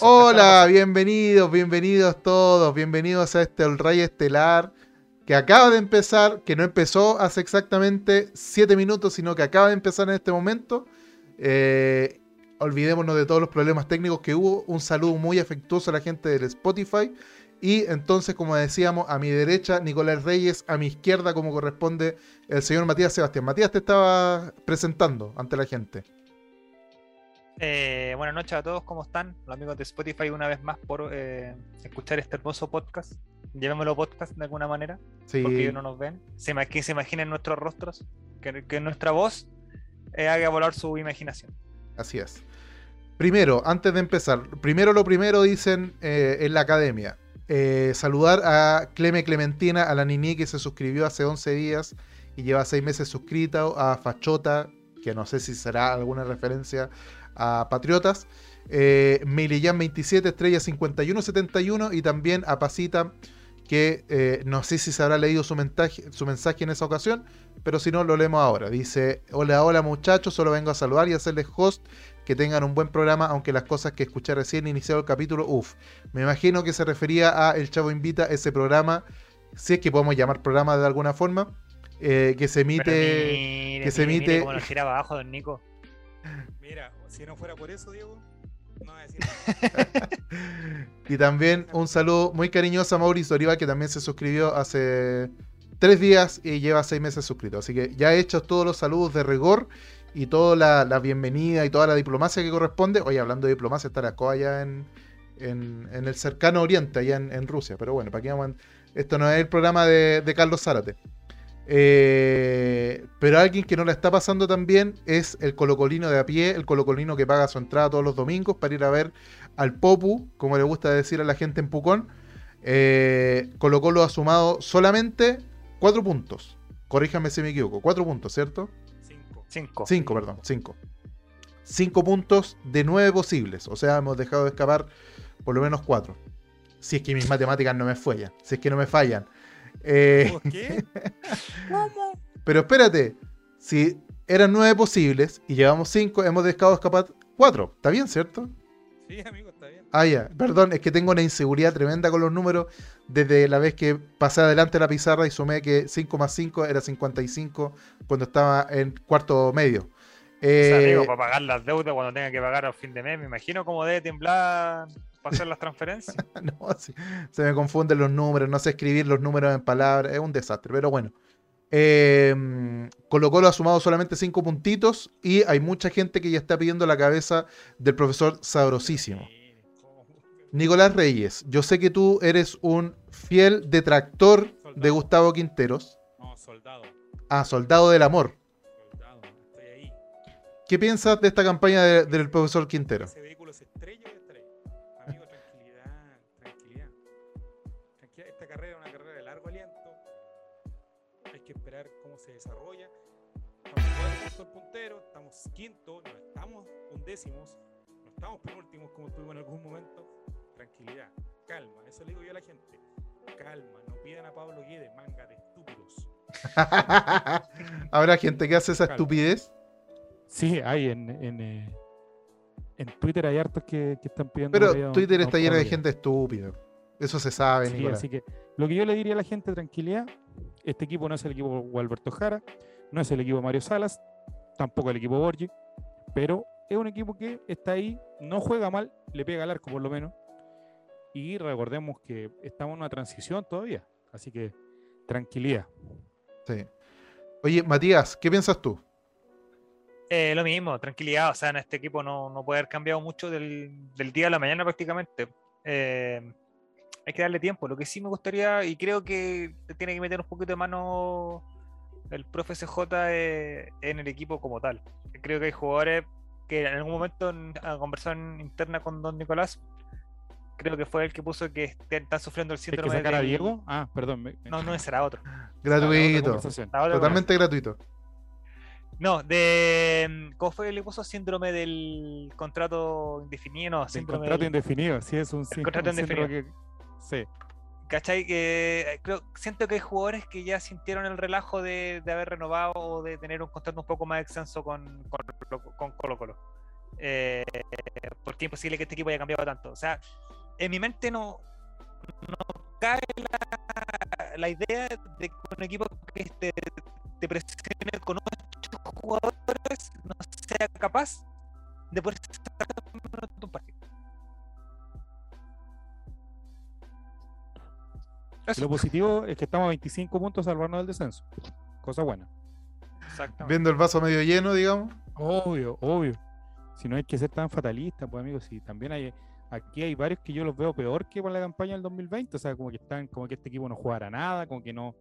Hola, bienvenidos, bienvenidos todos, bienvenidos a este El Rey Estelar que acaba de empezar, que no empezó hace exactamente 7 minutos, sino que acaba de empezar en este momento. Eh, olvidémonos de todos los problemas técnicos que hubo. Un saludo muy afectuoso a la gente del Spotify. Y entonces, como decíamos, a mi derecha Nicolás Reyes, a mi izquierda, como corresponde, el señor Matías Sebastián. Matías te estaba presentando ante la gente. Eh, buenas noches a todos, ¿cómo están? Los amigos de Spotify, una vez más por eh, escuchar este hermoso podcast. Llevémoslo podcast de alguna manera, sí. porque ellos no nos ven. Se, que se imaginen nuestros rostros, que, nuestra voz eh, haga volar su imaginación. Así es. Primero, antes de empezar, primero lo primero dicen en la academia. saludar a Cleme Clementina, a la Nini que se suscribió hace 11 días y lleva 6 meses suscrita, a Fachota, que no sé si será alguna referencia a Patriotas. Eh, 27, Estrella 51, 71 y también a Pasita, que eh, no sé si se habrá leído su mensaje, su mensaje en esa ocasión, pero si no, lo leemos ahora. Dice, hola, hola muchachos, solo vengo a saludar y hacerles host, que tengan un buen programa, aunque las cosas que escuché recién iniciado el capítulo, uff, me imagino que se refería a El Chavo Invita, ese programa, si es que podemos llamar programa de alguna forma, eh, que se emite... que se emite... Como lo giraba abajo, don Nico. Mira, si no fuera por eso, Diego, no voy a decir y también un saludo muy cariñoso a Mauricio Oriva, que también se suscribió hace tres días y lleva seis meses suscrito. Así que ya he hecho todos los saludos de rigor y toda la, bienvenida y toda la diplomacia que corresponde. Oye, hablando de diplomacia, está la COA allá en, en, el cercano oriente, allá en, Rusia. Pero bueno, para qué vamos Esto no es el programa de, de Carlos Zárate. Eh, pero alguien que no la está pasando tan bien es el colocolino de a pie, el colocolino que paga su entrada todos los domingos para ir a ver al Popu, como le gusta decir a la gente en Pucón. Eh, Colo Colo ha sumado solamente cuatro puntos. Corríjame si me equivoco. Cuatro puntos, ¿cierto? Cinco. Cinco. Cinco, perdón. Cinco. Cinco puntos de nueve posibles. O sea, hemos dejado de escapar por lo menos cuatro. Si es que mis matemáticas no me fallan. Si es que no me fallan. Eh, qué? ¿Cómo? Pero espérate, si eran nueve posibles y llevamos cinco, hemos dejado escapar cuatro. ¿Está bien, cierto? Sí, amigo, está bien. Ah, ya. Perdón, es que tengo una inseguridad tremenda con los números desde la vez que pasé adelante la pizarra y sumé que 5 más 5 era 55 cuando estaba en cuarto medio. Eh, para pagar las deudas cuando tenga que pagar a fin de mes, me imagino cómo debe temblar para hacer las transferencias. no, se me confunden los números, no sé escribir los números en palabras, es un desastre, pero bueno. Eh, Colo Colo ha sumado solamente 5 puntitos y hay mucha gente que ya está pidiendo la cabeza del profesor Sabrosísimo. Nicolás Reyes, yo sé que tú eres un fiel detractor de Gustavo Quinteros. No, soldado. Ah, soldado del amor. Soldado, estoy ahí. ¿Qué piensas de esta campaña del profesor Quintero? Quinto, no estamos undécimos, no estamos penúltimos como estuvimos en algún momento. Tranquilidad, calma, eso le digo yo a la gente. Calma, no pidan a Pablo Guedes, manga de estúpidos. ¿Habrá gente que hace esa estupidez? Sí, hay en, en, eh, en, Twitter hay hartos que, que están pidiendo. Pero Twitter está lleno de gente estúpida. Eso se sabe, sí, Así que lo que yo le diría a la gente, tranquilidad. Este equipo no es el equipo Gualberto Jara, no es el equipo Mario Salas, tampoco el equipo Borgi, pero es un equipo que está ahí, no juega mal, le pega al arco por lo menos. Y recordemos que estamos en una transición todavía, así que tranquilidad. Sí. Oye, Matías, ¿qué piensas tú? Eh, lo mismo, tranquilidad. O sea, en este equipo no, puede haber cambiado mucho del, día a la mañana prácticamente. Eh, hay que darle tiempo. Lo que sí me gustaría, y creo que tiene que meter un poquito de mano el profe CJ en el equipo como tal. Creo que hay jugadores que en algún momento en la conversación interna con don Nicolás, creo que fue el que puso que están sufriendo el síndrome ¿Es que sacar a Diego? Ah, perdón. No, no, será otro. Gratuito. Totalmente gratuito. No, de. ¿Cómo fue el que puso síndrome del contrato indefinido? No, síndrome contrato indefinido, sí, es un, contrato indefinido. sí. ¿Cachai? Eh, siento que hay jugadores que ya sintieron el relajo de, haber renovado o de tener un contrato un poco más extenso con, con, Colo Colo. eh, porque es imposible que este equipo haya cambiado tanto. O sea, en mi mente no, no cae la, la idea de que un equipo que te, te presione con ocho jugadores no sea capaz de poder sacar un partido. Lo positivo es que estamos a 25 puntos salvarnos del descenso. Cosa buena. Exactamente. Viendo el vaso medio lleno, digamos. Obvio, obvio. Si no hay que ser tan fatalista, pues amigos, si también hay aquí hay varios que yo los veo peor que por la campaña del 2020, o sea, como que están, como que este equipo no jugara nada, como que no,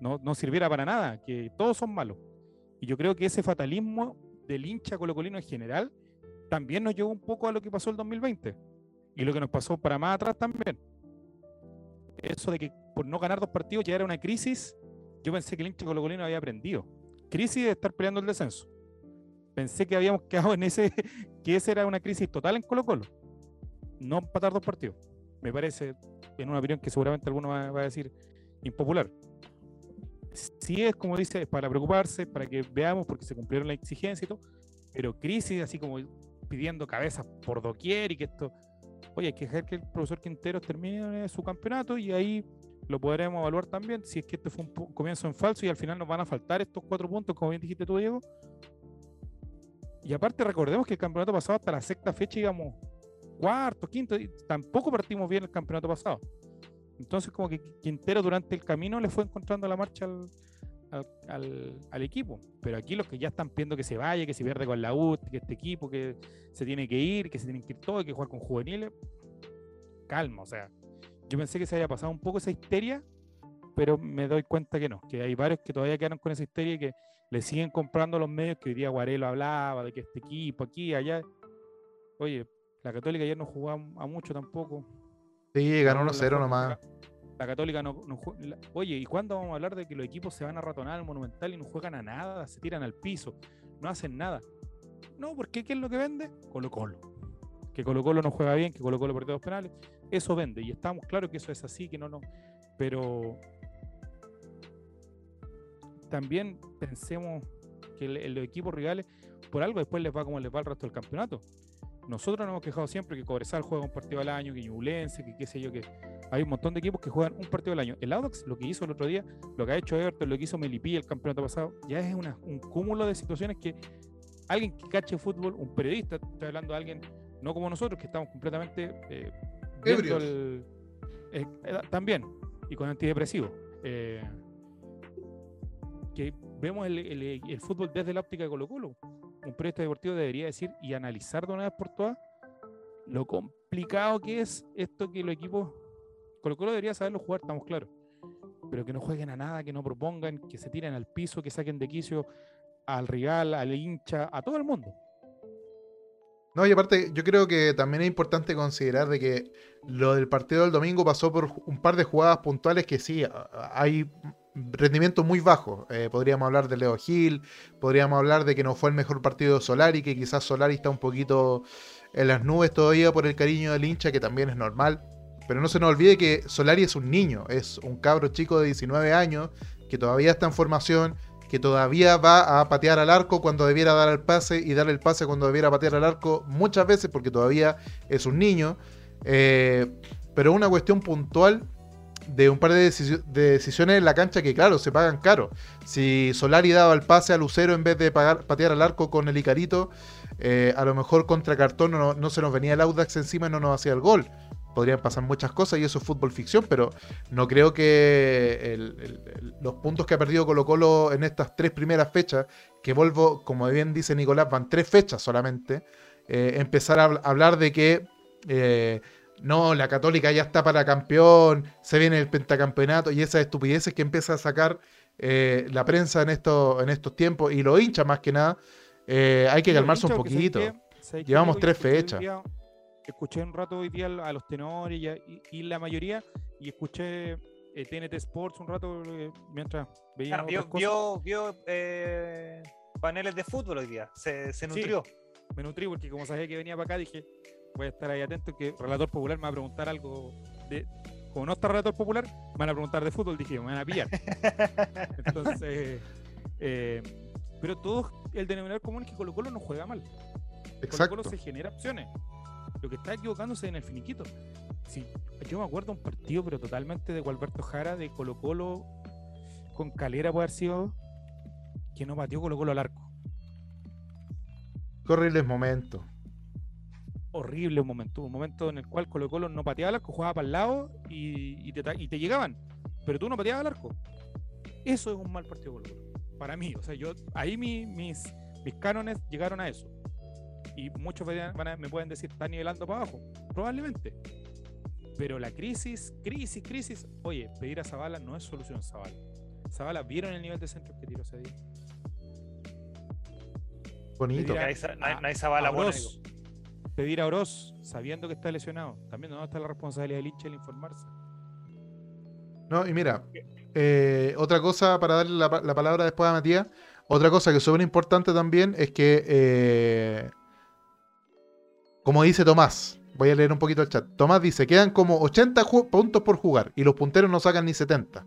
no, no sirviera para nada, que todos son malos. Y yo creo que ese fatalismo del hincha colocolino en general también nos llevó un poco a lo que pasó el 2020 y lo que nos pasó para más atrás también. Eso de que por no ganar dos partidos ya era una crisis, yo pensé que el hincha colocolino había aprendido. Crisis de estar peleando el descenso. Pensé que habíamos quedado en ese, que esa era una crisis total en Colo Colo. No empatar dos partidos. Me parece, en una opinión que seguramente alguno va, va a decir impopular. Sí es como dice, para preocuparse, para que veamos, porque se cumplieron la exigencia y todo, pero crisis así como pidiendo cabezas por doquier y que esto, oye, hay que dejar que el profesor Quinteros termine su campeonato y ahí lo podremos evaluar también si es que este fue un comienzo en falso y al final nos van a faltar estos cuatro puntos, como bien dijiste tú, Diego. Y aparte recordemos que el campeonato pasado hasta la sexta fecha íbamos cuarto, quinto, tampoco partimos bien el campeonato pasado. Entonces como que Quintero durante el camino le fue encontrando la marcha al, al, al- al equipo. Pero aquí los que ya están pidiendo que se vaya, que se pierde con la U, que este equipo que se tiene que ir, que se tienen que ir todos, que jugar con juveniles, calma, o sea, yo pensé que se había pasado un poco esa histeria, pero me doy cuenta que no, que hay varios que todavía quedaron con esa histeria y que le siguen comprando los medios que hoy día Guarelo hablaba de que este equipo aquí, allá. Oye, la Católica ayer no jugó a, mucho tampoco. Sí, ganó No, la 1-0 forma- nomás. La, Católica no, no jue- la- Oye, ¿y cuándo vamos a hablar de que los equipos se van a ratonar al Monumental y no juegan a nada? Se tiran al piso, no hacen nada. No, porque ¿qué es lo que vende? Colo Colo. Que Colo Colo no juega bien, que Colo Colo perdió dos penales. Eso vende. Y estamos claros que eso es así, que no, no. Pero también pensemos que los equipos rivales, por algo después les va como les va el resto del campeonato. Nosotros nos hemos quejado siempre que Cobresal juega un partido al año, que Ñublense, que qué sé yo, que hay un montón de equipos que juegan un partido al año. El Audax, lo que hizo el otro día, lo que ha hecho Everton, lo que hizo Melipilla el campeonato pasado, ya es una- un cúmulo de situaciones que alguien que cache fútbol, un periodista, estoy hablando de alguien, no como nosotros, que estamos completamente eh, viendo Ebrios. el- eh, eh, también, y con antidepresivos. eh, que vemos el, el- el fútbol desde la óptica de Colo Colo. Un periodista deportivo debería decir y analizar de una vez por todas lo complicado que es esto que los equipos Colo Colo debería saberlo jugar, estamos claros. Pero que no jueguen a nada, que no propongan, que se tiren al piso, que saquen de quicio al rival, al hincha, a todo el mundo. No, y aparte, yo creo que también es importante considerar de que lo del partido del domingo pasó por un par de jugadas puntuales que sí, hay rendimientos muy bajos. Eh, podríamos hablar de Leo Gil, podríamos hablar de que no fue el mejor partido de Solari, que quizás Solari está un poquito en las nubes todavía por el cariño del hincha, que también es normal. Pero no se nos olvide que Solari es un niño, es un cabro chico de 19 años, que todavía está en formación, que todavía va a patear al arco cuando debiera dar el pase y darle el pase cuando debiera patear al arco muchas veces porque todavía es un niño. Eh, pero una cuestión puntual de un par de, deci- de decisiones en la cancha que, claro, se pagan caro. Si Solari daba el pase a Lucero en vez de patear al arco con el Icarito, eh, a lo mejor contra Cartón no, no se nos venía el Audax encima y no nos hacía el gol. Podrían pasar muchas cosas y eso es fútbol ficción, pero no creo que el- el- el- los puntos que ha perdido Colo Colo en estas tres primeras fechas, que vuelvo, como bien dice Nicolás, van tres fechas solamente, eh, empezar a habl- hablar de que eh, no, la Católica ya está para campeón, se viene el pentacampeonato y esas estupideces que empieza a sacar eh, la prensa en, esto, en estos tiempos y los hinchas más que nada, eh, hay que calmarse un hinchas, porque ¿sabes poquito. Llevamos tres fechas. día- escuché un rato hoy día a los tenores y, a- y- y la mayoría, y escuché eh, TNT Sports un rato eh, mientras veía Ah, vio, vio, vio, eh, paneles de fútbol hoy día, se, se Sí. nutrió. Me nutrí porque como sabía que venía para acá dije, voy a estar ahí atento que Relator Popular me va a preguntar algo de... Como no está Relator Popular, me van a preguntar de fútbol, dije, me van a pillar. Entonces, eh, pero todo el denominador común es que Colo Colo no juega mal. Exacto. Colo Colo se genera opciones. Lo que está equivocándose en el finiquito. Sí, yo me acuerdo un partido, pero totalmente de Gualberto Jara, de Colo Colo con Calera, puede haber sido, que no pateó Colo Colo al arco. Qué horribles momentos. Horrible un momento, un momento en el cual Colo Colo no pateaba al arco, jugaba para el lado y, y te, ta- y te llegaban, pero tú no pateabas al arco. Eso es un mal partido de Colo Colo. Para mí, o sea, yo ahí mi- mis, mis cánones llegaron a eso. Y muchos van a- me pueden decir, está nivelando para abajo. Probablemente. Pero la crisis, crisis, crisis. Oye, pedir a Zavala no es solución Zavala. Zavala, ¿vieron el nivel de centro que tiró ese día? Bonito. Nadie, sa- nadie- a- nadie sabe la a buena. Oroz, pedir a Oroz sabiendo que está lesionado. También no está la responsabilidad del hincha el informarse. No, y mira, eh, otra cosa para darle la palabra después a Matías, otra cosa que es súper importante también es que, eh, como dice Tomás, voy a leer un poquito el chat. Tomás dice, quedan como 80 ju- puntos por jugar y los punteros no sacan ni 70.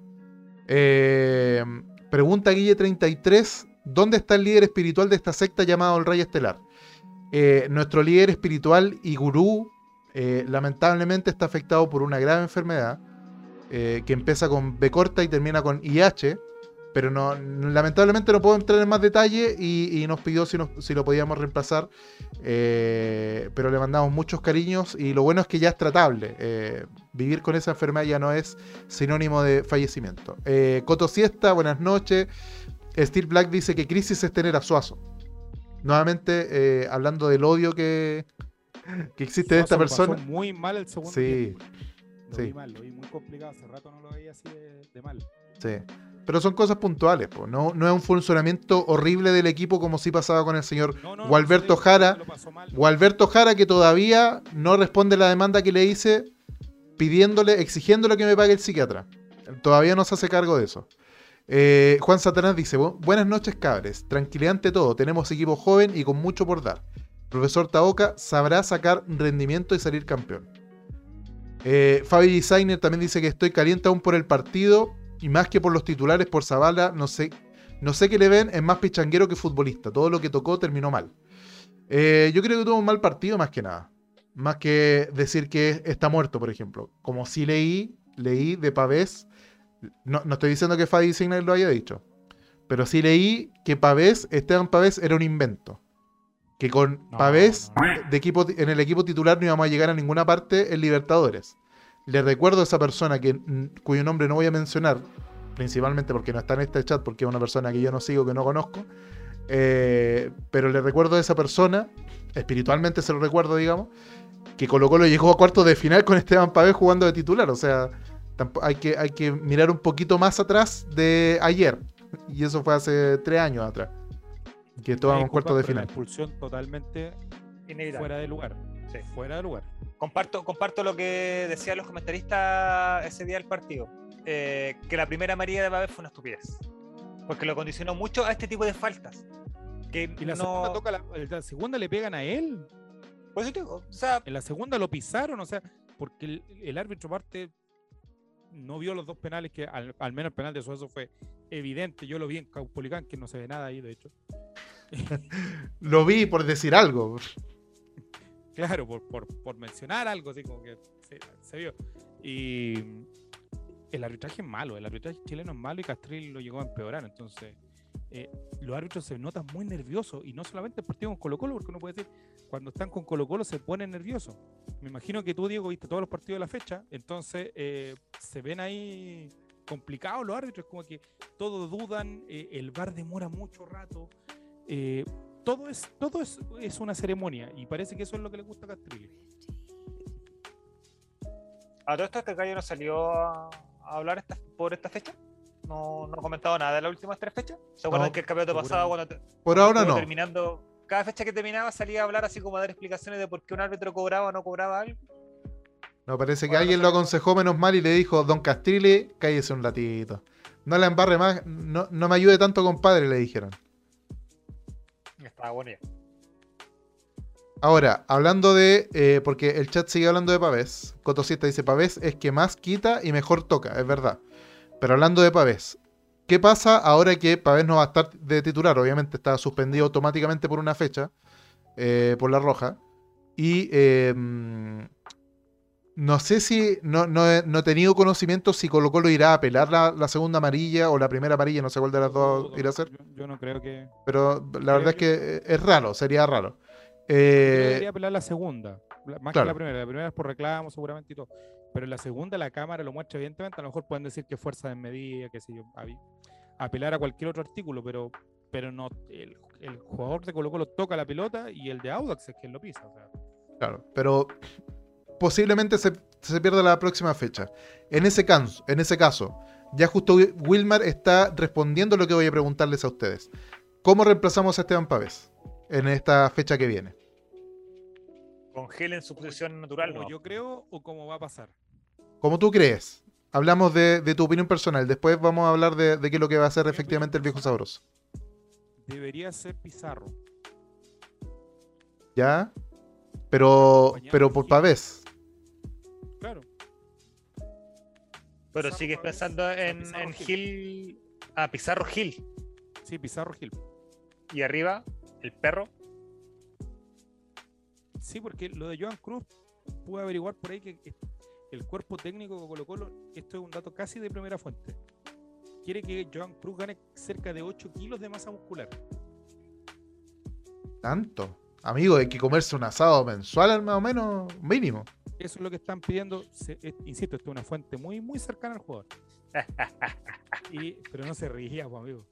Eh, pregunta Guille33, ¿dónde está el líder espiritual de esta secta llamado el Rey Estelar? Eh, nuestro líder espiritual y gurú eh, lamentablemente está afectado por una grave enfermedad eh, que empieza con B corta y termina con IH, pero no, lamentablemente no puedo entrar en más detalle y, y nos pidió si, nos- si lo podíamos reemplazar, eh, pero le mandamos muchos cariños y lo bueno es que ya es tratable. eh, vivir con esa enfermedad ya no es sinónimo de fallecimiento. Eh, Coto Siesta, buenas noches. Steve Black dice que crisis es tener a Suazo. Nuevamente, hablando del odio que, que existe de esta pasó persona. Muy mal el segundo Sí. tiempo. Lo sí. vi mal, lo vi muy complicado. Hace rato no lo veía así de, de mal. Sí. Pero son cosas puntuales, po. No, no es un funcionamiento horrible del equipo como sí pasaba con el señor No, no, Gualberto Jara-. Gualberto Jara, que todavía no responde la demanda que le hice pidiéndole, exigiéndole que me pague el psiquiatra. Todavía no se hace cargo de eso. Eh, Juan Satanás dice, "Bu- buenas noches cabres, tranquilidad ante todo, tenemos equipo joven y con mucho por dar. Profesor Taoka sabrá sacar rendimiento y salir campeón. Eh, Fabi Designer también dice que estoy caliente aún por el partido y más que por los titulares por Zavala, no sé, no sé qué le ven, es más pichanguero que futbolista. Todo lo que tocó terminó mal. Eh, yo creo que tuvo un mal partido más que nada. Más que decir que está muerto, por ejemplo. Como si leí, leí de Pavés. No, no estoy diciendo que Fabi Designer lo haya dicho. Pero sí leí que Pavés, Esteban Pavés, era un invento. Que con No, Pavés no. de equipo, en el equipo titular no íbamos a llegar a ninguna parte en Libertadores. Le recuerdo a esa persona que, mm, cuyo nombre no voy a mencionar, principalmente porque no está en este chat, porque es una persona que yo no sigo, que no conozco. eh, pero le recuerdo a esa persona, espiritualmente se lo recuerdo, digamos, que Colo Colo llegó a cuartos de final con Esteban Pavés jugando de titular. O sea, hay que, hay que mirar un poquito más atrás de ayer. Y eso fue hace tres años atrás. Que Disculpa, cuartos de final. expulsión totalmente fuera de lugar. Sí. Fuera de lugar. Comparto, comparto lo que decían los comentaristas ese día del partido. eh, que la primera amarilla de Pavés fue una estupidez. Porque lo condicionó mucho a este tipo de faltas. Que Y la no... segunda toca la, la segunda le pegan a él. Te digo, o sea, En la segunda lo pisaron, o sea, porque el, el árbitro parte no vio los dos penales, que al, al menos el penal de Suazo fue evidente. Yo lo vi en Caupolicán, que no se ve nada ahí, de hecho. Lo vi por decir algo. Claro, por, por, por mencionar algo, así como que se, vio. Y el arbitraje es malo, el arbitraje chileno es malo y Castril lo llegó a empeorar. Entonces, eh, los árbitros se notan muy nerviosos y no solamente el partido con Colo Colo, porque uno puede decir, cuando están con Colo Colo se ponen nerviosos. Me imagino que tú, Diego, viste todos los partidos de la fecha, entonces eh, se ven ahí complicados los árbitros, como que todos dudan, eh, el VAR demora mucho rato. Todo es, todo es, es una ceremonia y parece que eso es lo que le gusta a Castrilli. a todo esto este gallo no salió a, a hablar esta- por esta fecha. No, no ha comentado nada de las últimas tres fechas. ¿Se acuerdan No, que el campeonato pasado, cuando te- Por ahora no. terminando, cada fecha que terminaba salía a hablar así como a dar explicaciones de por qué un árbitro cobraba o no cobraba algo? No, parece que no alguien lo aconsejó menos mal y le dijo, Don Castrile, cállese un ratito. No la embarre más, no, no me ayude tanto, compadre, le dijeron. Estaba bueno ya. Ahora, hablando de, eh, porque el chat sigue hablando de Pavés. Cotosita dice, Pavés es que más quita y mejor toca, es verdad. Pero hablando de Pavés, ¿qué pasa ahora que Pavés no va a estar de titular? Obviamente está suspendido automáticamente por una fecha. eh, por la roja. Y eh, no sé si, no, no, he, no he tenido conocimiento si Colo Colo irá a apelar la, la segunda amarilla o la primera amarilla, no sé cuál de las dos irá a hacer. Yo, yo no creo que. Pero la verdad es que es raro, sería raro. Eh, debería apelar la segunda, más claro. que la primera. La primera es por reclamo, seguramente y todo. Pero en la segunda, la cámara lo muestra evidentemente. A lo mejor pueden decir que fuerza de medida, qué sé yo. Apelar a cualquier otro artículo, pero, pero no. El, el jugador de Colo Colo toca la pelota y el de Audax es quien lo pisa. o sea. Claro, pero posiblemente se, se pierda la próxima fecha. En ese, caso, en ese caso, ya justo Wi- Wilmar está respondiendo lo que voy a preguntarles a ustedes. ¿Cómo reemplazamos a Esteban Pavés en esta fecha que viene? Con Gil en su posición natural, como no. yo creo o cómo va a pasar. Como tú crees. Hablamos de, de tu opinión personal. Después vamos a hablar de, de qué es lo que va a hacer efectivamente el viejo sabroso. Debería ser Pizarro. ¿Ya? Pero, pero por. Pavés. Pero sigues pensando en, Gil. Gil. Ah, Pizarro Gil. Sí, Pizarro Gil. Y arriba, el perro. Sí, porque lo de Joan Cruz pude averiguar por ahí que que el cuerpo técnico de Colo Colo, esto es un dato casi de primera fuente, quiere que Joan Cruz gane cerca de 8 kilos de masa muscular. Tanto. Amigo, hay que comerse un asado mensual más o menos mínimo. Eso es lo que están pidiendo. se- es- insisto, esto es una fuente muy, muy cercana al jugador. Y, pero no se ría, pues, amigo.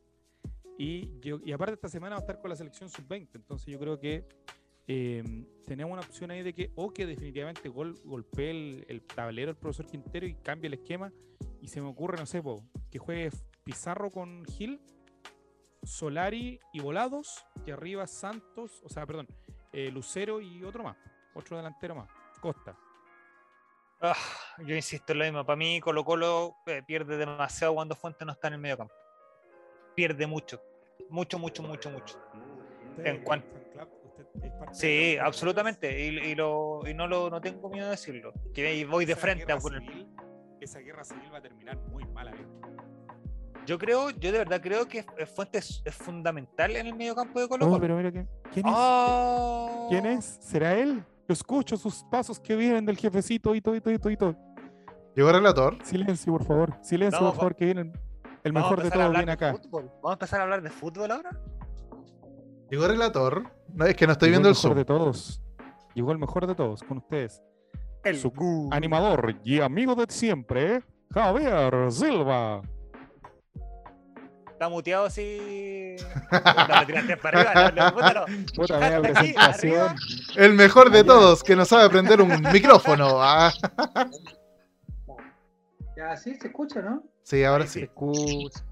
Y, yo, y aparte esta semana va a estar con la selección sub-20, entonces yo creo que eh, tenemos una opción ahí de que o que definitivamente gol, golpee el, el tablero el profesor Quintero y cambie el esquema y se me ocurre, no sé, po, que juegue Pizarro con Gil, Solari y Volados y arriba Santos, o sea, perdón, eh, Lucero y otro más, otro delantero más, Costa. Ah, yo insisto en lo mismo. Para mí, Colo Colo eh, pierde demasiado cuando Fuentes no está en el medio campo. Pierde mucho. Mucho, mucho, mucho, mucho. Usted En es cuan- fan club, usted es parte del Sí, absolutamente. Y, y lo, y no, lo, no tengo miedo de decirlo. Que voy de frente a por el- civil- Esa guerra civil va a terminar muy mal, amigo. Yo creo, yo de verdad creo que eh, Fuentes es fundamental en el medio campo de Colo Oh, Colo. pero mira, ¿quién, quién es? Oh. ¿Quién es? ¿Será él? Escucho sus pasos que vienen del jefecito y todo, y todo, y todo, y todo. Llegó el relator. Silencio, por favor. Silencio, No, por favor, que viene el- el mejor de todos viene de acá. fútbol. Vamos a empezar a hablar de fútbol ahora. Llegó el relator. No, es que no estoy Llegó viendo el mejor Zoom. de todos. Llegó el mejor de todos con ustedes. El Su. Animador y amigo de siempre, Javier Silva. Está muteado así. No, lo tiraste para arriba. Puta, media presentación. El mejor de todos, que no sabe prender un micrófono. Ah, Ya, sí, se escucha, ¿no? sí, ahora sí. Escucha.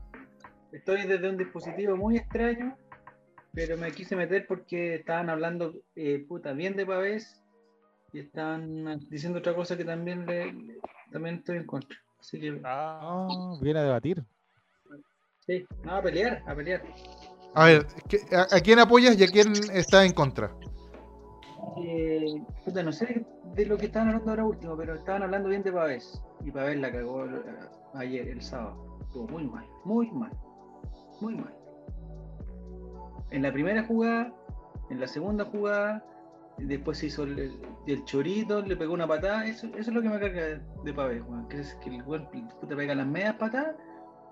Estoy desde un dispositivo muy extraño, pero me quise meter porque estaban hablando, eh, puta, bien de Pavés y estaban diciendo otra cosa que también le, le- también estoy en contra. Así que, Ah, viene a debatir. Sí, no, a pelear, a pelear. A ver, ¿qué- a, a quién apoyas y a quién está en contra? Eh, puta, no sé de lo que estaban hablando ahora último, pero estaban hablando bien de Pavés. Y Pavés la cagó eh, ayer, el sábado. Estuvo muy mal, muy mal, muy mal. En la primera jugada, en la segunda jugada, después se hizo el, chorito, le pegó una patada. Eso, eso es lo que me carga de, Pavés, weón, Que es que el weón puta, pega las medias patadas.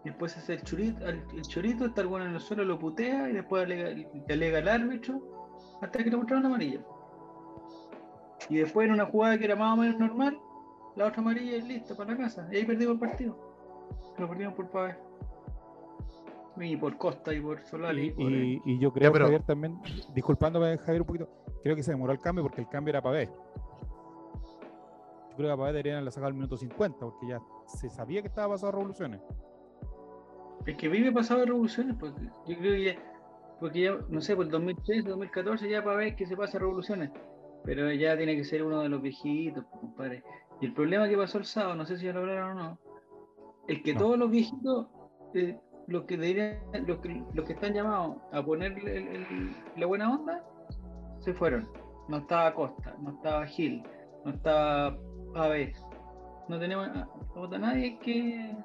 Y Después hace el chorito, el, el chorito, está el bueno en el suelo, lo putea y después alega, le alega al árbitro hasta que le mostraron amarilla. Y después en una jugada que era más o menos normal, la otra amarilla y listo, para la casa. Y ahí perdimos el partido. Lo perdimos por Pavés. Y por Costa y por Solari. Y, por, y- y yo creo, pero- Javier, también, disculpándome, Javier, un poquito, creo que se demoró el cambio porque el cambio era Pavé. Yo creo que a Pavé deberían haberle sacado al minuto 50 porque ya se sabía que estaba pasando revoluciones. Es que vive pasado de revoluciones, porque yo creo que ya, porque ya, no sé, por el 2013, 2014 ya para ver que se pasa revoluciones. Pero ya tiene que ser uno de los viejitos, pues, compadre. Y el problema que pasó el sábado, no sé si ya lo hablaron o no, es que No. todos los viejitos, eh, los que deberían, los que, los que están llamados a poner el- el- la buena onda, se fueron. No estaba Costa, no estaba Gil, no estaba Pavés. No tenemos a- a nadie que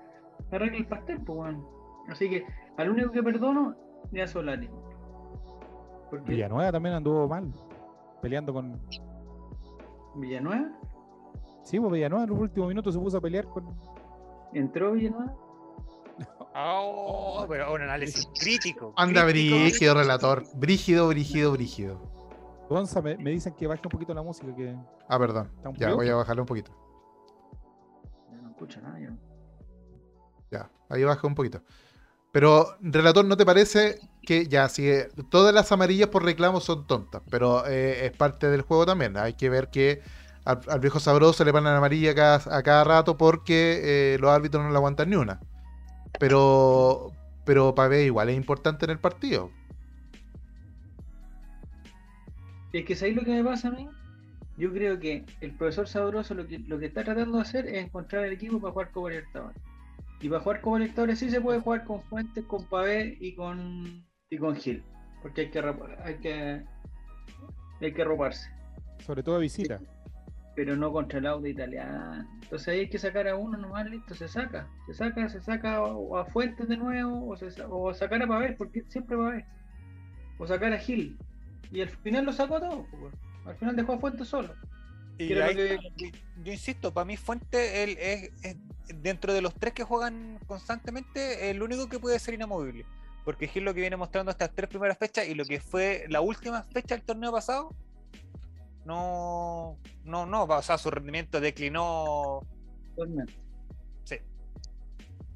arregle el pastel, pues bueno. Así que al único que perdono es a Solari. Porque Villanueva también anduvo mal. peleando con. Villanueva, Sí, pues Villanueva en los últimos minutos se puso a pelear con. entró Villanueva. Oh, pero un análisis crítico. Anda crítico. brígido, relator. Brígido, brígido, brígido. Gonza, me, me dicen que baje un poquito la música, que Ah, perdón. ¿Está un Ya, voy a bajarle un poquito. Ya no escucha nada. Ya, ahí baja un poquito. Pero, relator, ¿no te parece que ya, si eh, todas las amarillas por reclamo son tontas, pero eh, es parte del juego también? Hay que ver que al, viejo sabroso le ponen amarilla a cada rato porque eh, los árbitros no le aguantan ni una. Pero, pero Pavé igual es importante en el partido. Es que ¿sabéis lo que me pasa a mí? Yo creo que el profesor Sabroso lo que, lo que está tratando de hacer es encontrar el equipo para jugar Copa Libertadores. Y para jugar Copa Libertadores sí se puede jugar con Fuentes, con Pavé y con y con Gil. Porque hay que hay que hay que arroparse. sobre todo a visita. Pero no contra el auto italiano. Entonces ahí hay que sacar a uno nomás, listo, se saca. Se saca, se saca o a Fuentes de nuevo, o, se o sacar a Pavé, porque siempre Pavé. O sacar a Gil. Y al final lo sacó a todos. pues. Al final dejó a Fuentes solo. Y Creo ahí- que- yo, yo insisto, para mí Fuente él es, es- dentro de los tres que juegan constantemente, el único que puede ser inamovible. Porque Gil lo que viene mostrando estas tres primeras fechas y lo que fue la última fecha del torneo pasado, no, no, no, o sea, su rendimiento declinó. Totalmente. Sí.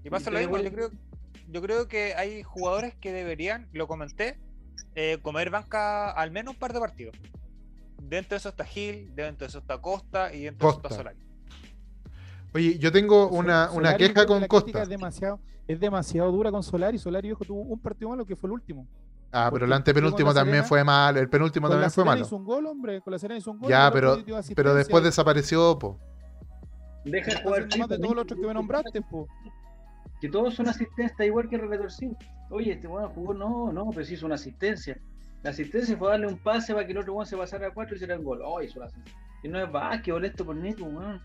Y pasa lo mismo, yo creo, yo creo que hay jugadores que deberían, lo comenté, eh, comer banca al menos un par de partidos. Dentro de eso está Gil, dentro de eso está Costa y dentro de eso está Solari. Oye, yo tengo una, una Solari, queja que con la Costa. Es demasiado, es demasiado dura con Solari. Solari viejo, tuvo un partido malo que fue el último. Ah, pero porque el el antepenúltimo la también Serena- fue malo. El penúltimo Con la también fue Serena malo. hizo un gol, hombre. Con la Serena hizo un gol. Ya, pero- Pero después desapareció, po. Deja de jugar de todos los otros que me nombraste, po. Que todos son asistentes, igual que el Relator 5. Oye, este bueno jugó, no, no, pero sí hizo una asistencia. La asistencia fue darle un pase para que el otro weón se pasara a cuatro y hiciera el gol. Oh, hizo la asistencia. Y no es básquetbol esto por Nico, weón. La oye.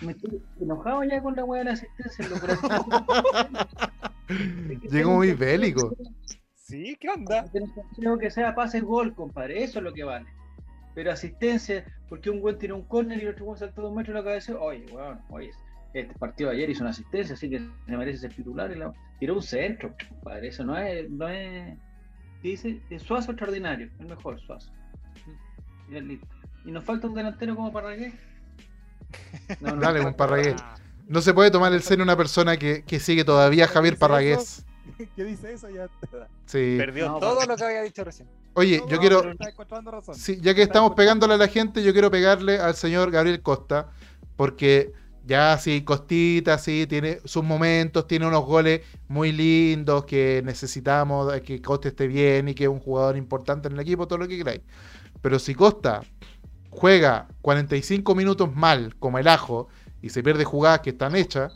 Me estoy enojado ya con la weá de la asistencia. Lo Llegó muy bélico. Sí, ¿qué onda? Creo que sea pase gol, compadre. Eso es lo que vale. Pero asistencia, porque un güey tiene un córner y el otro güey saltó dos metros y la cabeza. Oye, weón, oye, este partido de ayer hizo una asistencia, así que se merece ser titular. Y la... Tiró un centro, compadre. Eso no es. No es... ¿qué dice? Es Suazo extraordinario, el mejor Suazo. Y, es listo. ¿Y nos falta un delantero como Parragué? No, Dale, un Parragués. No se puede tomar el seno una persona que, que sigue todavía a Javier ¿Dice Parragués. ¿Qué dice eso? Ya. Sí. Perdió No, todo lo que había dicho recién. Oye, No, yo quiero. razón. Sí, ya que estamos pegándole a la gente, yo quiero pegarle al señor Gabriel Costa, porque ya sí, Costita, sí, tiene sus momentos, tiene unos goles muy lindos que necesitamos que Costa esté bien y que es un jugador importante en el equipo, todo lo que queráis. Pero si Costa juega 45 minutos mal, como el ajo, y se pierde jugadas que están hechas,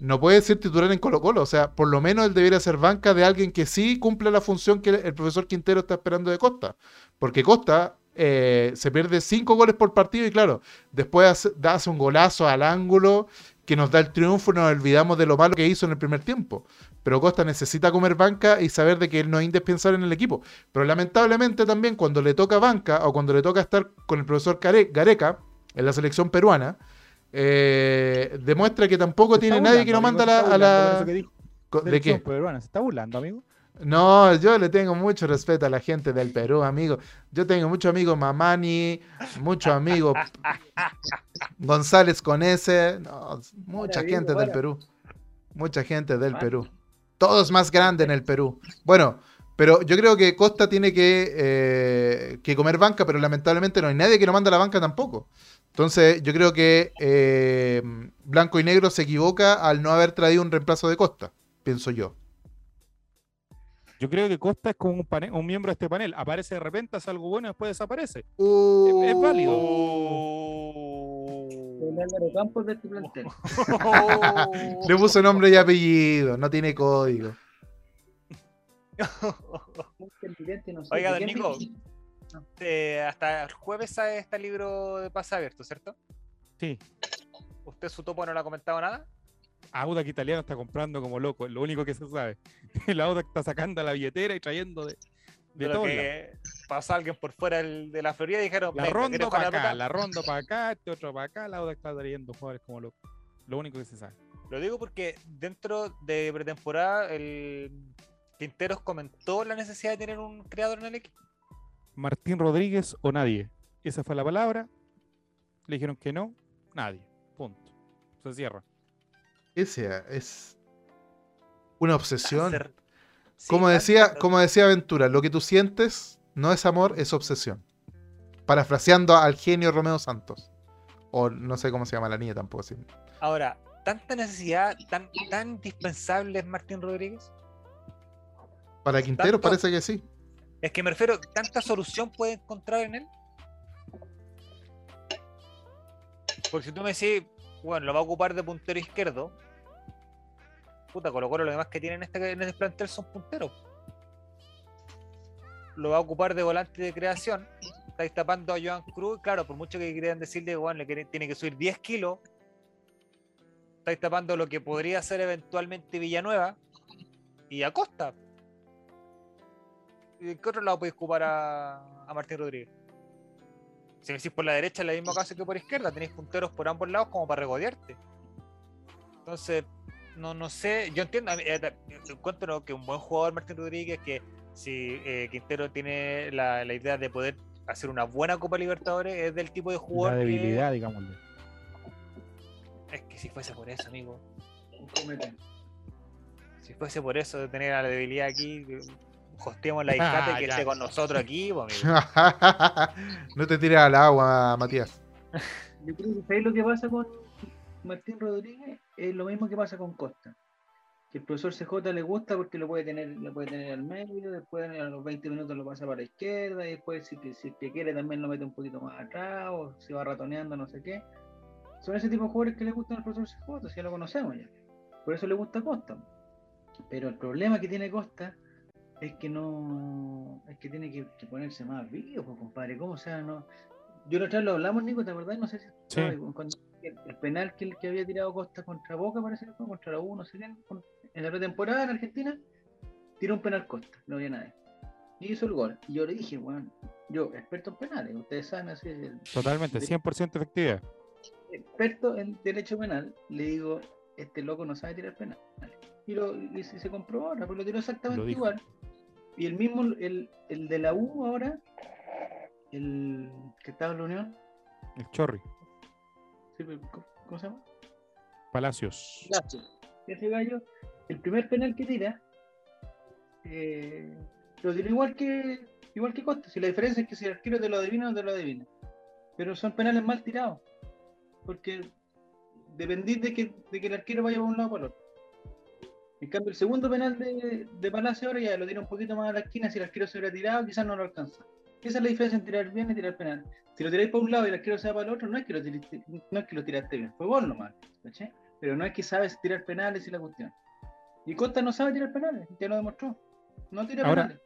no puede ser titular en Colo Colo. O sea, por lo menos él debería ser banca de alguien que sí cumpla la función que el profesor Quintero está esperando de Costa. Porque Costa eh, se pierde cinco goles por partido y claro, después hace un golazo al ángulo que nos da el triunfo y nos olvidamos de lo malo que hizo en el primer tiempo. Pero Costa necesita comer banca y saber de que él no es indispensable en el equipo. Pero lamentablemente también cuando le toca banca o cuando le toca estar con el profesor Gareca en la selección peruana, eh, demuestra que tampoco Se tiene nadie que lo manda a amigo, la... a burlando ¿De Selección qué? peruana. Se está burlando, amigo. No, yo le tengo mucho respeto a la gente del Perú, amigo. Yo tengo muchos amigos Mamani, muchos amigos González con ese, no, mucha gente del. Perú. Mucha gente del Ah. Perú. Todos más grandes en el Perú. Bueno, pero yo creo que Costa tiene que, eh, que comer banca, pero lamentablemente no hay nadie que lo manda a la banca tampoco. Entonces, yo creo que eh, Blanco y Negro se equivoca al no haber traído un reemplazo de Costa, pienso yo. Yo creo que Costa es como un, miembro de este panel. Aparece de repente, hace algo bueno y después desaparece. Uh, es válido. El Álvaro Campos de este plantel. Le puso nombre y apellido, no tiene código. Oiga, ¿de don Nico. Eh, hasta el jueves sale este libro de pase abierto, ¿cierto? Sí. ¿Usted su topo no le ha comentado nada? Audac italiano está comprando como loco, es lo único que se sabe. El Audac está sacando la billetera y trayendo de. De, De lo todos que pasa alguien por fuera del- de la Florida y dijeron, La "Venga, ronda ¿quieres jugar para acá, pelota?". la ronda para acá, este otro para acá, la Audax está trayendo jugadores como lo, lo único que se sabe. Lo digo porque dentro de pretemporada el Quinteros comentó la necesidad de tener un creador en el equipo. Martín Rodríguez o nadie. Esa fue la palabra. Le dijeron que no, nadie. Punto. Se cierra. Ese es una obsesión. Cáncer. Sí, Como decía, como decía Ventura, lo que tú sientes no es amor, es obsesión. Parafraseando al genio Romeo Santos. O no sé cómo se llama la niña tampoco. sí. Ahora, ¿tanta necesidad, tan, tan indispensable es Martín Rodríguez? Para Quintero Tanto- parece que sí. Es que me refiero, ¿tanta solución puede encontrar en él? Porque si tú me decís, bueno, lo va a ocupar de puntero izquierdo, puta, Colo Colo lo demás que tiene en este, en este plantel son punteros. Lo va a ocupar de volante de creación. Estáis tapando a Joan Cruz, claro, por mucho que quieran decirle, bueno, le tiene que subir 10 kilos. Estáis tapando lo que podría ser eventualmente Villanueva y Acosta. ¿Y qué otro lado podéis ocupar a, Martín Rodríguez? Si me decís por la derecha, es el mismo caso que por izquierda. Tenéis punteros por ambos lados como para regodearte. Entonces, no, no sé. Yo entiendo, eh, encuentro que un buen jugador Martín Rodríguez, que si eh, Quintero tiene la, la idea de poder hacer una buena Copa Libertadores, es del tipo de La jugador que- debilidad, digámosle. Es que si fuese por eso, amigo. Si fuese por eso de tener a la debilidad aquí, que hosteemos la Ah, discate que ya. esté con nosotros aquí, pues, amigo. no te tires al agua, Matías. Yo creo que ¿sabéis lo que pasa con Martín Rodríguez? Es lo mismo que pasa con Costa. Que el profesor CJ le gusta porque lo puede tener, lo puede tener al medio, después a los 20 minutos lo pasa para la izquierda, y después si, si que quiere también lo mete un poquito más atrás, o se va ratoneando, no sé qué. Son ese tipo de jugadores que le gustan al profesor CJ, si ya lo conocemos ya. Por eso le gusta Costa. Pero el problema que tiene Costa es que no. es que tiene que, que ponerse más vivo, pues, compadre. ¿Cómo sea? No. Yo la otra vez lo hablamos, Nico, ¿te acordás? No sé si Sí. cuando el, el penal que, que había tirado Costa contra Boca, parece que fue, contra la U, no sé quién, en la pretemporada en Argentina, tiró un penal Costa, no había nadie. Y hizo el gol. Y yo le dije, bueno, yo, experto en penales, ustedes saben así, el Totalmente, 100% efectividad. experto en derecho penal, le digo, este loco no sabe tirar penales. Y, lo, y se, comprobó ahora, pues lo tiró exactamente Lo igual. Y el mismo, el, el de la U ahora, el que estaba en la Unión, El Chorri. ¿Cómo se llama? Palacios. Ese gallo, el primer penal que tira, eh, lo tiró igual que igual que Costa. Si la diferencia es que si el arquero te lo adivina o no te lo adivina. Pero son penales mal tirados. Porque dependís de que, de que el arquero vaya para un lado o para el otro. En cambio, el segundo penal de, de Palacio ahora ya lo tira un poquito más a la esquina. Si el arquero se hubiera tirado, quizás no lo alcanza. Esa es la diferencia en tirar bien y tirar penal. Si lo tiráis para un lado y el arquero se va para el otro, no es que lo, tiraste, no es que lo tiraste bien, fue gol nomás. ¿cachai? Pero no es que sabes tirar penales y la cuestión. Y Costa no sabe tirar penales, ya lo demostró. No tira Ahora, penales.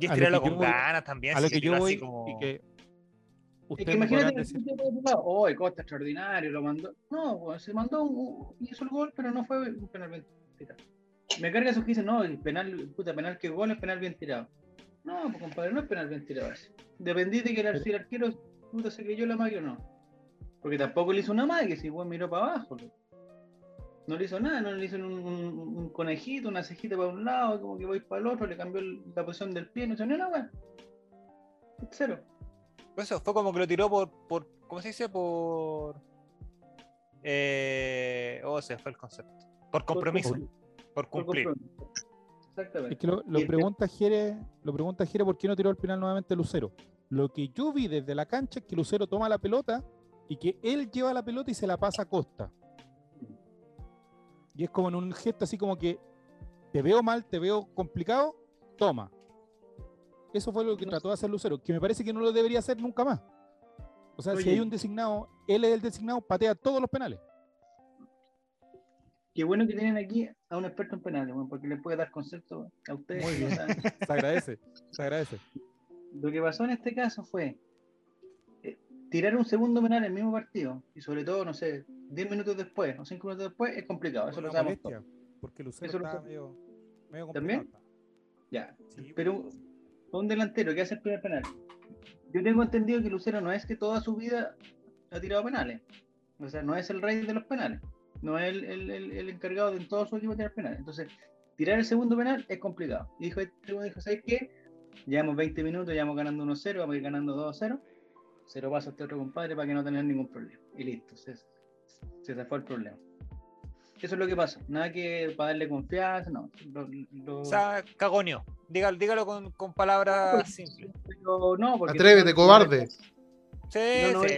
Y es tirarlo con ganas también. A lo que yo voy como- y que Es ustedes que imagínate que decir, el oh, Costa extraordinario, lo mandó. No, pues, se mandó, un- hizo el gol, pero no fue un penal bien tirado. Me carga esos que dicen, no, el penal, puta, penal que gol es penal bien tirado. No, pues compadre, no es penal ese. Dependí de que el, si el arquero puta, se creyó la magia o no. Porque tampoco le hizo una magia, si igual miró para abajo. No le hizo nada, no le hizo un, un- un conejito, una cejita para un lado, como que voy para el otro, le cambió la posición del pie, no hizo weá. Cero. Pues Eso, fue como que lo tiró por, por ¿cómo se dice? Por... Eh... Oh, se fue el concepto. Por compromiso, Por- por por cumplir. compromiso. Exactamente. Es que lo, pregunta Jere, lo pregunta Jere por qué no tiró el penal nuevamente Lucero. Lo que yo vi desde la cancha es que Lucero toma la pelota y que él lleva la pelota y se la pasa a Costa. Y es como en un gesto así como que te veo mal, te veo complicado, toma. Eso fue lo que No trató de hacer Lucero, que me parece que no lo debería hacer nunca más. O sea, si hay un designado, él es el designado, patea todos los penales. Qué bueno que tienen aquí a un experto en penales, bueno, porque le puede dar conceptos a ustedes. Muy bien. Se agradece, se agradece. Lo que pasó en este caso fue eh, tirar un segundo penal en el mismo partido, y sobre todo, no sé, 10 minutos después o 5 minutos después, es complicado, eso lo sabemos molestia, porque Lucero Eso lo estaba sé. medio, medio ¿También? Ya. Sí, Pero un delantero que hace el primer penal. Yo tengo entendido que Lucero no es que toda su vida ha tirado penales. O sea, no es el rey de los penales. No es el, el- el- el encargado de en todo su equipo de tirar penales. Entonces, tirar el segundo penal es complicado. Y dijo, este dijo, ¿sabes qué? Llevamos 20 minutos, llevamos ganando 1-0, vamos a ir ganando 2-0. Se lo pasa a este otro compadre para que no tenga ningún problema. Y listo, se, se zafó el problema. Eso es lo que pasa. Nada que para darle confianza, no. Lo- lo- O sea, cagonio. Dígalo, dígalo con, con palabras simples. pero no, porque Atrévete, no- cobarde. Sí, No, no, sí,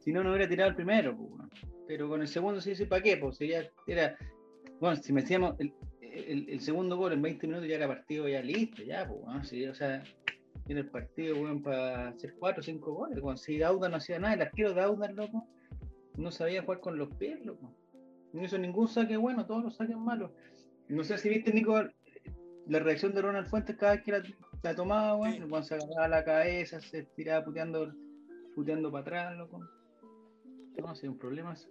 Si no, no hubiera tirado el primero, pues. Pero con el segundo sí, sí, ¿para qué? Pues sería, era, bueno, si metíamos el, el, el segundo gol en 20 minutos ya era partido ya listo, ya, pues, weón. Sí, o sea, tiene el partido, weón, para hacer 4 o 5 goles, weón. Si Dauda no hacía nada, el arquero Dauda, loco, no sabía jugar con los pies, loco. No hizo ningún saque bueno, todos los saques malos. No sé si viste, Nico, la reacción de Ronald Fuentes cada vez que la, la tomaba, weón, Sí. weón se agarraba la cabeza, se estiraba puteando, puteando para atrás, loco. No, si hay un problema. eso.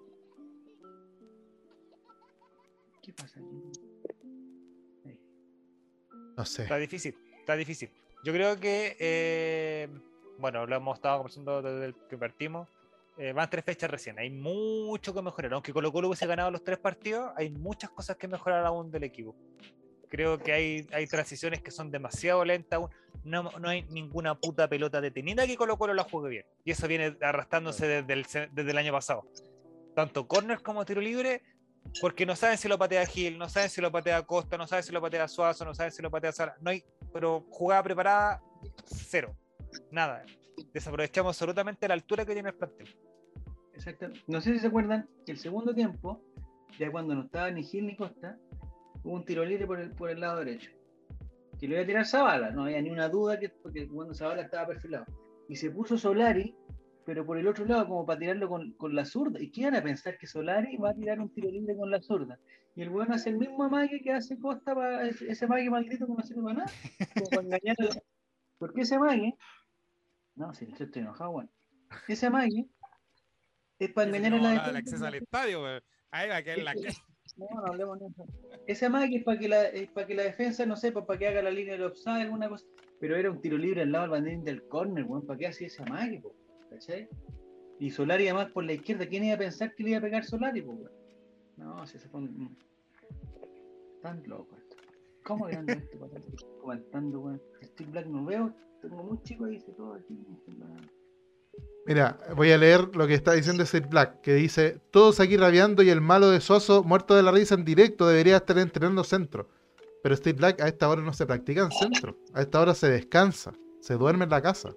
¿Qué pasa aquí? No sé. está difícil, está difícil. Yo creo que, eh, bueno, lo hemos estado conversando desde el que partimos. eh, van tres fechas recién, hay mucho que mejorar. Aunque Colo Colo hubiese ganado los tres partidos, hay muchas cosas que mejorar aún del equipo. Creo que hay, hay transiciones que son demasiado lentas. aún. No, no hay ninguna puta pelota detenida que Colo Colo la juegue bien. Y eso viene arrastrándose desde el, desde el año pasado. Tanto corner como tiro libre, porque no saben si lo patea Gil, no saben si lo patea Costa, no saben si lo patea Suazo, no saben si lo patea Sala. No hay, pero jugada preparada, cero. Nada. Desaprovechamos absolutamente la altura que tiene el plantel. Exacto. No sé si se acuerdan que el segundo tiempo, ya cuando no estaba ni Gil ni Costa, hubo un tiro libre por el, por el lado derecho. Que le iba a tirar Zavala, no había ni una duda que porque cuando Zavala estaba perfilado. Y se puso Solari, pero por el otro lado, como para tirarlo con, con la zurda. ¿Y qué iban a pensar que Solari va a tirar un tiro libre con la zurda? Y el bueno hace el mismo amague que hace Costa, para, ese ese amague maldito que no sirve para nada. Como para engañar a- ¿Por qué ese amague? No, si yo estoy enojado, bueno. Ese amague es para engañar a no, la la- el defensa. acceso al estadio. Ahí va a quedar la que. No, no hablemos de eso. Ese amague es para que la, es para que la defensa, no sé, pues, para que haga la línea del offside, alguna cosa. Pero era un tiro libre al lado del banderín del córner, weón. ¿Para qué hacía ese amague, po? ¿Cachai? Y Solari además por la izquierda, ¿quién iba a pensar que le iba a pegar Solari, weón? No, si se fue un-. Tan loco esto. ¿Cómo eran esto? Comentando, weón. Steve Black no veo, tengo muy chico y dice todo aquí. Mira, voy a leer lo que está diciendo Steve Black, que dice, todos aquí rabiando y el malo de Soso, muerto de la risa en directo, debería estar entrenando centro. Pero Steve Black a esta hora no se practica en centro, a esta hora se descansa, se duerme en la casa.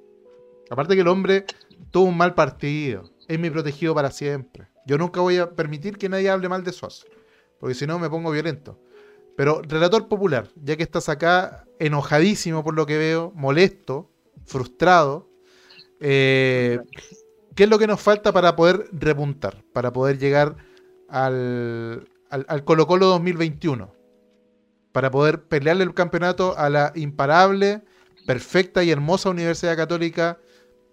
Aparte que el hombre tuvo un mal partido, es mi protegido para siempre. Yo nunca voy a permitir que nadie hable mal de Soso, porque si no me pongo violento. Pero, relator popular, ya que estás acá enojadísimo por lo que veo, molesto, frustrado, eh, ¿qué es lo que nos falta para poder repuntar? Para poder llegar al, al, al Colo Colo 2021. Para poder pelearle el campeonato a la imparable, perfecta y hermosa Universidad Católica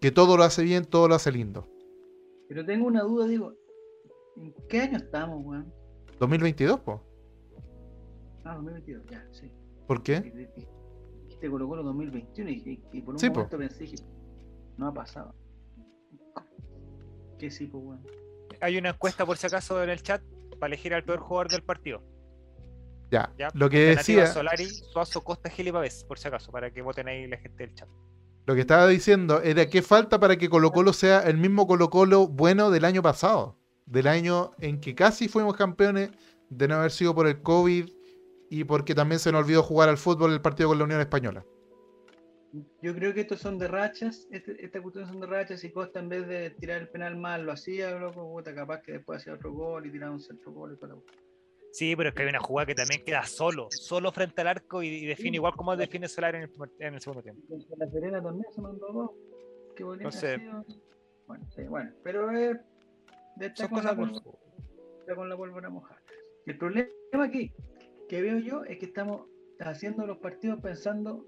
que todo lo hace bien, todo lo hace lindo. Pero tengo una duda, digo, ¿en qué año estamos, weón? 2022, po. Ah, 2022, ya, sí. ¿Por qué? Dijiste Colo Colo 2021 y, por un Sí, po. momento pensé, dije, no ha pasado. ¿Qué sí, pues, weón? Hay una encuesta por si acaso en el chat para elegir al peor jugador del partido. Ya, ¿ya? lo que decía, Solari, Suazo, Costa, Gil y Pavés, por si acaso, para que voten ahí la gente del chat. Lo que estaba diciendo era qué falta para que Colo Colo sea el mismo Colo Colo bueno del año pasado. Del año en que casi fuimos campeones de no haber sido por el COVID y porque también se nos olvidó jugar al fútbol el partido con la Unión Española. Yo creo que estos son de rachas, este, esta cuestión son de rachas y Costa en vez de tirar el penal mal lo hacía, loco, puta, capaz que después hacía otro gol y tiraba un centro gol y weá. Sí, pero es que hay una jugada que también queda solo, solo frente al arco y, y define Sí. igual como define Solari en el, primer- en el segundo tiempo. La Serena también se mandó dos. Qué bonito. Entonces- Bueno, sí, bueno, pero es de esta Son con la pólvora- con la pólvora mojada. El problema aquí que veo yo es que estamos haciendo los partidos pensando,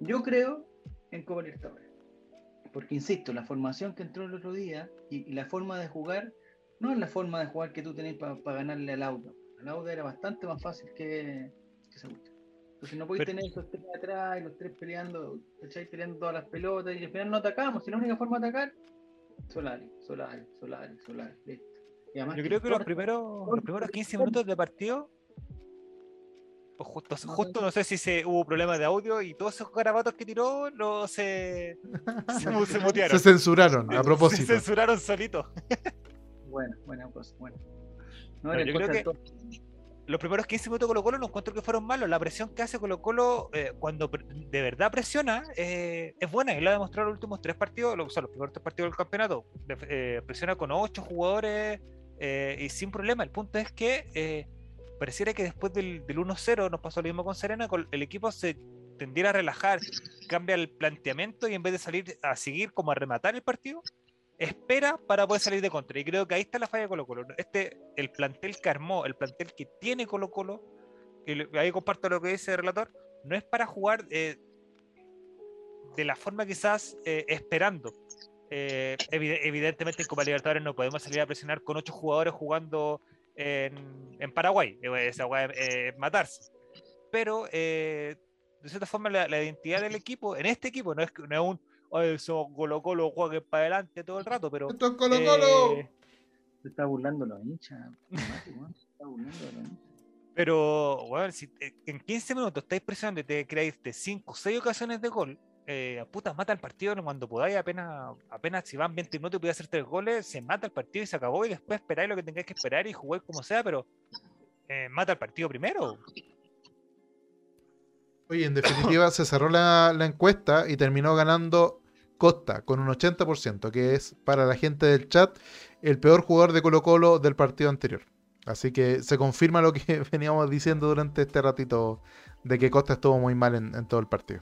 yo creo, en Copa Libertadores. Porque insisto, la formación que entró el otro día y, y la forma de jugar no es la forma de jugar que tú tenés para ganarle al Auda. Al Auda era bastante más fácil que, que esa cuestión. Entonces no podéis Pero- tener esos tres atrás y los tres peleando, ¿cachai? Peleando todas las pelotas y al final no atacamos. Si la única forma de atacar, Solari, Solari, Solari, Solari, listo. Y además Yo creo que los primeros, los primeros 15 minutos de partido, pues justo, No, justo no sé si se, hubo problemas de audio y todos esos garabatos que tiró no se, se, se mutearon. Se censuraron a Se propósito. censuraron solitos. Bueno, buena cosa, bueno. No, yo creo todo. Los primeros 15 minutos de Colo Colo no encuentro que fueron malos. La presión que hace Colo Colo eh, cuando de verdad presiona eh, es buena y lo ha demostrado los últimos tres partidos, o sea, los primeros tres partidos del campeonato. Eh, presiona con ocho jugadores eh, y sin problema. El punto es que pareciera que después del, del 1-0 nos pasó lo mismo con Serena, el equipo se tendiera a relajar, cambia el planteamiento y en vez de salir a seguir como a rematar el partido, espera para poder salir de contra. Y creo que ahí está la falla de Colo Colo. Este, el plantel que armó, el plantel que tiene Colo Colo, y ahí comparto lo que dice el relator, no es para jugar eh, de la forma quizás eh, esperando. Eh, evide- evidentemente en Copa Libertadores no podemos salir a presionar con ocho jugadores jugando en, Paraguay. Esa es matarse. Pero de cierta forma la, la identidad del equipo, en este equipo, no es, no es un "Oye, somos Colo Colo, jueguen para adelante todo el rato, pero Esto es Colo Colo. eh, Se está burlando los hinchas. Está burlando los hinchas. Pero, bueno, si en 15 minutos estáis presionando y te creaste 5 o 6 ocasiones de gol, eh, puta, mata el partido cuando podáis, apenas, apenas si van 20 minutos y podéis hacer 3 goles, se mata el partido y se acabó y después esperáis lo que tengáis que esperar y jugáis como sea, pero eh, mata el partido primero. Oye, en definitiva se cerró la, la encuesta y terminó ganando Costa con un 80%, que es para la gente del chat el peor jugador de Colo Colo del partido anterior. Así que se confirma lo que veníamos diciendo durante este ratito de que Costa estuvo muy mal en, en todo el partido.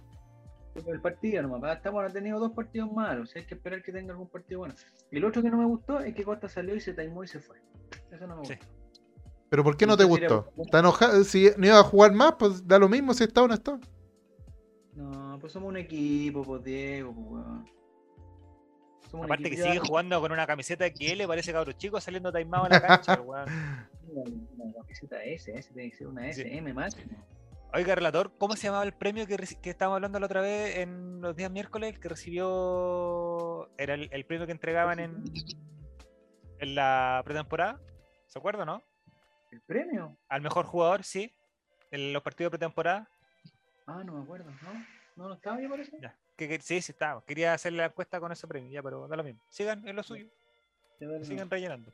Pero El partido nomás, hasta ahora ha tenido dos partidos malos, hay que esperar que tenga algún partido bueno. Y el otro que no me gustó es que Costa salió y se taimó y se fue. Eso no me Sí. gustó. Pero ¿por qué no te gustó? ¿Está enojado? Si no iba a jugar más, pues da lo mismo si está o no está. Pues somos un equipo, pues Diego, pues weón. Somos un Aparte que sigue jugando con una camiseta que le parece cabro chico saliendo taimado en la cancha, weón. Una, camiseta S, S tiene que ser una Sí. SM más. Oiga, relator, ¿cómo se llamaba el premio que, que estábamos hablando la otra vez en los días miércoles? Que recibió. Era el, el premio que entregaban en, en la pretemporada. ¿Se acuerda, no? ¿El premio? Al mejor jugador, sí. En los partidos de pretemporada. Ah, no me acuerdo, ¿no? No, no estaba bien, parece. Ya. Que, que- sí, sí, estaba. Quería hacer la encuesta con ese premio, ya, pero da lo mismo. Sigan en lo suyo, sigan rellenando.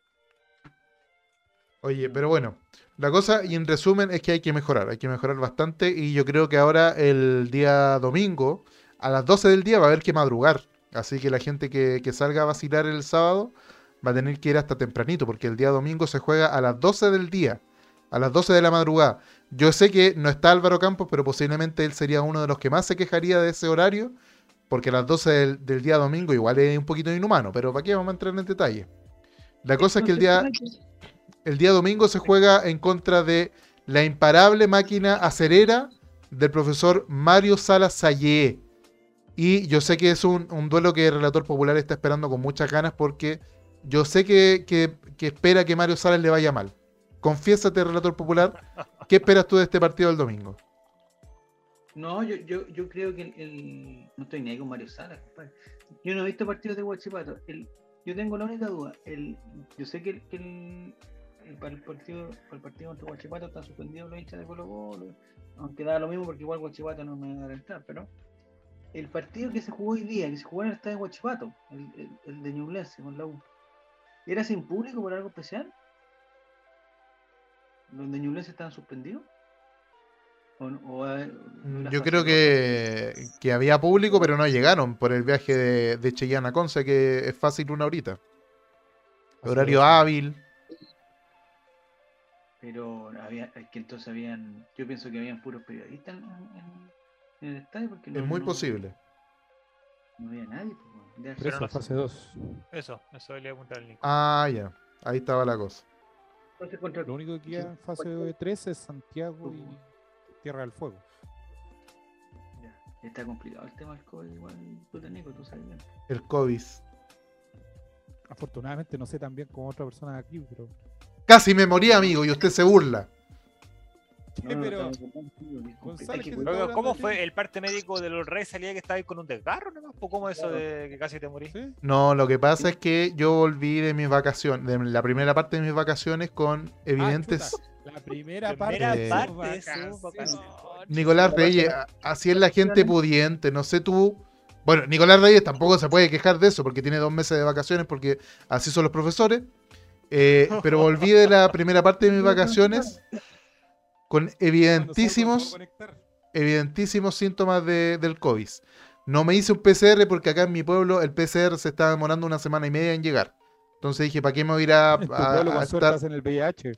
Oye, pero bueno, la cosa y en resumen es que hay que mejorar, hay que mejorar bastante y yo creo que ahora el día domingo a las 12 del día va a haber que madrugar, así que la gente que, que salga a vacilar el sábado va a tener que ir hasta tempranito porque el día domingo se juega a las 12 del día, a las 12 de la madrugada. Yo sé que no está Álvaro Campos, pero posiblemente él sería uno de los que más se quejaría de ese horario porque a las 12 del, del día domingo igual es un poquito inhumano, pero ¿para qué vamos a entrar en detalle? La cosa es que el día... El día domingo se juega en contra de la imparable máquina acerera del profesor Mario Salas Sayé. Y yo sé que es un, un duelo que el relator popular está esperando con muchas ganas porque yo sé que, que- que espera que Mario Salas le vaya mal. Confiésate, relator popular, ¿qué esperas tú de este partido del domingo? No, yo, yo, yo creo que el, No estoy ni ahí con Mario Salas, compadre. Yo no he visto partidos de Huachipato. Yo tengo la única duda. Yo sé que, el, que el- para, el partido, para el partido contra Huachipato están suspendidos los hinchas de Colo Colo. Aunque da lo mismo porque igual Huachipato no me va a entrar, pero. El partido que se jugó hoy día, que se jugó en el estadio de Huachipato, el, el, el de Ñublense con la U, ¿era sin público por algo especial? ¿Los de Ñublense estaban suspendidos? ¿O, no- o, eh, era Yo creo que, que había público, pero no llegaron por el viaje de, de Cheyenne a Conce, que es fácil una horita. Horario hábil. Pero había, es que entonces habían, yo pienso que habían puros periodistas en, en- en el estadio porque no, Es muy no- posible. No había nadie. Pues, eso es fase 2. Eso, eso le voy a apuntar al Nico. Ah, ya. Ahí estaba la cosa. Entonces contra- Lo único que queda en fase 3 es Santiago y Tierra del Fuego. Ya, está complicado el tema del COVID igual, Nico, tú sabes bien. El COVID. Afortunadamente no sé tan bien como otra persona de aquí, pero Casi me morí, amigo, y usted se burla. No, Pero González, que. Oiga, ¿Cómo fue el parte médico de los Reyes? Salía que estaba ahí con un desgarro nomás. ¿Pues ¿Cómo eso Claro. de que casi te morís? ¿Sí? No, lo que pasa es que yo volví de mis vacaciones, de la primera parte de mis vacaciones con evidentes... Ah, chuta, la primera, Primera parte, parte de vacación. Nicolás Reyes, así es la gente pudiente, no sé tú. Bueno, Nicolás Reyes tampoco se puede quejar de eso porque tiene dos meses de vacaciones porque así son los profesores. Eh, pero volví de la primera parte de mis vacaciones con evidentísimos, evidentísimos síntomas de- del COVID. No me hice un PCR porque acá en mi pueblo el PCR se está demorando una semana y media en llegar. Entonces dije, ¿para qué me voy a ir a, En a- pueblo, a estar? hacen el VIH.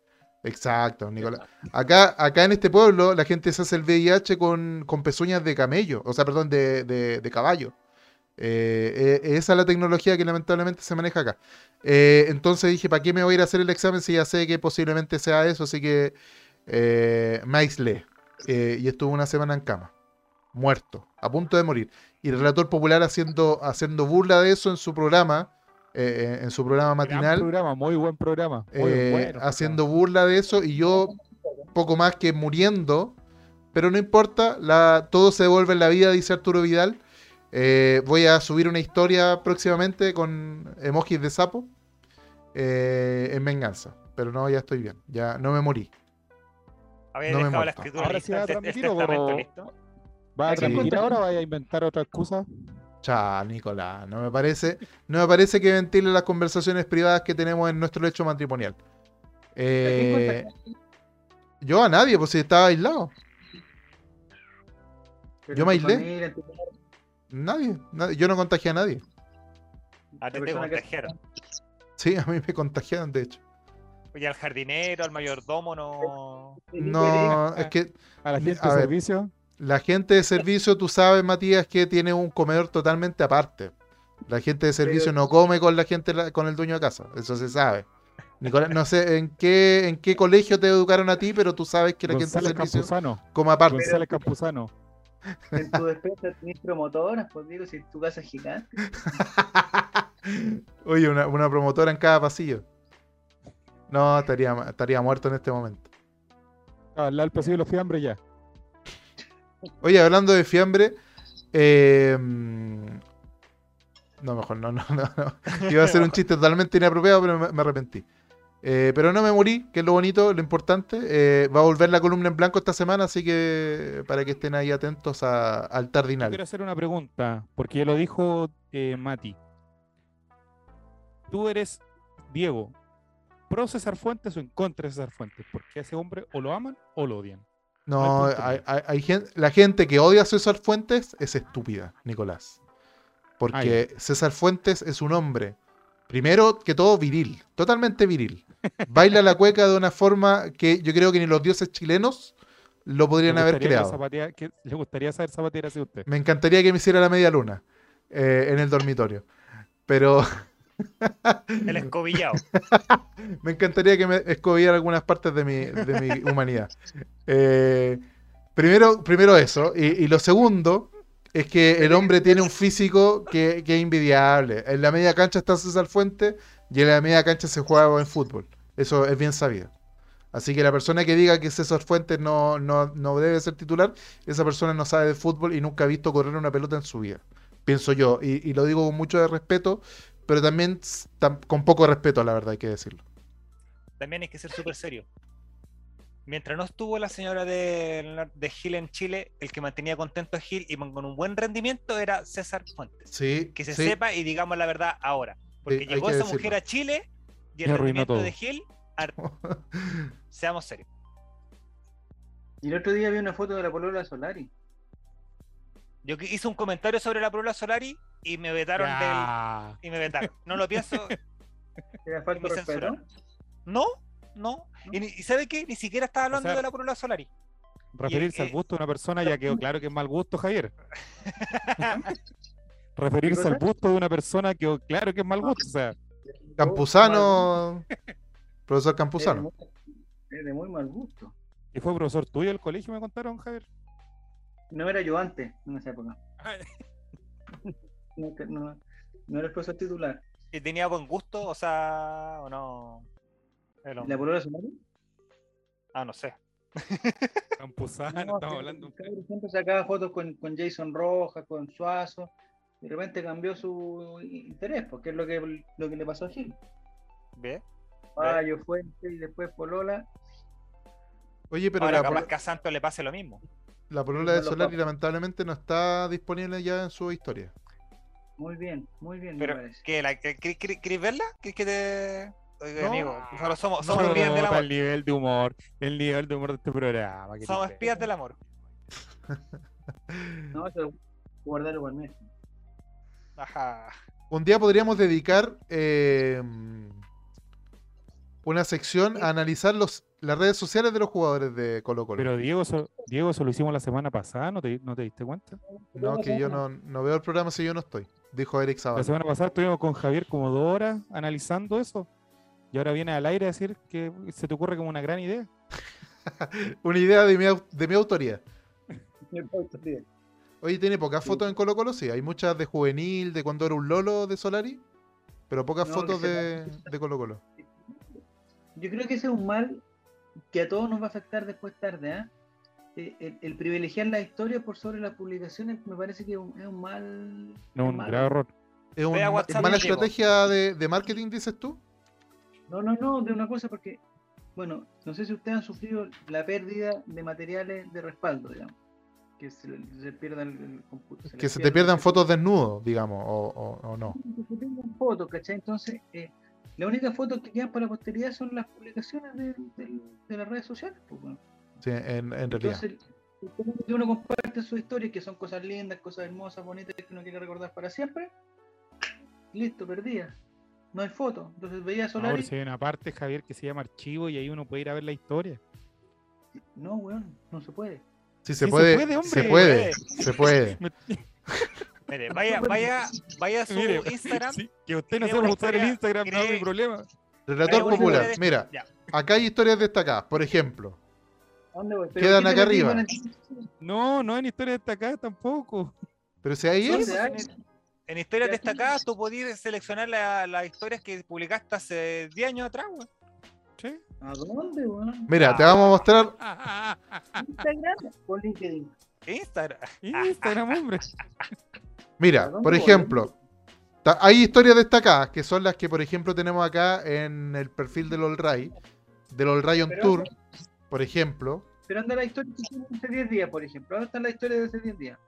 Exacto, Nicolás. Acá, acá en este pueblo la gente se hace el VIH con, con pezuñas de camello, o sea, perdón, de, de- de caballo. Eh, eh, esa es la tecnología que lamentablemente se maneja acá. Eh, entonces dije, ¿para qué me voy a ir a hacer el examen si ya sé que posiblemente sea eso? Así que eh, me aislé eh, y estuve una semana en cama, muerto, a punto de morir. Y el relator popular haciendo, haciendo burla de eso en su programa, eh, eh, en su programa matinal programa, muy buen programa. Muy bueno, haciendo burla de eso y yo poco más que muriendo, pero no importa, la, todo se devuelve en la vida, dice Arturo Vidal. Voy a subir una historia próximamente con emojis de sapo en venganza, pero no, ya estoy bien, ya no me morí. Había No dejado la escritura Ahora lista, sí va a el, el transmitir o- listo. ¿Va a transmitir ahora o vaya a inventar otra excusa? Cha, Nicolás, no me parece, no me parece que ventile las conversaciones privadas que tenemos en nuestro lecho matrimonial. Eh, yo a nadie, pues si estaba aislado. Pero yo me aislé. familia, en tu- Nadie, nadie, yo no contagié a nadie. A ti La te persona que- contagiaron. Sí, a mí me contagiaron, de hecho. Oye, al jardinero, al mayordomo, no. No, es que A la gente a de ver. servicio. la gente de servicio, tú sabes, Matías, que tiene un comedor totalmente aparte. La gente de servicio no come con la gente, con el dueño de casa, eso se sabe. Nicolás, no sé en qué, en qué colegio te educaron a ti, pero tú sabes que la gente de servicio Campuzano. come aparte. González Campuzano. En tu despensa tenés promotoras, pues digo, si tu casa es gigante. Oye, una, una promotora en cada pasillo. No, estaría, estaría muerto en este momento. Al lado del pasillo de los fiambres ya. Oye, hablando de fiambre, eh, no, mejor no, no, no, no. Iba a ser un chiste totalmente inapropiado, pero me, me arrepentí. Eh, pero no me morí, que es lo bonito, lo importante. Eh, va a volver la columna en blanco esta semana, así que para que estén ahí atentos a- al Yo tardinal. quiero hacer una pregunta, porque ya lo dijo eh, Mati. Tú eres Diego, pro César Fuentes o en contra de César Fuentes, porque a ese hombre o lo aman o lo odian. No, hay punto hay, medio. hay- hay gen- la gente que odia a César Fuentes es estúpida, Nicolás. Porque César Fuentes es un hombre, primero que todo viril, totalmente viril. Baila la cueca de una forma que yo creo que ni los dioses chilenos lo podrían haber creado. que- le gustaría saber zapatear así usted. Me encantaría que me hiciera la media luna eh, en el dormitorio. Pero El escobillado. me encantaría que me escobillara algunas partes de mi, de mi humanidad. Eh, primero, primero eso. Y, y lo segundo es que el hombre tiene un físico que, que es envidiable. En la media cancha está César Fuente y en la media cancha se juega en fútbol. Eso es bien sabido. Así que la persona que diga que César Fuentes no, no, no debe ser titular, esa persona no sabe de fútbol y nunca ha visto correr una pelota en su vida. Pienso yo. Y, y lo digo con mucho de respeto, pero también con poco respeto, la verdad, hay que decirlo. También hay que ser súper serio. Mientras no estuvo la señora de, de Gil en Chile, el que mantenía contento a Gil y con un buen rendimiento era César Fuentes. Sí, Que se sí. sepa y digamos la verdad ahora. Porque Sí, llegó esa decirlo. mujer a Chile y el rendimiento todo. de Gil, ar- seamos serios. Y el otro día vi una foto de la polola Solari. Yo hice un comentario sobre la prueba Solari y me vetaron del. Y me vetaron. No lo pienso. Era falta respeto. censuraron. No, no. Y, ni- ¿y sabe qué? Ni siquiera estaba hablando sea, de la prueba Solari. Referirse al gusto de una persona ya quedó claro que es mal gusto, Javier. Referirse ¿Qué al gusto de una persona quedó claro que es mal gusto. O sea, Campuzano, profesor Es de Campuzano. muy- Es de muy mal gusto. ¿y fue profesor tuyo del colegio, me contaron, Javier? No era yo antes, en esa época. No, no, no era el profesor titular. Y tenía buen gusto, o sea, o no. ¿La polola Solari? Ah, no sé. Campuzano, No, estamos hablando. siempre sacaba fotos con, con Jason Rojas, con Suazo. De repente cambió su interés, porque es lo que, lo que le pasó a Gil. ¿Ve? Fallo, Fuente y después Polola. Oye, pero Ahora la, capaz que a Santos le pase lo mismo. La polola de Solari lamentablemente no está disponible ya en su historia. Muy bien, muy bien, Pero, me. ¿qué, la, que- que- que- ¿Querés verla? ¿Querés que te.? Oiga, No. amigo, solo somos, No, somos espías del amor. el nivel de humor, el nivel de humor de este programa. Somos espías del amor. No, eso guardarlo por mí. Ajá. Un día podríamos dedicar eh, una sección a analizar los, las redes sociales de los jugadores de Colo Colo. Pero Diego, eso- Diego, eso lo hicimos la semana pasada, ¿no te, no te diste cuenta? no, que yo no, no veo el programa si yo no estoy, dijo Eric La Zavala. semana pasada estuvimos con Javier como dos horas analizando eso. Y ahora viene al aire a decir que se te ocurre como una gran idea. Una idea de mi, de mi autoría. Oye, tiene pocas Sí. fotos en Colo Colo, sí. Hay muchas de juvenil, de cuando era un Lolo de Solari, pero pocas No, fotos de, de Colo Colo. Yo creo que ese es un mal que a todos nos va a afectar después tarde, ¿ah? Eh, El, el privilegiar la historia por sobre las publicaciones me parece que es un, es un mal. No, es un malo. grave error. ¿Es un- Ve a es WhatsApp, mala estrategia de, de marketing, dices tú? No, no, no, de una cosa porque, bueno, no sé si ustedes han sufrido la pérdida de materiales de respaldo, digamos. Que se, le- se pierda el, el computador. Que se te pierdan fotos desnudos, digamos, o, o- o no. Que se pierdan fotos, ¿cachai? Entonces, eh, las únicas fotos que quedan para la posteridad son las publicaciones de, de- de las redes sociales. pues, bueno. Sí, en, en realidad. Entonces, si uno comparte sus historias, que son cosas lindas, cosas hermosas, bonitas, que uno quiere recordar para siempre, listo, perdida. No hay foto. Entonces veía a Ahora Solari. si hay una parte, Javier, que se llama archivo y ahí uno puede ir a ver la historia. No, weón, no se puede. Sí, se Sí se puede, puede, hombre. se puede, se puede. Mire, vaya, vaya, vaya a su Mire, Instagram. Sí, que usted no Cree sepa una usar el Instagram, no es mi cree- problema. Relator popular. de- Mira, Ya. acá hay historias destacadas. Por ejemplo, ¿A dónde voy? Quedan ¿qué te acá arriba. el- No, no en historia destacada tampoco. pero si ahí Sí, es, ¿Dónde hay? En historias destacadas, tú podías seleccionar la- las historias que publicaste hace 10 años atrás, weón. Sí. ¿A dónde, weón? mira, te vamos a mostrar. Instagram o LinkedIn. Instagram. Instagram, hombre. Mira, ¿A dónde por ejemplo, hay historias destacadas que son las que, por ejemplo, tenemos acá en el perfil del All Ray, del All Ray on Pero- Tour, por ejemplo. Pero anda la historia que hicimos hace 10 días, por ejemplo. ¿Dónde está la historia de hace 10 días?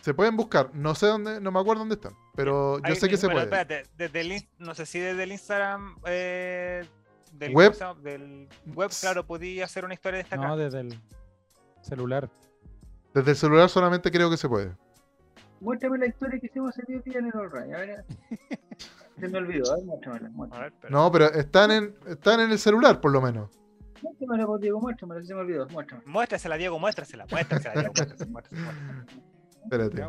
Se pueden buscar, no sé dónde, no me acuerdo dónde están, pero yo Ahí- sé que se puede. espérate, desde el, no sé si desde el Instagram eh, del Web. del web, claro, podía hacer una historia destacada. No, desde el celular. Desde el celular solamente creo que se puede. Muéstrame la historia que hicimos 10 días en el All Right. A ver. Se me olvidó, a ver, muéstramela. A Muéstramela, ver, pero- No, pero están en, están en el celular, por lo menos. muéstramela pues, Diego, muéstramela, se me olvidó. Muéstramela. Muéstrasela, Diego, muéstrasela, muéstrasela, Diego, muéstrasela, muéstrasela, muéstrasela. Espérate.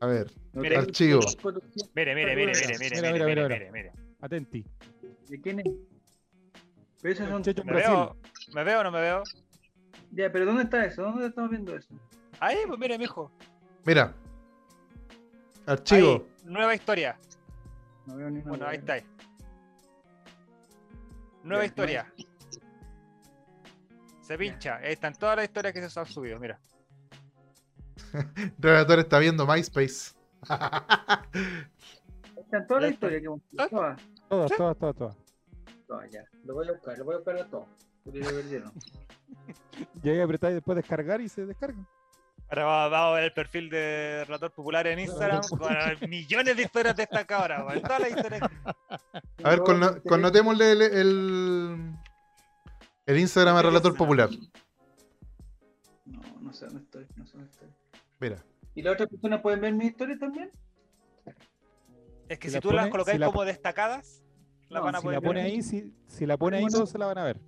A ver. Mire, archivo. Mire, mire, mire, mire, mire, Mira, mire, mira, mire, mira, mire, mire. Atenti. ¿De quién es? Pero esos son... ¿Me veo? ¿Me veo o no me veo? Ya, pero ¿dónde está eso? ¿Dónde estamos viendo eso? Ahí, pues mire, mijo. Mira. Archivo. Ahí, nueva historia. No veo ni. Bueno, ahí está. ahí. Nueva Ya, historia. Se pincha. Ahí están todas las historias que se han subido, mira. Relator está viendo MySpace. Ahí Están todas las historias que hemos visto. Todas. Todas, todas, todas, todas. Todas, ya. Lo voy a buscar, lo voy a buscar a todos. Porque se perdieron. Y ahí apretáis después descargar y se descarga. Ahora va- vamos a ver el perfil de Relator Popular en Instagram con millones de historias. Todas las historias. A ver, conno- connotémosle el, el, el Instagram a Relator Popular. No, no sé dónde estoy, no sé dónde estoy. Mira. ¿Y las otras personas pueden ver mi historia también? Es que Si si, la tú las colocáis si la- como destacadas, las No, van a Si poder la pone ver. ahí, si, si la pone ahí, todos se la van a ver.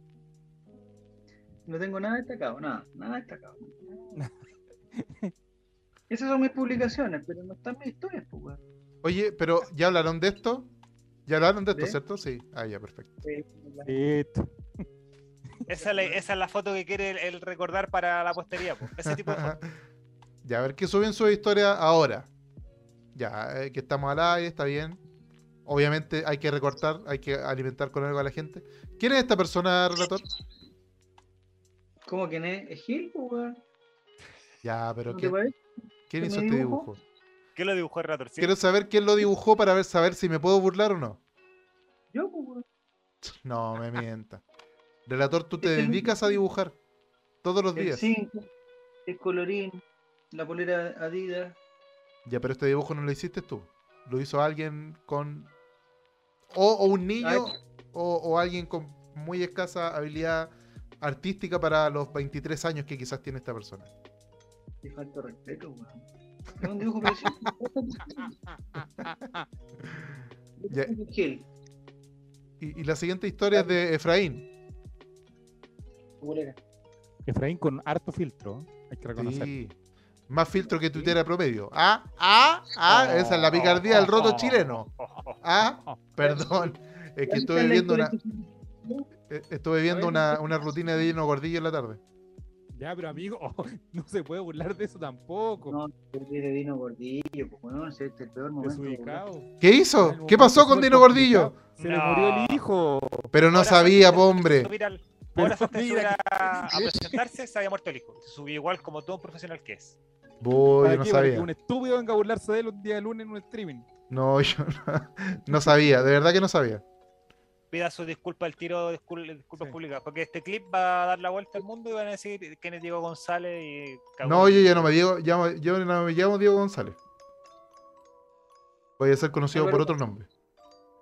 No tengo nada destacado, nada, nada destacado. Esas son mis publicaciones, pero no están mis historias, pues, weón. Oye, pero ¿ya hablaron de esto? ¿Ya hablaron de esto, ¿De? cierto? Sí. Ah, ya, perfecto. Sí, Listo. Esa, es la- esa es la foto que quiere el, el recordar para la postería. po. Ese tipo de foto. ya, a ver qué suben su historia ahora. Ya, eh, que estamos al aire, está bien. obviamente hay que recortar, hay que alimentar con algo a la gente. ¿Quién es esta persona, relator? ¿Cómo que no es? ¿Es Gil, po, weón? Ya, pero ¿No te ¿quién, quién ¿Que hizo me este dibujo? ¿Qué lo dibujó el Relator? ¿Sí? Quiero saber quién lo dibujó para ver, saber si me puedo burlar o no. Yo, weón. No, me mienta. Relator, tú te dedicas a dibujar todos los El días. 5, el colorín, la polera Adidas. Ya, pero este dibujo no lo hiciste tú. Lo hizo alguien con. O, o un niño, o alguien con muy escasa habilidad artística para los 23 años que quizás tiene esta persona. Qué falta de respeto, weón. Es un dibujo Y, y la siguiente historia es de Efraín. Efraín con harto filtro, hay que reconocer. Sí. Más filtro que tuitera promedio. Ah, ah, ah, esa es la picardía del roto chileno. Ah, perdón. Es que estuve viendo una, eh, estuve viendo una, una rutina de Dino Gordillo en la tarde. Ya, pero amigo, no se puede burlar de eso tampoco. No, es de Dino Gordillo, pues bueno, ese es el peor momento. ¿Qué hizo? ¿Qué pasó con Dino Gordillo? Se le murió el No. hijo. Pero no Ahora sabía, po, de hombre. al- Ahora subir mira a, a presentarse, se había muerto el hijo. Se subió igual como todo un profesional que es. Voy, ¿Para no qué? Para que sabía. un estúpido venga a burlarse de él un día de lunes en un streaming. No, yo no, no sabía, de verdad que no sabía. Pida su disculpa al tiro, discul- disculpas Sí. públicas, porque este clip va a dar la vuelta al mundo y van a decir quién es Diego González y cagó. No, yo ya no me digo, llamo- yo no me llamo Diego González. Voy a ser conocido por otro nombre.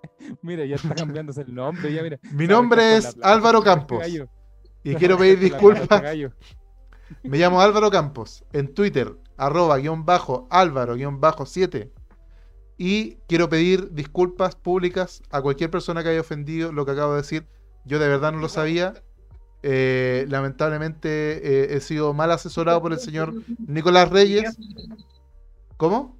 Mira, ya está cambiándose el nombre. Ya, mira. Mi nombre es Álvaro hace Campos. Y quiero pedir hace disculpas. gallo. Me llamo Álvaro Campos. En Twitter, arroba guion bajo Álvaro guion bajo 7. Y quiero pedir disculpas públicas a cualquier persona que haya ofendido lo que acabo de decir. Yo de verdad no lo sabía. Eh, lamentablemente eh, he sido mal asesorado por el señor Nicolás Reyes. ¿Cómo?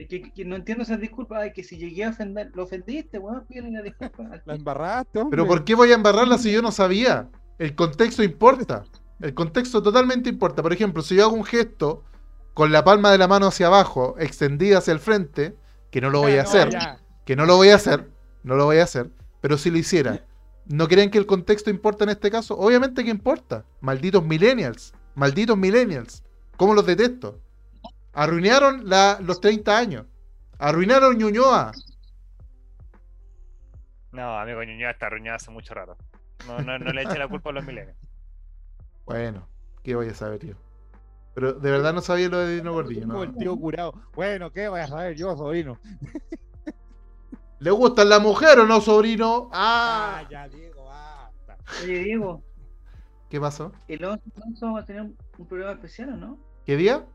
Es que, que no entiendo esas disculpas. Que si llegué a ofender, lo ofendiste, weón, pídele una disculpa. La embarraste, hombre. Pero ¿por qué voy a embarrarla si yo no sabía? El contexto importa. El contexto totalmente importa. Por ejemplo, si yo hago un gesto con la palma de la mano hacia abajo, extendida hacia el frente, que no lo voy a hacer, que no lo voy a hacer, no lo voy a hacer, pero si lo hiciera, ¿no creen que el contexto importa en este caso? Obviamente que importa. Malditos millennials, malditos millennials. ¿Cómo los detesto? Arruinaron la- los 30 años. Arruinaron Ñuñoa. No, amigo Ñuñoa está arruinado hace mucho rato. No, no, no le eche la culpa a los milenios. Bueno, ¿qué voy a saber yo? Pero de verdad no sabía lo de Dino Gordillo. Como ¿no? el tío curado. Bueno, ¿qué voy a saber yo, sobrino? ¿Le gustan la mujer o no, sobrino? Ah, ya, Diego, basta. Oye, Diego, ¿qué pasó? el 11 de marzo vamos a tener un, un programa especial, ¿o no? ¿Qué día?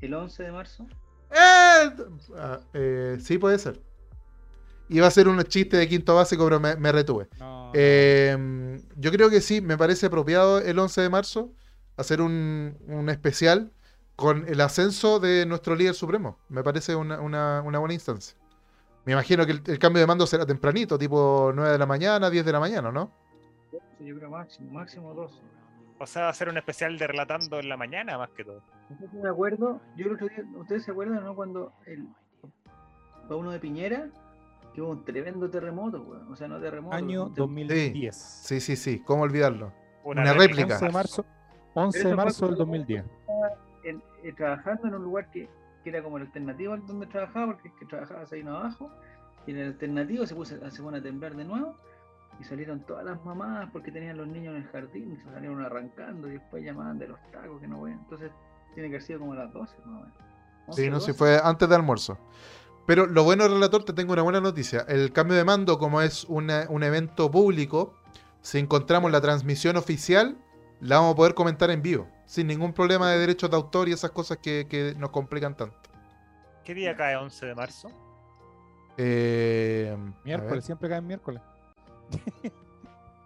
El 11 de marzo. Eh, ah, eh, sí, puede ser. Iba a ser un chiste de quinto básico, pero me, me retuve. No, Eh, yo creo que sí, me parece apropiado el 11 de marzo hacer un, un especial con el ascenso de nuestro líder supremo. Me parece una, una- una buena instancia. Me imagino que el, el cambio de mando será tempranito, tipo 9 de la mañana, 10 de la mañana, ¿no? Sí, Yo creo máximo, máximo 12. O sea, va a ser un especial de relatando en la mañana más que todo. No me acuerdo, yo el otro día, ¿ustedes se acuerdan, no? Cuando el, fue uno de Piñera, que hubo un tremendo terremoto, weón. O sea, no terremoto. Año un tem- 2010. Sí, sí, sí. ¿Cómo olvidarlo? Una, Una réplica. 11 de marzo, 11 de marzo del cuando- 2010. en- eh, trabajando en un lugar que, que era como el alternativo al donde trabajaba, porque es que trabajaba ahí abajo, y en el alternativo se puso, se pone a temblar de nuevo, y salieron todas las mamás porque tenían los niños en el jardín, y se salieron arrancando, y después llamaban de los tacos, que no voy. Entonces, tiene que haber sido como a las 12, más o menos. Sí, 11, no, si 12. fue antes de almuerzo. Pero lo bueno, relator, te tengo una buena noticia. El cambio de mando, como es una- un evento público, si encontramos la transmisión oficial, la vamos a poder comentar en vivo, sin ningún problema de derechos de autor y esas cosas que, que nos complican tanto. ¿Qué día cae 11 de marzo? Eh, a Miércoles, siempre cae miércoles.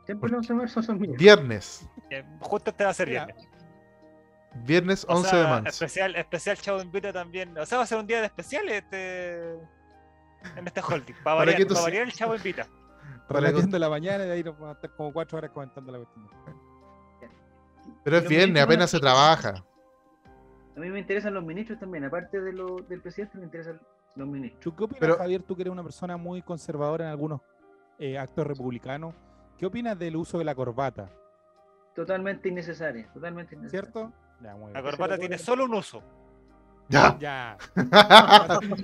Siempre los 11 de marzo son míos. viernes, Eh, justo este va a ser viernes. viernes O 11 sea, de marzo. Especial, especial Chavo Invita también. O sea, va a ser un día de especiales este, en este holding. Para Para variar, que tú para se- variar el Chavo Invita. Para Relatiendo la mañana y de ahí nos vamos a estar como 4 horas comentando la cuestión. Pero es viernes, apenas se trabaja. A mí me interesan los ministros también, aparte de lo, del presidente, me interesa los ministros. ¿Tú qué opinas, Pero- Javier? Tú que eres una persona muy conservadora en algunos eh, actos republicanos. ¿Qué opinas del uso de la corbata? Totalmente innecesaria, totalmente innecesaria. ¿Cierto? Ya, muy La corbata tiene solo un uso. Ya. Ya.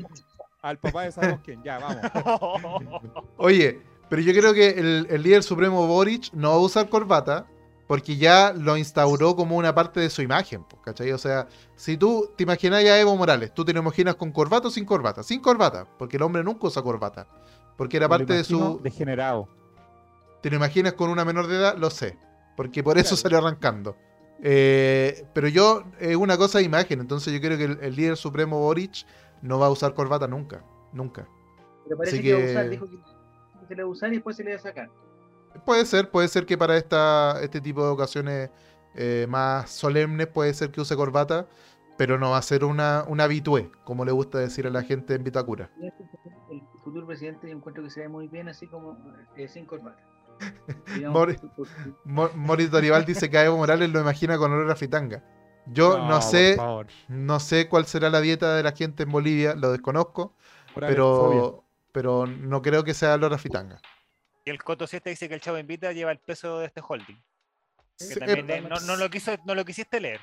Al papá de sabemos quién. Ya, vamos. Oye, pero yo creo que el, el líder supremo Boric no va a usar corbata porque ya lo instauró como una parte de su imagen, ¿cachai? O sea, si tú te imaginas a Evo Morales, tú te lo imaginas con corbata o sin corbata. Sin corbata, porque el hombre nunca usa corbata. Porque era Me parte de su... Degenerado. ¿Te lo imaginas con una menor de edad? Lo sé. Porque por eso Claro. salió arrancando. Eh, pero yo, es una cosa de imagen. Entonces yo creo que el, el líder supremo Boric no va a usar corbata nunca. Nunca. Pero parece Así que, iba a que- usar, dijo que se le iba a usar y después se le iba a sacar. Puede ser, puede ser que para esta, este tipo de ocasiones eh, más solemnes puede ser que use corbata, pero no va a ser una, una habitué, como le gusta decir a la gente en Vitacura. El futuro presidente yo encuentro que se ve muy bien así como eh, sin corbata. Mori- Mo- Moritz Dorival dice que a Evo Morales lo imagina con olor a fritanga. Yo no, sé, no sé cuál será la dieta de la gente en Bolivia, lo desconozco, Por pero, pero no creo que sea olor a fritanga. Y el Coto Siesta dice que el Chavo Invita lleva el peso de este holding. Que Sí, también eh, no, no lo quiso, no lo quisiste leer.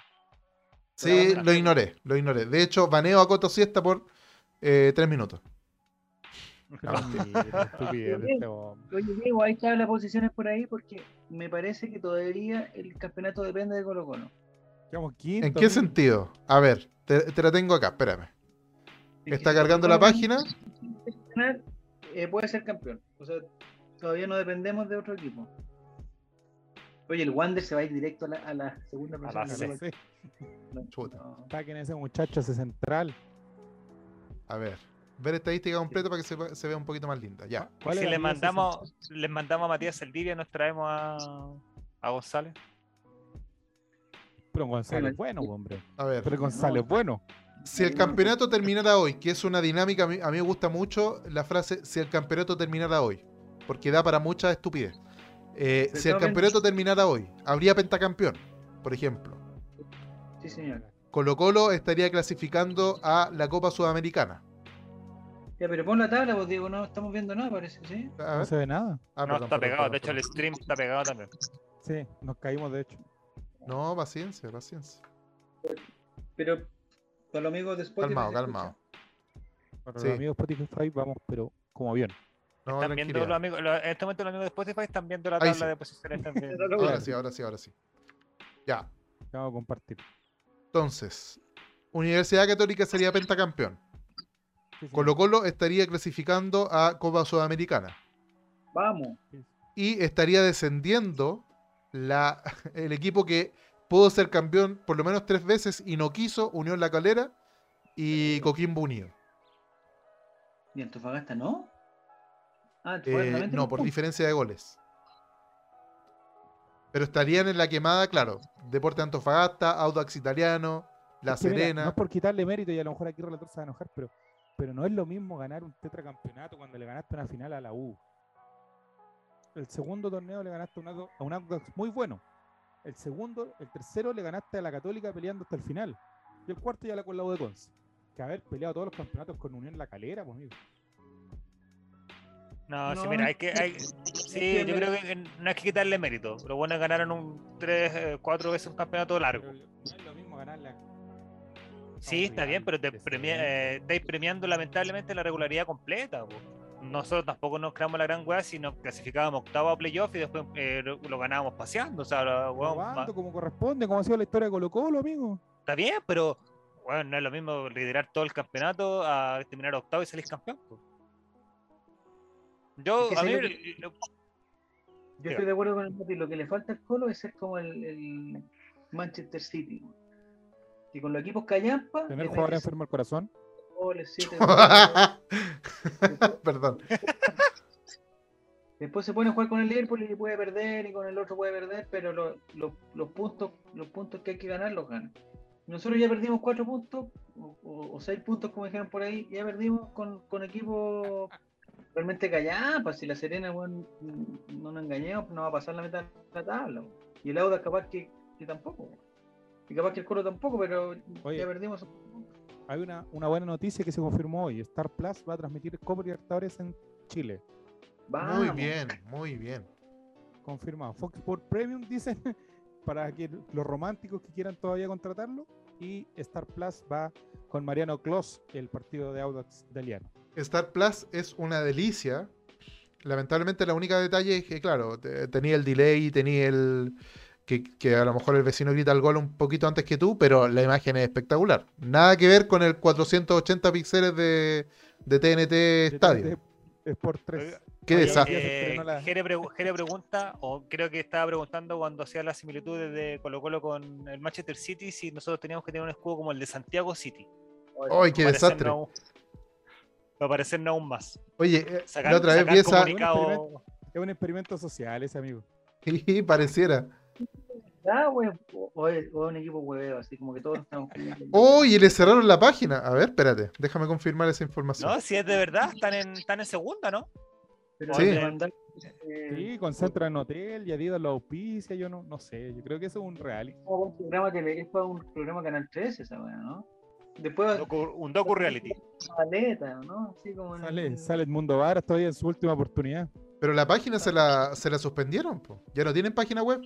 Sí, lo ignoré, lo ignoré. De hecho, baneo a Coto Siesta por eh, tres minutos. Estupidez de este. Oye, Diego, ahí están las posiciones por ahí porque me parece que todavía el campeonato depende de Colo Colo. ¿En qué sentido? A ver, te, te la tengo acá, espérame. Es Está que cargando la página. eh, puede ser campeón. O sea, todavía no dependemos de otro equipo. Oye, el Wander se va a ir directo a la, a la segunda A la posición. C. No, Chuta. no. Saquen a ese muchacho ese central. A ver, ver estadística completa para que se, se vea un poquito más linda. Ya. Y ¿Cuál si le mandamos, les mandamos a Matías Saldivia, nos traemos a, a González. Pero Gonzalo Bueno, es bueno, hombre. A ver, Pero Gonzalo es bueno. si el campeonato terminara hoy, que es una dinámica, a mí, a mí me gusta mucho la frase, si el campeonato terminara hoy, porque da para mucha estupidez. Eh, si el campeonato terminara hoy, habría pentacampeón, por ejemplo. Sí, señor. Colo Colo estaría clasificando a la Copa Sudamericana. Ya, pero pon la tabla, pues Diego, no estamos viendo nada, parece, ¿sí? A No ver. se ve nada. Ah, no, perdón, está perdón, pegado. perdón, de hecho, el stream está pegado también. Sí, nos caímos de hecho. No, paciencia, paciencia. Pero con los amigos de Spotify. Calmado, calmado. Sí. los amigos de Spotify vamos, pero como avión. No, están viendo los amigos, los- en este momento los amigos de Spotify están viendo la Ahí tabla sí. de posiciones también. Ahora sí, ahora sí, ahora sí. Ya. Vamos a compartir. Entonces, Universidad Católica sería pentacampeón. Sí, sí. Colo Colo estaría clasificando a Copa Sudamericana. Vamos. Y estaría descendiendo la, el equipo que pudo ser campeón por lo menos tres veces y no quiso, Unión La Calera y Coquimbo Unido. ¿Y Antofagasta no? Ah, Eh, no, por diferencia de goles. Pero estarían en la quemada, claro. Deporte Antofagasta, Audax Italiano, La Es que mira, Serena. no es por quitarle mérito y a lo mejor aquí el relator se va a enojar, pero, pero no es lo mismo ganar un tetracampeonato cuando le ganaste una final a la U. El segundo torneo le ganaste a un Audax- a un Audax muy bueno. El segundo, el tercero le ganaste a la Católica peleando hasta el final. Y el cuarto ya la con la U de Conce. Que haber peleado todos los campeonatos con Unión La Calera, pues amigo. No, sí, No, mira, no hay que. Hay, sí, yo creo que no hay que quitarle mérito. Lo bueno es ganar en un 3, 4 veces un campeonato largo. Pero no es lo mismo ganarla. Sí, está bien, pero te premia, eh, estáis premiando lamentablemente la regularidad completa. po. Nosotros tampoco nos creamos la gran weá si nos clasificábamos octavo a playoff y después eh, lo, ganábamos paseando. O sea, la- ma- como corresponde, como ha sido la historia de Colo Colo, amigo. está bien, pero bueno, no es lo mismo liderar todo el campeonato a terminar octavo y salir campeón. po. Yo, Es que a sé mí, lo lo- que- lo- Yo estoy de acuerdo con el Mati, Lo que le falta al Colo es ser como el, el Manchester City. Que con los equipos callampa. Tener le jugadores metes enfermos al corazón. goles, siete goles. Perdón. Después se pone a jugar con el Liverpool y puede perder y con el otro puede perder, pero lo- lo- los puntos los puntos que hay que ganar los gana. Nosotros ya perdimos cuatro puntos o, o- o seis puntos como dijeron por ahí, ya perdimos con, con equipos realmente callampas. Si la Serena weón, no nos engañemos, no va a pasar la mitad de la tabla. Y el Auda capaz que, que tampoco. Y capaz que el Colo tampoco, pero Oye. ya perdimos. Hay una, una buena noticia que se confirmó hoy. Star Plus va a transmitir Copa Libertadores en Chile. Muy bien, muy bien. Confirmado. Fox Sport Premium dicen para que los románticos que quieran todavía contratarlo. Y Star Plus va con Mariano Clos, el partido de Audax Italiano. Star Plus es una delicia. Lamentablemente la única detalle es que, claro, te- tenía el delay, tenía el... Que, que a lo mejor el vecino grita el gol un poquito antes que tú, pero la imagen es espectacular. Nada que ver con el 480 píxeles de, de TNT Stadium. De Sport 3. Qué Oye, desastre. la- Eh, Jere, pregu- Jere pregunta, o creo que estaba preguntando cuando hacía las similitudes de Colo Colo con el Manchester City, si nosotros teníamos que tener un escudo como el de Santiago City. ¡Ay, qué desastre! Para parecernos aún más. Oye, eh, Sacar, la otra vez vi esa... comunicado- Es un experimento social ese amigo. Y pareciera. Ah, wey, o, o es, o es un equipo hueveo, así como que todos estamos. ¡Oh! Y le cerraron la página. A ver, espérate. Déjame confirmar esa información. No, si es de verdad, están en, están en segunda, ¿no? Pero Sí. mandar, eh, Sí, concentra en hotel y Adidas lo auspicia, yo no, no sé, yo creo que eso es un reality. un programa tele, es para un programa Canal 13 esa weá, ¿no? Después Docu- un docu reality. maleta, ¿no? Así como en Sale, el- sale Edmundo Varas todavía en su última oportunidad. Pero la página se la, se la suspendieron. po. Ya no tienen página web.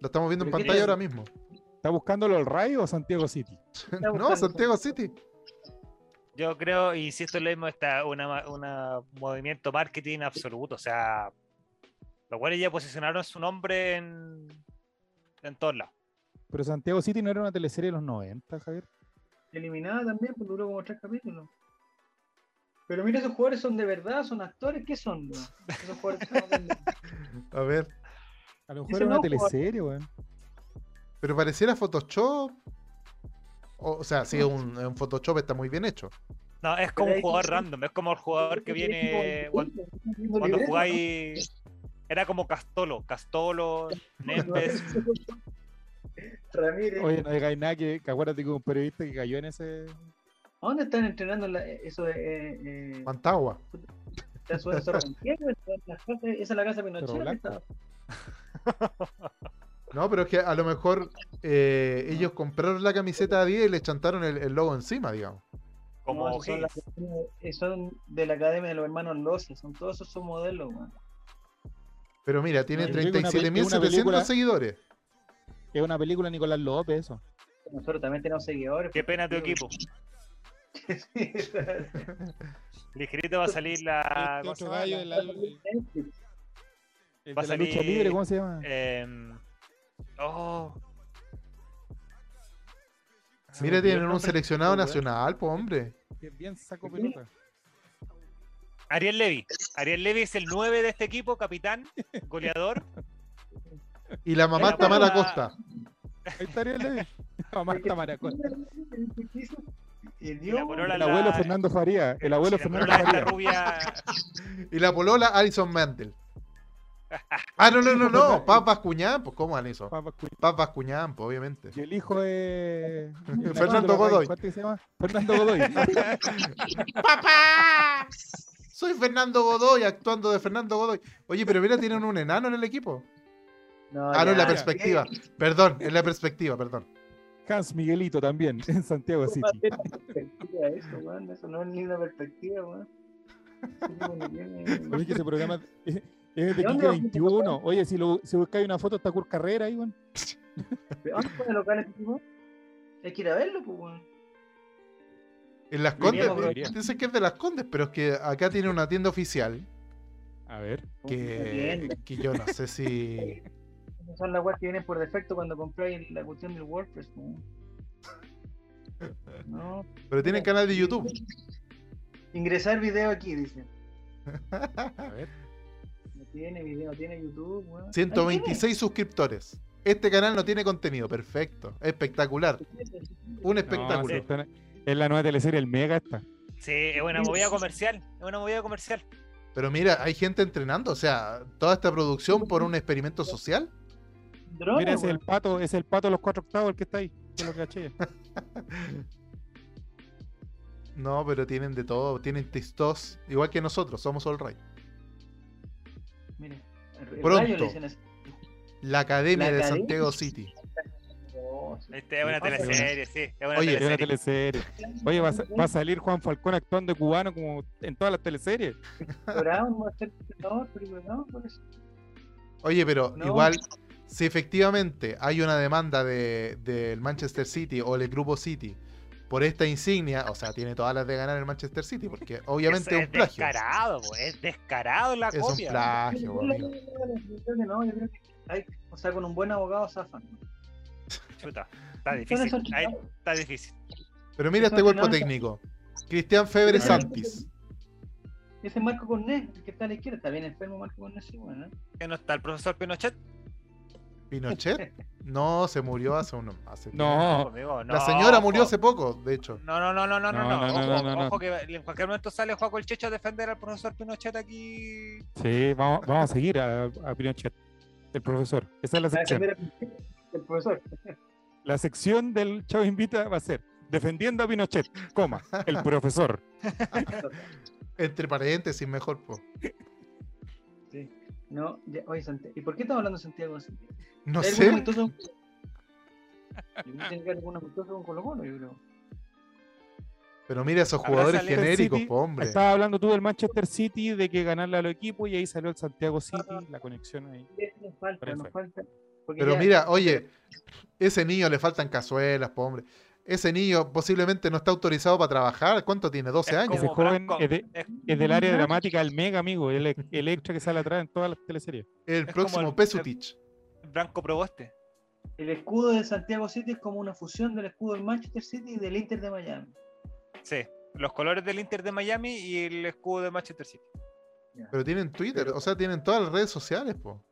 La estamos viendo en ¿Pero qué pantalla ahora mismo. ¿Está buscándolo el Rayo o Santiago City? no, Santiago City. Yo creo, y si esto lo mismo, está una, una movimiento marketing absoluto. O sea, los cuales ya posicionaron su nombre en, en todos lados. Pero Santiago City no era una teleserie de los 90, Javier. Eliminada también, pues duró como tres capítulos. Pero mira, esos jugadores son de verdad, son actores, ¿qué son? Esos jugadores son de- A ver. A lo mejor era una no, teleserie, weón. Pero pareciera Photoshop. O, o sea, sí, es un, un Photoshop está muy bien hecho. No, es como un jugador sí- random, es como el jugador que viene cuando, cuando jugáis. Era como Castolo, Castolo, Nembes. Ramírez. Oye, no digáis nada que, que acuérdate que hubo un periodista que cayó en ese. ¿A dónde están entrenando la- eso de eh, eh, Mantagua. la Ciudad de la Esa es la casa Pinochet. Blanco. está- No, pero es que a lo mejor eh, ellos compraron la camiseta a 10 y le chantaron el, el logo encima, digamos. Como No, esos son, eh, son de la Academia de los Hermanos Loza, son todos esos son modelos, weón. Pero mira, tiene No, yo creo que una pel- es una 37.700 película- seguidores. Es una película de Nicolás López, eso. Nosotros también tenemos seguidores. Qué pena tu equipo. Ligerito va a salir la. ¿cómo se llama? gallo de la, el Va a de la salir- lucha libre, ¿cómo se llama? Em, oh. Me Mira, tienen un seleccionado nacional, pues hombre. Bien saco pelota. Ariel Levy. Ariel Levy es el 9 de este equipo, capitán, goleador. Y la mamá la Tamara polola- Costa. Ahí estaría el Levi. A Marta Maracón. Y el Y la polola El la- abuelo Fernando Faría. El abuelo Fernando Faría. rubia. Y la polola Alison Mandel. Ah, no, no, no, no. Paz Bascuñán, pues ¿cómo Alison? Papa Cu- Paz Bascuñán, pues obviamente. Y el hijo es. Fernando de los Godoy. ¿Cuánto se llama? Fernando Godoy. ¡Papá! Soy Fernando Godoy, actuando de Fernando Godoy. Oye, pero mira, tienen un enano en el equipo. No, Ah, no, en la perspectiva. Perdón, en la perspectiva, perdón. Hans Miguelito también, en Santiago ¿Cómo City. Eso, no es ni una perspectiva, tiene- Oye, que ese programa es, es de ¿De dónde Quique lo- 21. Oye, si, lo, si buscáis una foto, está Kurt Carrera ahí, weón. ¿Pero ¿Dónde pone local este tipo? Hay que ir a verlo, pues, weón. En las Condes, debería. dicen que es de las Condes, pero es que acá tiene una tienda oficial A ver. que yo no sé si. Son las weas que vienen por defecto cuando compráis la cuestión del WordPress. No. Pero tienen canal de YouTube. Ingresar video aquí, dice. A ver. No tiene video, tiene YouTube, weón. Ahí 126 suscriptores. Este canal no tiene contenido. Perfecto. Espectacular. Un No, espectáculo. es la nueva teleserie El Mega esta. Sí, es una movida comercial. Es una movida comercial. Pero mira, hay gente entrenando. O sea, toda esta producción por un experimento social. Drones, Mira, ese es el pato, es el pato de los cuatro octavos el que está ahí. Yo lo caché. No, pero tienen de todo. Tienen tistos. Igual que nosotros. Somos All Right. Mire, el- Pronto. rayo le dicen así. La Academia La de Academia. Santiago City. Sí. Este es una teleserie, sí. Es una Oye, Es una teleserie. teleserie. Oye, va a, sa- va a salir Juan Falcón actuando de cubano como en todas las teleseries. Oye, pero No. igual, si efectivamente hay una demanda de- del Manchester City o el grupo City por esta insignia, o sea, tiene todas las de ganar el Manchester City, porque obviamente es un plagio. descarado, po, es descarado la Es un copia. plagio, amigo. no, yo creo que hay, o sea, con un buen abogado zafan. Chuta, está difícil. está difícil. Pero mira este cuerpo técnico. Cristian Febre Santis. Ese Marco Cornet, el que está a la izquierda, está bien enfermo Marco Cornet, sí, bueno, ¿eh? ¿Que no está el profesor Pinochet? Pinochet. No, se murió hace unos. Hace No, La señora murió hace poco, de hecho. No, no, no, no, no, no, No, no, no, no, Ojo, no, no, ojo que en cualquier momento sale Juaco el Checho a defender al profesor Pinochet aquí. Sí, vamos, vamos a seguir a, a Pinochet, el profesor. Esa es la Va a sección. El profesor. La sección del Chavo Invita va a ser defendiendo a Pinochet, coma, el profesor. Entre paréntesis, mejor. po. No, ya, oye, Santiago. ¿Y por qué estamos hablando de Santiago? No ¿Hay algún sé. amistoso? Yo creo que tiene que haber algún amistoso con Colo Colo, yo creo. Pero mira esos jugadores genéricos, City, po, hombre. Estaba hablando tú del Manchester City, de que ganarle a los equipos y ahí salió el Santiago City, la conexión ahí. Nos falta, Por eso. nos falta. porque Pero ya- mira, oye, ese niño le faltan cazuelas, po, hombre. Ese niño posiblemente no está autorizado para trabajar. ¿Cuánto tiene? ¿12 Es años? Ese joven es, de- es- es del área dramática, el mega amigo, el, el extra que sale atrás en todas las teleseries. El como próximo el- Pesutich. Branco Proboste. El escudo de Santiago City es como una fusión del escudo del Manchester City y del Inter de Miami. Sí, los colores del Inter de Miami y el escudo de Manchester City. Ya. Pero tienen Twitter, Pero- o sea, tienen todas las redes sociales, po.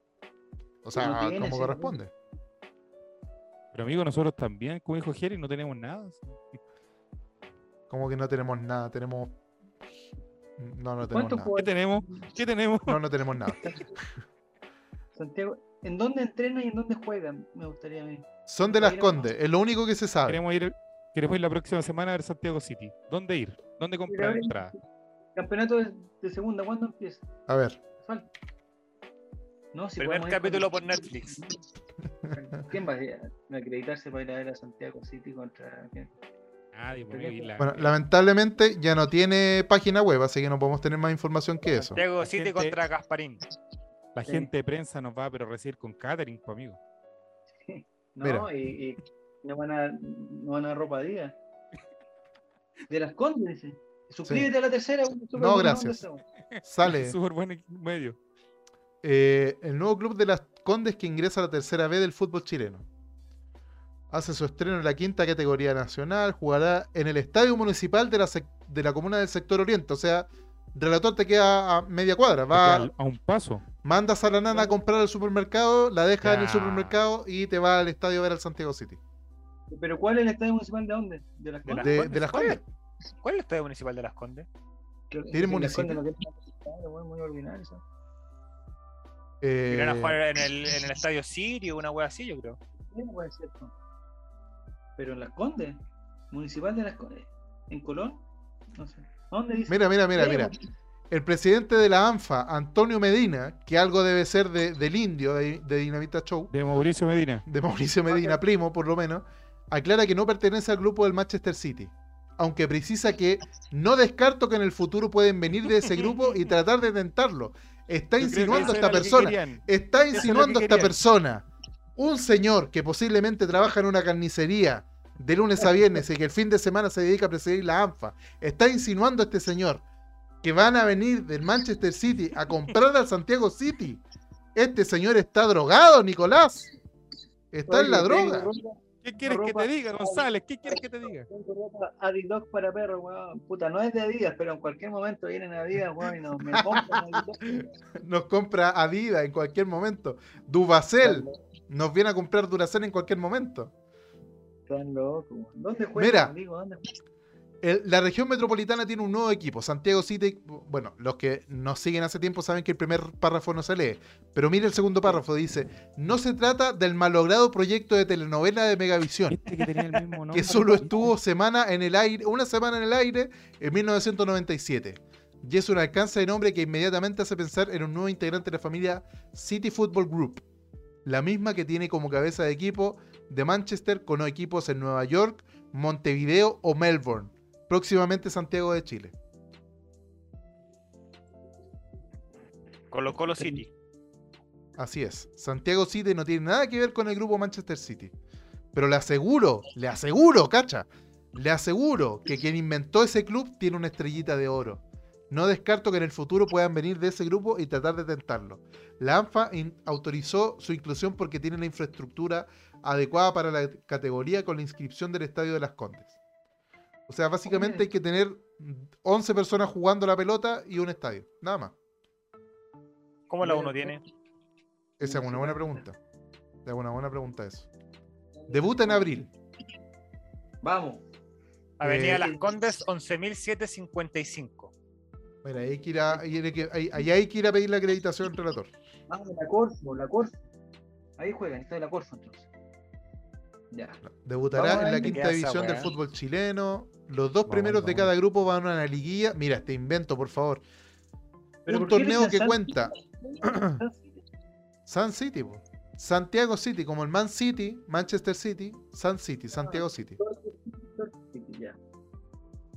O sea, como corresponde. Pero amigo, nosotros también, como dijo Jerry, no tenemos nada. Como que no tenemos nada, tenemos. No, no tenemos ¿Cuántos nada. ¿Qué jugadores tenemos? ¿Qué tenemos? No, no tenemos nada. Santiago? ¿En dónde entrenan y en dónde juegan? Me gustaría a mí. Son de las Condes, es lo único que se sabe. Queremos ir, queremos ir la próxima semana a ver Santiago City. ¿Dónde ir? ¿Dónde comprar Mira, entrada? Campeonato de, de segunda, ¿cuándo empieza? A ver, Falta. No, si Primer ir capítulo por Netflix. ¿Quién va a acreditarse para ir a ver a Santiago City contra quién? Nadie, la- bueno, lamentablemente ya no tiene página web, así que no podemos tener más información que eso. Santiago City gente- contra Gasparín. La Sí. gente de prensa nos va a pero recibir con catering, pues, amigo. No, Mira. y, y no van a no van a dar ropa día. De las Condes, dice. Suscríbete a la tercera. No, gracias. Sale Súper buen medio. eh, el nuevo club de las Condes que ingresa a la tercera B del fútbol chileno. Hace su estreno en la quinta categoría nacional, jugará en el Estadio Municipal de la, de la comuna del sector oriente, o sea, Relator te queda a media cuadra, va, al- a un paso. mandas a la nana a comprar al supermercado, la dejas en el supermercado y te va al estadio a ver al Santiago City. Pero ¿cuál es el estadio municipal de dónde? De las De las Condes. De, las ¿Cuál Condes. ¿Cuál es el estadio municipal de Las Condes? Que- ¿Tiene las municipio? Condes muy ordinario. Eh, Irán a jugar en el, en el estadio Sirio, una wea así, yo creo. Sí, puede ser, no. Pero en las Condes, municipal de las Condes, en Colón, no sé. ¿A dónde dice? Mira, mira, mira, mira. weón. El presidente de la ANFA, Antonio Medina, que algo debe ser de- del indio de, de Dinamita Show, De Mauricio Medina. de Mauricio Medina, primo por lo menos, aclara que no pertenece al grupo del Manchester City. Aunque precisa que no descarto que en el futuro pueden venir de ese grupo y tratar de tentarlo. Está insinuando esta que persona. Está es insinuando que esta persona. Un señor que posiblemente trabaja en una carnicería de lunes a viernes y que el fin de semana se dedica a presidir la ANFA. Está insinuando este señor que van a venir del Manchester City a comprar al Santiago City. Este señor está drogado, Nicolás. Está en la droga. tengo ¿Qué quieres que te diga, González? ¿Qué quieres que te diga? tengo ropa Adidas para perros, weón. Puta, no es de Adidas, pero en cualquier momento vienen Adidas, weón, y nos me compran. Nos compra Adidas en cualquier momento. Dubacel nos viene a comprar Duracell en cualquier momento. Están locos, weón. ¿Dónde juegan? Mira. Digo, ¿dónde juegan? El- la región metropolitana tiene un nuevo equipo, Santiago City. Bueno, los que nos siguen hace tiempo saben que el primer párrafo no se lee. Pero mire el segundo párrafo, dice, no se trata del malogrado proyecto de telenovela de Megavisión, Este que tenía el mismo nombre. que solo estuvo semana en el aire, una semana en el aire en 1997. Y es un alcance de nombre que inmediatamente hace pensar en un nuevo integrante de la familia City Football Group. La misma que tiene como cabeza de equipo de Manchester con equipos en Nueva York, Montevideo o Melbourne. Próximamente Santiago de Chile. Colo Colo City. Así es. Santiago City no tiene nada que ver con el grupo Manchester City. Pero le aseguro, le aseguro, cacha. Le aseguro que quien inventó ese club tiene una estrellita de oro. No descarto que en el futuro puedan venir de ese grupo y tratar de tentarlo. La ANFA autorizó su inclusión porque tiene la infraestructura adecuada para la categoría con la inscripción del Estadio de las Condes. O sea, básicamente hay que tener 11 personas jugando la pelota y un estadio. Nada más. ¿Cómo la uno tiene? Esa es una buena pregunta. Es una buena pregunta eso. Debuta en abril. Vamos. Avenida Eh, Las Condes, 11.755. Mira, ahí hay que ir a, ahí hay que- ahí- ahí hay que ir a pedir la acreditación, relator. Vamos, la Corfo, la Corfo. Ahí juegan, está la Corfo entonces. Ya. Debutará en la quinta división del fútbol chileno. Los dos Vamos, primeros de cada grupo van a una liguilla. Mira, este invento, por favor. Pero Un ¿por qué torneo que San cuenta. City? San City. Po. Santiago City, como el Man City, Manchester City, Sun City, Santiago City.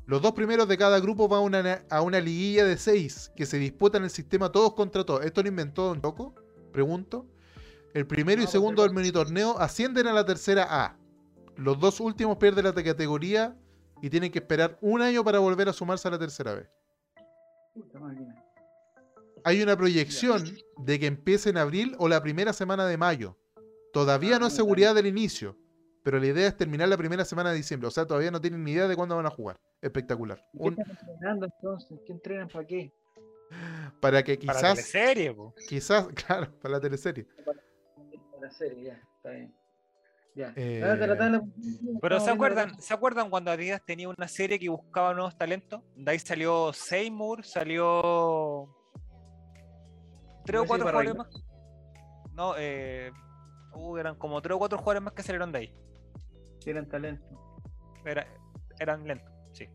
Los dos primeros de cada grupo van a una, a una liguilla de seis que se disputan el sistema todos contra todos. ¿Esto lo inventó Don Loco? Pregunto. El primero y No, segundo del mini torneo ascienden a la tercera A. Los dos últimos pierden la categoría y tienen que esperar un año para volver a sumarse a la tercera máquina. Hay una proyección de que empiece en abril o la primera semana de mayo. Todavía no es Ah, seguridad del inicio, pero la idea es terminar la primera semana de diciembre. O sea, todavía no tienen ni idea de cuándo van a jugar. Espectacular. ¿Qué Un- están entrenando entonces? ¿Qué entrenan para qué? para que Para quizás, teleserie, po. quizás, claro, para la teleserie. Para la serie, ya, está bien. Ya. Eh, la Pero ¿se acuerdan, ¿se acuerdan cuando Adidas tenía una serie que buscaba nuevos talentos? De ahí salió Seymour, salió tres o cuatro jugadores más. No, eh, uh, eran como tres o cuatro jugadores más que salieron de ahí. Eran talentos. Era- eran lentos, sí.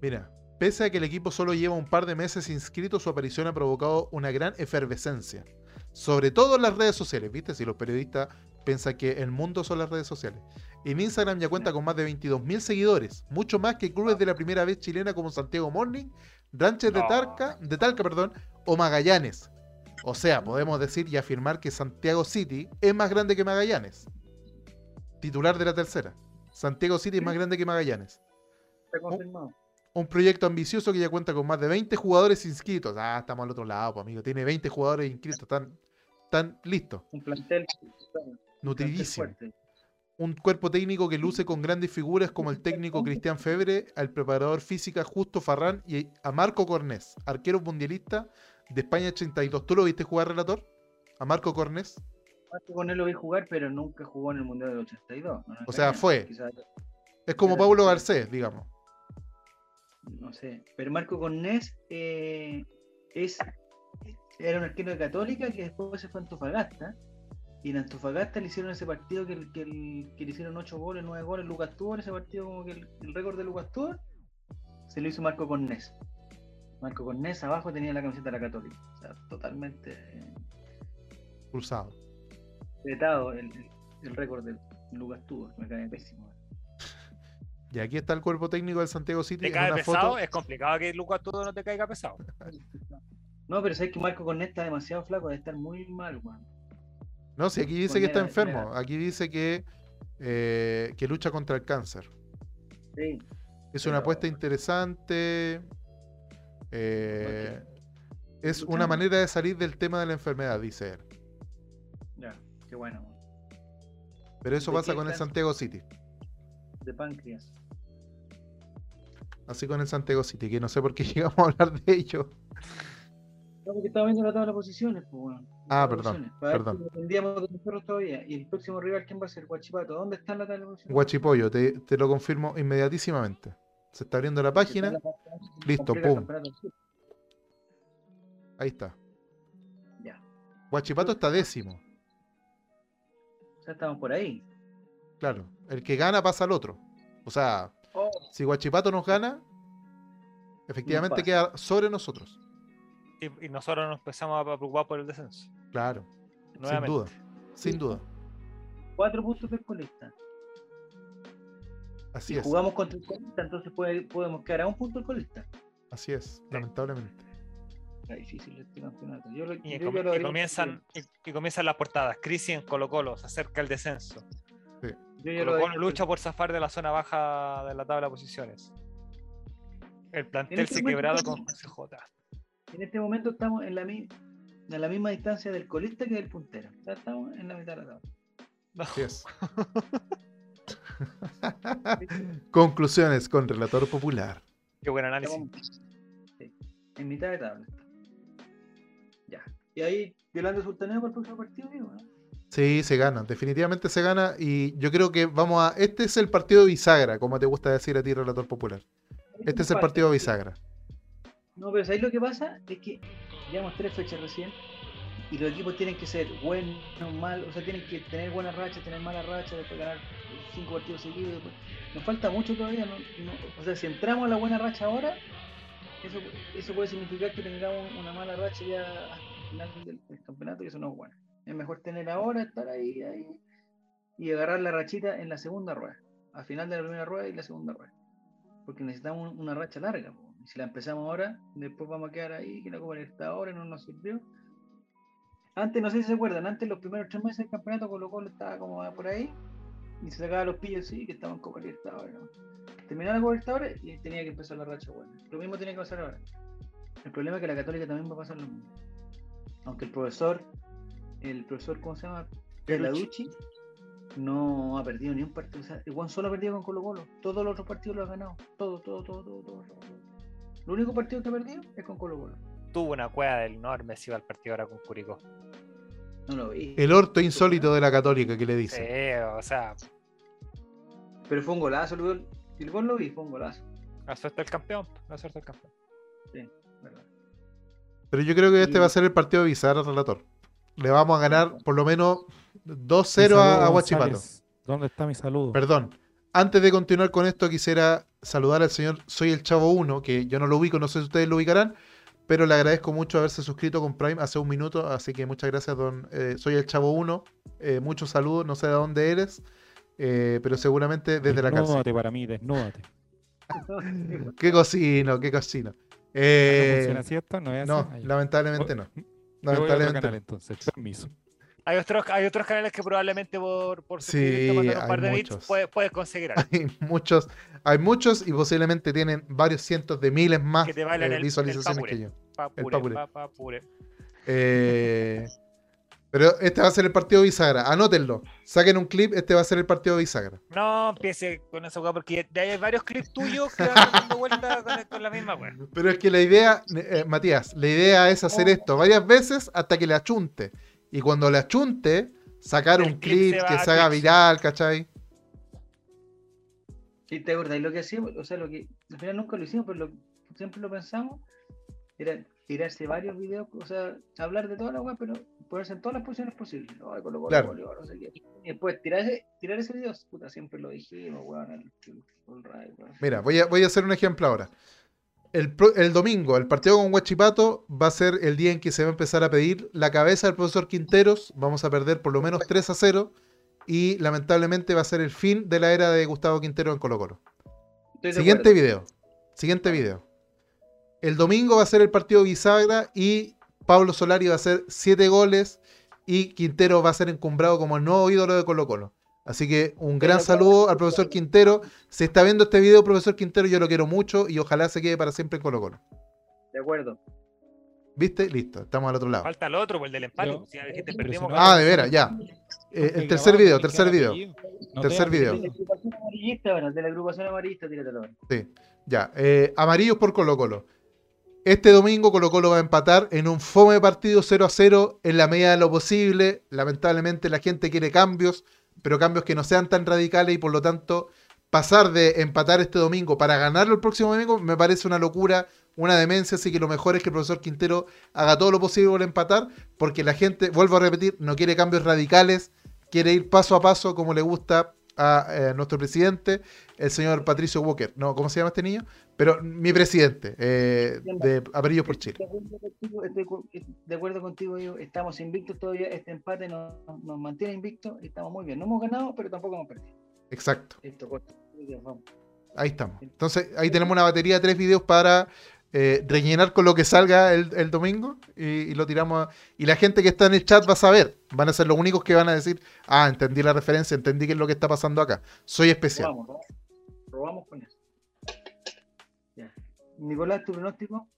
Mira, pese a que el equipo solo lleva un par de meses inscrito, su aparición ha provocado una gran efervescencia. Sobre todo en las redes sociales, ¿viste? Si los periodistas piensan que el mundo son las redes sociales. En Instagram ya cuenta con más de 22.000 seguidores, mucho más que clubes de la primera vez chilena como Santiago Morning, Ranches de. Talca, de Talca, perdón, o Magallanes. O sea, podemos decir y afirmar que Santiago City es más grande que Magallanes. Titular de la tercera. Santiago City es más grande que Magallanes. Está confirmado. Un proyecto ambicioso que ya cuenta con más de 20 jugadores inscritos. Ah, estamos al otro lado, pues, amigo. Tiene 20 jugadores inscritos. Están, están listos. Un plantel, Nutridísimo. Un cuerpo técnico que luce con grandes figuras como el técnico Cristian Febre, al preparador física Justo Farrán y a Marco Cornés, arquero mundialista de España 82. ¿Tú lo viste jugar, relator? A Marco Cornés. Marco con él lo vi jugar, pero nunca jugó en el Mundial del 82. no O sea, fue. quizás- Es como Paulo Garcés, digamos. No sé. Pero Marco Cornés eh, es, era un arquero de Católica que después se fue a Antofagasta. Y en Antofagasta le hicieron ese partido que, que, le hicieron 8 goles, 9 goles, Lucas Tudor, ese partido como que el, el récord de Lucas Tudor, se lo hizo Marco Cornés. Marco Cornés abajo tenía la camiseta de la Católica. O sea, totalmente eh, Cruzado. vetado el, el- récord de Lucas Tudor. Me cae pésimo. Y aquí está el cuerpo técnico del Santiago City. ¿Te cae pesado? foto. Es complicado que Lucas todo no te caiga pesado. No, pero sabes que Marco Cornés está demasiado flaco, debe estar muy mal, weón. No, si aquí dice que está enfermo. Aquí dice que, eh, que lucha contra el cáncer. Sí. Es una apuesta interesante. eh, es una manera de salir del tema de la enfermedad, dice él. Ya, qué bueno. weón. Pero eso ¿De pasa con el? Santiago City. De páncreas. Así con el Santiago City, que no sé por qué llegamos a hablar de ello. No, porque estaba viendo la tabla de posiciones, pues, weón. Ah, La perdón, perdón. dependíamos de nosotros todavía. Y el próximo rival, ¿quién va a ser? Guachipato. ¿Dónde está la tabla de posiciones? Guachipollo, te, te lo confirmo inmediatísimamente. Se está abriendo la página. Listo, Completa el pum. Ahí está. Ya. Guachipato está décimo. Sea, estamos por ahí. Claro. El que gana pasa al otro. O sea, si Guachipato nos gana, efectivamente queda sobre nosotros. Y, y nosotros nos empezamos a preocupar por el descenso. Claro. Sin duda. Sin duda. cuatro puntos del colista. Así Si es. jugamos contra el colista, entonces puede- podemos quedar a un punto del colista. Así es, lamentablemente. Está difícil este campeonato. Yo, lo- Y, yo com- y comienzan, y, y comienzan las portadas. Crisis en Colo Colo, se acerca el descenso. Yo ya lo Colo Colo haría- lucha por zafar de la zona baja de la tabla de posiciones. El plantel este se momento quebrado con CJ. En este momento estamos en la, mi- en la misma distancia del colista que del puntero. Ya estamos en la mitad de la tabla. No. Así es. Conclusiones con relator popular. Qué buen análisis. Sí, en mitad de tabla. Ya. Y ahí, Yolanda Sultaneo para el próximo partido, digo, ¿no? Sí, se gana, definitivamente se gana y yo creo que vamos a... Este es el partido bisagra, como te gusta decir a ti, relator popular. Este es el partido bisagra. No, pero ahí lo que pasa es que llevamos tres fechas recién y los equipos tienen que ser buenos, malos, o sea, tienen que tener buenas rachas, tener malas rachas, después ganar cinco partidos seguidos. después- Nos falta mucho todavía, no- no- o sea, si entramos a la buena racha ahora, eso, eso puede significar que tengamos una mala racha ya al final del, del campeonato y eso no es bueno. Mejor tener ahora, estar ahí, ahí y agarrar la rachita en la segunda rueda, al final de la primera rueda y la segunda rueda porque necesitamos un- una racha larga. Si la empezamos ahora, después vamos a quedar ahí, que la Copa Libertadores no nos sirvió. Antes, no sé si se acuerdan, antes los primeros tres meses del campeonato Colo Colo estaba como por ahí y se sacaba los pillos sí, que estaban Copa Libertadores. ¿no? Terminaba la Copa Libertadores y tenía que empezar la racha buena. Lo mismo tiene que pasar ahora. El problema es que la Católica también va a pasar lo mismo. Aunque el profesor, el profesor, ¿cómo se llama? Peladucci, no ha perdido ni un partido. O sea, el Juan solo ha perdido con Colo Colo. Todos los otros partidos lo ha ganado. Todo, todo, todo, todo, todo. Lo único partido que ha perdido es con Colo Colo. Tuvo una cueva del enorme si iba al partido ahora con Curicó. No lo vi. El orto insólito de la católica que le Sí, dice. o sea, Pero fue un golazo el gol. El gol lo vi, fue un golazo. la suerte del campeón. La suerte del campeón. ¿verdad? Pero yo creo que este Y- va a ser el partido de bisagra, relator. Le vamos a ganar por lo menos 2-0 Mi a, a Huachipato. González. ¿Dónde está mi saludo? Perdón. Antes de continuar con esto, quisiera saludar al señor Soy el Chavo 1, que yo no lo ubico, no sé si ustedes lo ubicarán, pero le agradezco mucho haberse suscrito con Prime hace un minuto, así que muchas gracias, don eh, Soy el Chavo 1. Eh, muchos saludos, no sé de dónde eres, eh, pero seguramente desde la cárcel. Desnúdate para mí, desnúdate. Qué cocino, qué cocino. ¿No Eh, funciona así esto? No no, Ah, lamentablemente no. Me voy a otro Lamentablemente canal no. entonces. Permiso. Hay otros, hay otros canales que probablemente por, por Sí, un hay par de bits muchos. puedes, puedes conseguir algo. Hay muchos, hay muchos y posiblemente tienen varios cientos de miles más Que te bailan eh, el- visualizaciones el papure. que yo. Papure, papure. pa- papure. Eh, pero este va a ser el partido de bisagra. Anótenlo. Saquen un clip. Este va a ser el partido de bisagra. No empiece con esa weá porque ya hay varios clips tuyos que van dando vuelta con, con la misma weá. Pero es que la idea, eh, Matías, la idea es hacer Oh. esto varias veces hasta que le achunte. Y cuando le achunte, sacar El un clip clip se va que a se haga viral, ¿cachai? Sí, te acordás, lo que hacíamos, o sea, lo que al final nunca lo hicimos, pero lo, siempre lo pensamos, era tirarse varios videos, o sea, hablar de toda la web, pero ponerse en todas las posiciones posibles. Ay, Colo Colo, Claro. Bolívar, no sé qué. Y después tirar ese, tirar ese video, puta, siempre lo dijimos, weón, el, el, el Ray, weón. Mira, voy a, voy a hacer un ejemplo ahora. El, el domingo, el partido con Huachipato va a ser el día en que se va a empezar a pedir la cabeza del profesor Quinteros. Vamos a perder por lo menos 3 a 0. Y lamentablemente va a ser el fin de la era de Gustavo Quintero en Colo Colo. Estoy Siguiente video. Siguiente video. El domingo va a ser el partido bisagra y Pablo Solari va a hacer 7 goles y Quintero va a ser encumbrado como el nuevo ídolo de Colo Colo. Así que un gran saludo al profesor Quintero. Si está viendo este video, profesor Quintero, yo lo quiero mucho y ojalá se quede para siempre en Colo Colo. De acuerdo. ¿Viste? Listo, estamos al otro lado. Falta el otro, pues el del empate. Pero- Si perdimos. Ah, de veras, ya. Eh, el tercer video, tercer video. No Tercer te video. De la agrupación amarillista, bueno, de la agrupación amarillista, hora. Ya, eh, amarillos por Colo Colo. Este domingo Colo Colo va a empatar en un fome partido 0 a 0 en la medida de lo posible. Lamentablemente la gente quiere cambios, pero cambios que no sean tan radicales y por lo tanto pasar de empatar este domingo para ganarlo el próximo domingo me parece una locura, una demencia, así que lo mejor es que el profesor Quintero haga todo lo posible por empatar, porque la gente, vuelvo a repetir, no quiere cambios radicales, quiere ir paso a paso como le gusta a eh, nuestro presidente, el señor Patricio Walker. No, ¿cómo se llama este niño? Pero mi presidente, eh, de Apellidos por Chile. De acuerdo contigo, estoy de acuerdo contigo, yo, estamos invictos todavía, este empate nos, nos mantiene invictos y estamos muy bien. No hemos ganado, pero tampoco hemos perdido. Exacto. Corto. Vamos. Ahí estamos. Entonces, ahí tenemos una batería de tres videos para eh, rellenar con lo que salga el, el domingo y, y lo tiramos. a- y la gente que está en el chat va a saber. Van a ser los únicos que van a decir, ah, entendí la referencia, entendí qué es lo que está pasando acá. Soy especial. Robamos, robamos, robamos con eso. Ya. Nicolás, tu pronóstico.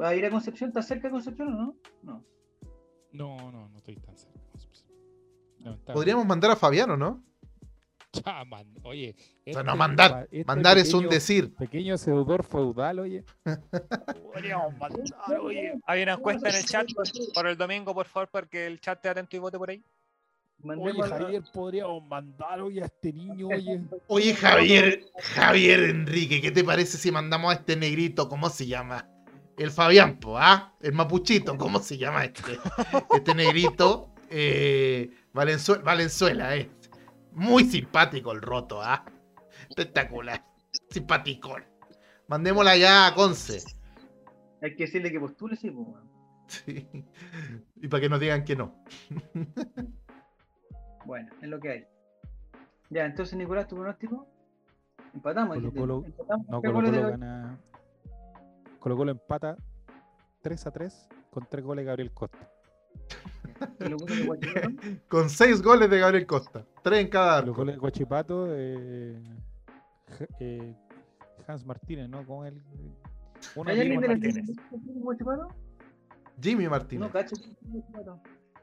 ¿Va a ir a Concepción? ¿Estás cerca de Concepción o no? No. No, no, no estoy tan cerca. Lamentablemente. Podríamos mandar a Fabiano, ¿no? Man- Oye. O sea, este- no mandar. este Mandar es un pequeño- decir. Pequeño seudor feudal, oye. Podríamos mandar, oye. Hay una encuesta en el chat para el domingo, por favor, para que el chat esté atento y vote por ahí. Oye, Mandemos a- Javier, podríamos mandar hoy a este niño, oye. Oye, Javier, Javier Enrique, ¿qué te parece si mandamos a este negrito? ¿Cómo se llama? El Fabián, po, ¿ah? El mapuchito, ¿cómo se llama este? Este negrito, eh, Valenzuela, Valenzuela, eh. Muy simpático el roto, ¿ah? Espectacular. Simpaticón. Mandémosla ya a Conce. Hay que decirle que postule, sí, pues. Sí. Y para que nos digan que no. Bueno, es lo que hay. Ya, entonces, Nicolás, tu pronóstico. Empatamos. Colo. Colo- Empatamos. No, ¿Qué Colo Colo gana. Colo Colo empata 3 a 3 con 3 goles de Gabriel Costa. Con seis goles de Gabriel Costa. Tres en cada Los arco. goles de Guachipato, eh, eh, Hans Martínez, ¿no? Con el. Una ¿Hay alguien de la Martínez. Guachipato? Jimmy No, Martínez. cacho. Guachipato.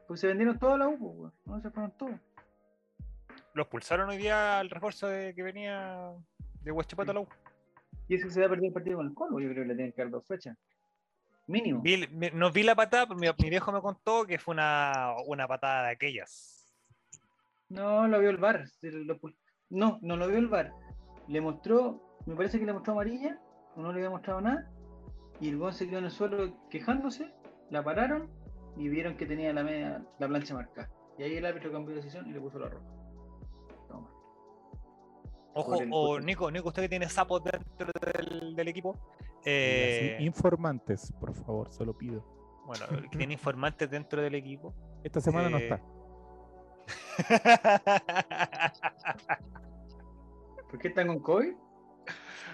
Pues se vendieron todas las U, pues. No se fueron todos. Los pulsaron hoy día al refuerzo de que venía de Huachipato a la U. Y eso se va a perder el partido con el Colo. Yo creo que le tienen que dar dos fechas. Mínimo. Vi- no vi la patada, pero mi, mi viejo me contó que fue una, una patada de aquellas. No, lo vio el bar. No, no lo vio el bar. Le mostró, me parece que le mostró amarilla, o no le había mostrado nada, y el gol se quedó en el suelo quejándose, la pararon y vieron que tenía la media, la plancha marcada. Y ahí el árbitro cambió de decisión y le puso la roja. Toma. Ojo, o Nico, Nico, usted que tiene sapos dentro del, del equipo. Así, eh, Informantes, por favor, solo pido. bueno, que tiene informantes dentro del equipo. Esta semana no Eh, está. ¿Por qué están con COVID?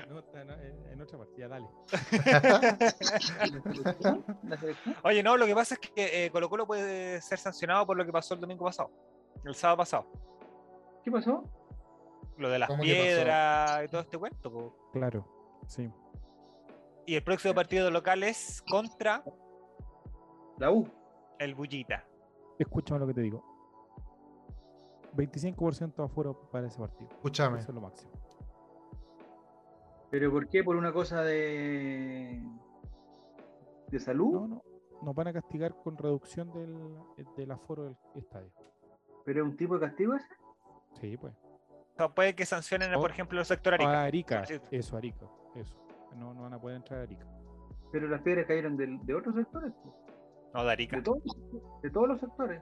No, está en, en otra partida, dale. Oye, no, lo que pasa es que eh, Colo Colo puede ser sancionado por lo que pasó el domingo pasado, el sábado pasado. ¿Qué pasó? Lo de las piedras y todo este cuento. po. Claro, sí. Y el próximo partido local es contra La U. el Bullita. Escúchame lo que te digo. 25% afuera para ese partido. Escúchame. Eso es lo máximo. ¿Pero por qué? ¿Por una cosa de. de salud? No, no. Nos van a castigar con reducción del, del aforo del estadio. ¿Pero es un tipo de castigo ese? Sí, pues. O sea, puede que sancionen, O- por ejemplo, el sector A Arica. Arica. Sí. Eso, Arica. Eso. No, no van a poder entrar a Arica. Pero las piedras cayeron del- de, otros sectores. No, de Arica. De, todos, de todos los sectores.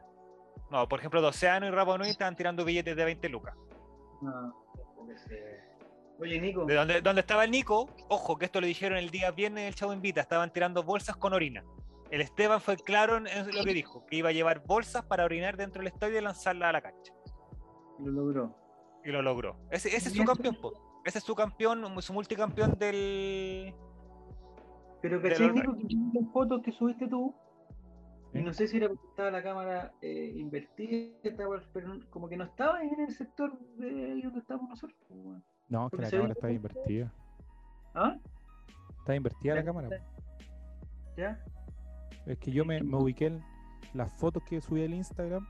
No, por ejemplo, Doceano y Rapa Nui estaban tirando billetes de 20 lucas. No, ser. Oye, Nico. De donde, donde estaba el Nico, ojo, que esto lo dijeron el día viernes en el Chavo Invita, estaban tirando bolsas con orina. El Esteban fue claro en en lo que dijo, que iba a llevar bolsas para orinar dentro del estadio y lanzarla a la cancha. Lo logró. Y lo logró. Ese, ese es Y su eso- campeón, po. Ese es su campeón, su multicampeón del. Pero caché, Nico, que las fotos que subiste tú. Y no sé si era porque estaba la cámara eh, invertida, estaba- pero como que no estaba en el sector de ahí donde estamos nosotros. po, weón. No, es que la cámara está- invertida. ¿Ah? Está invertida la cámara. ya. ¿Ya? Es que yo me, me ubiqué en las fotos que subí al Instagram.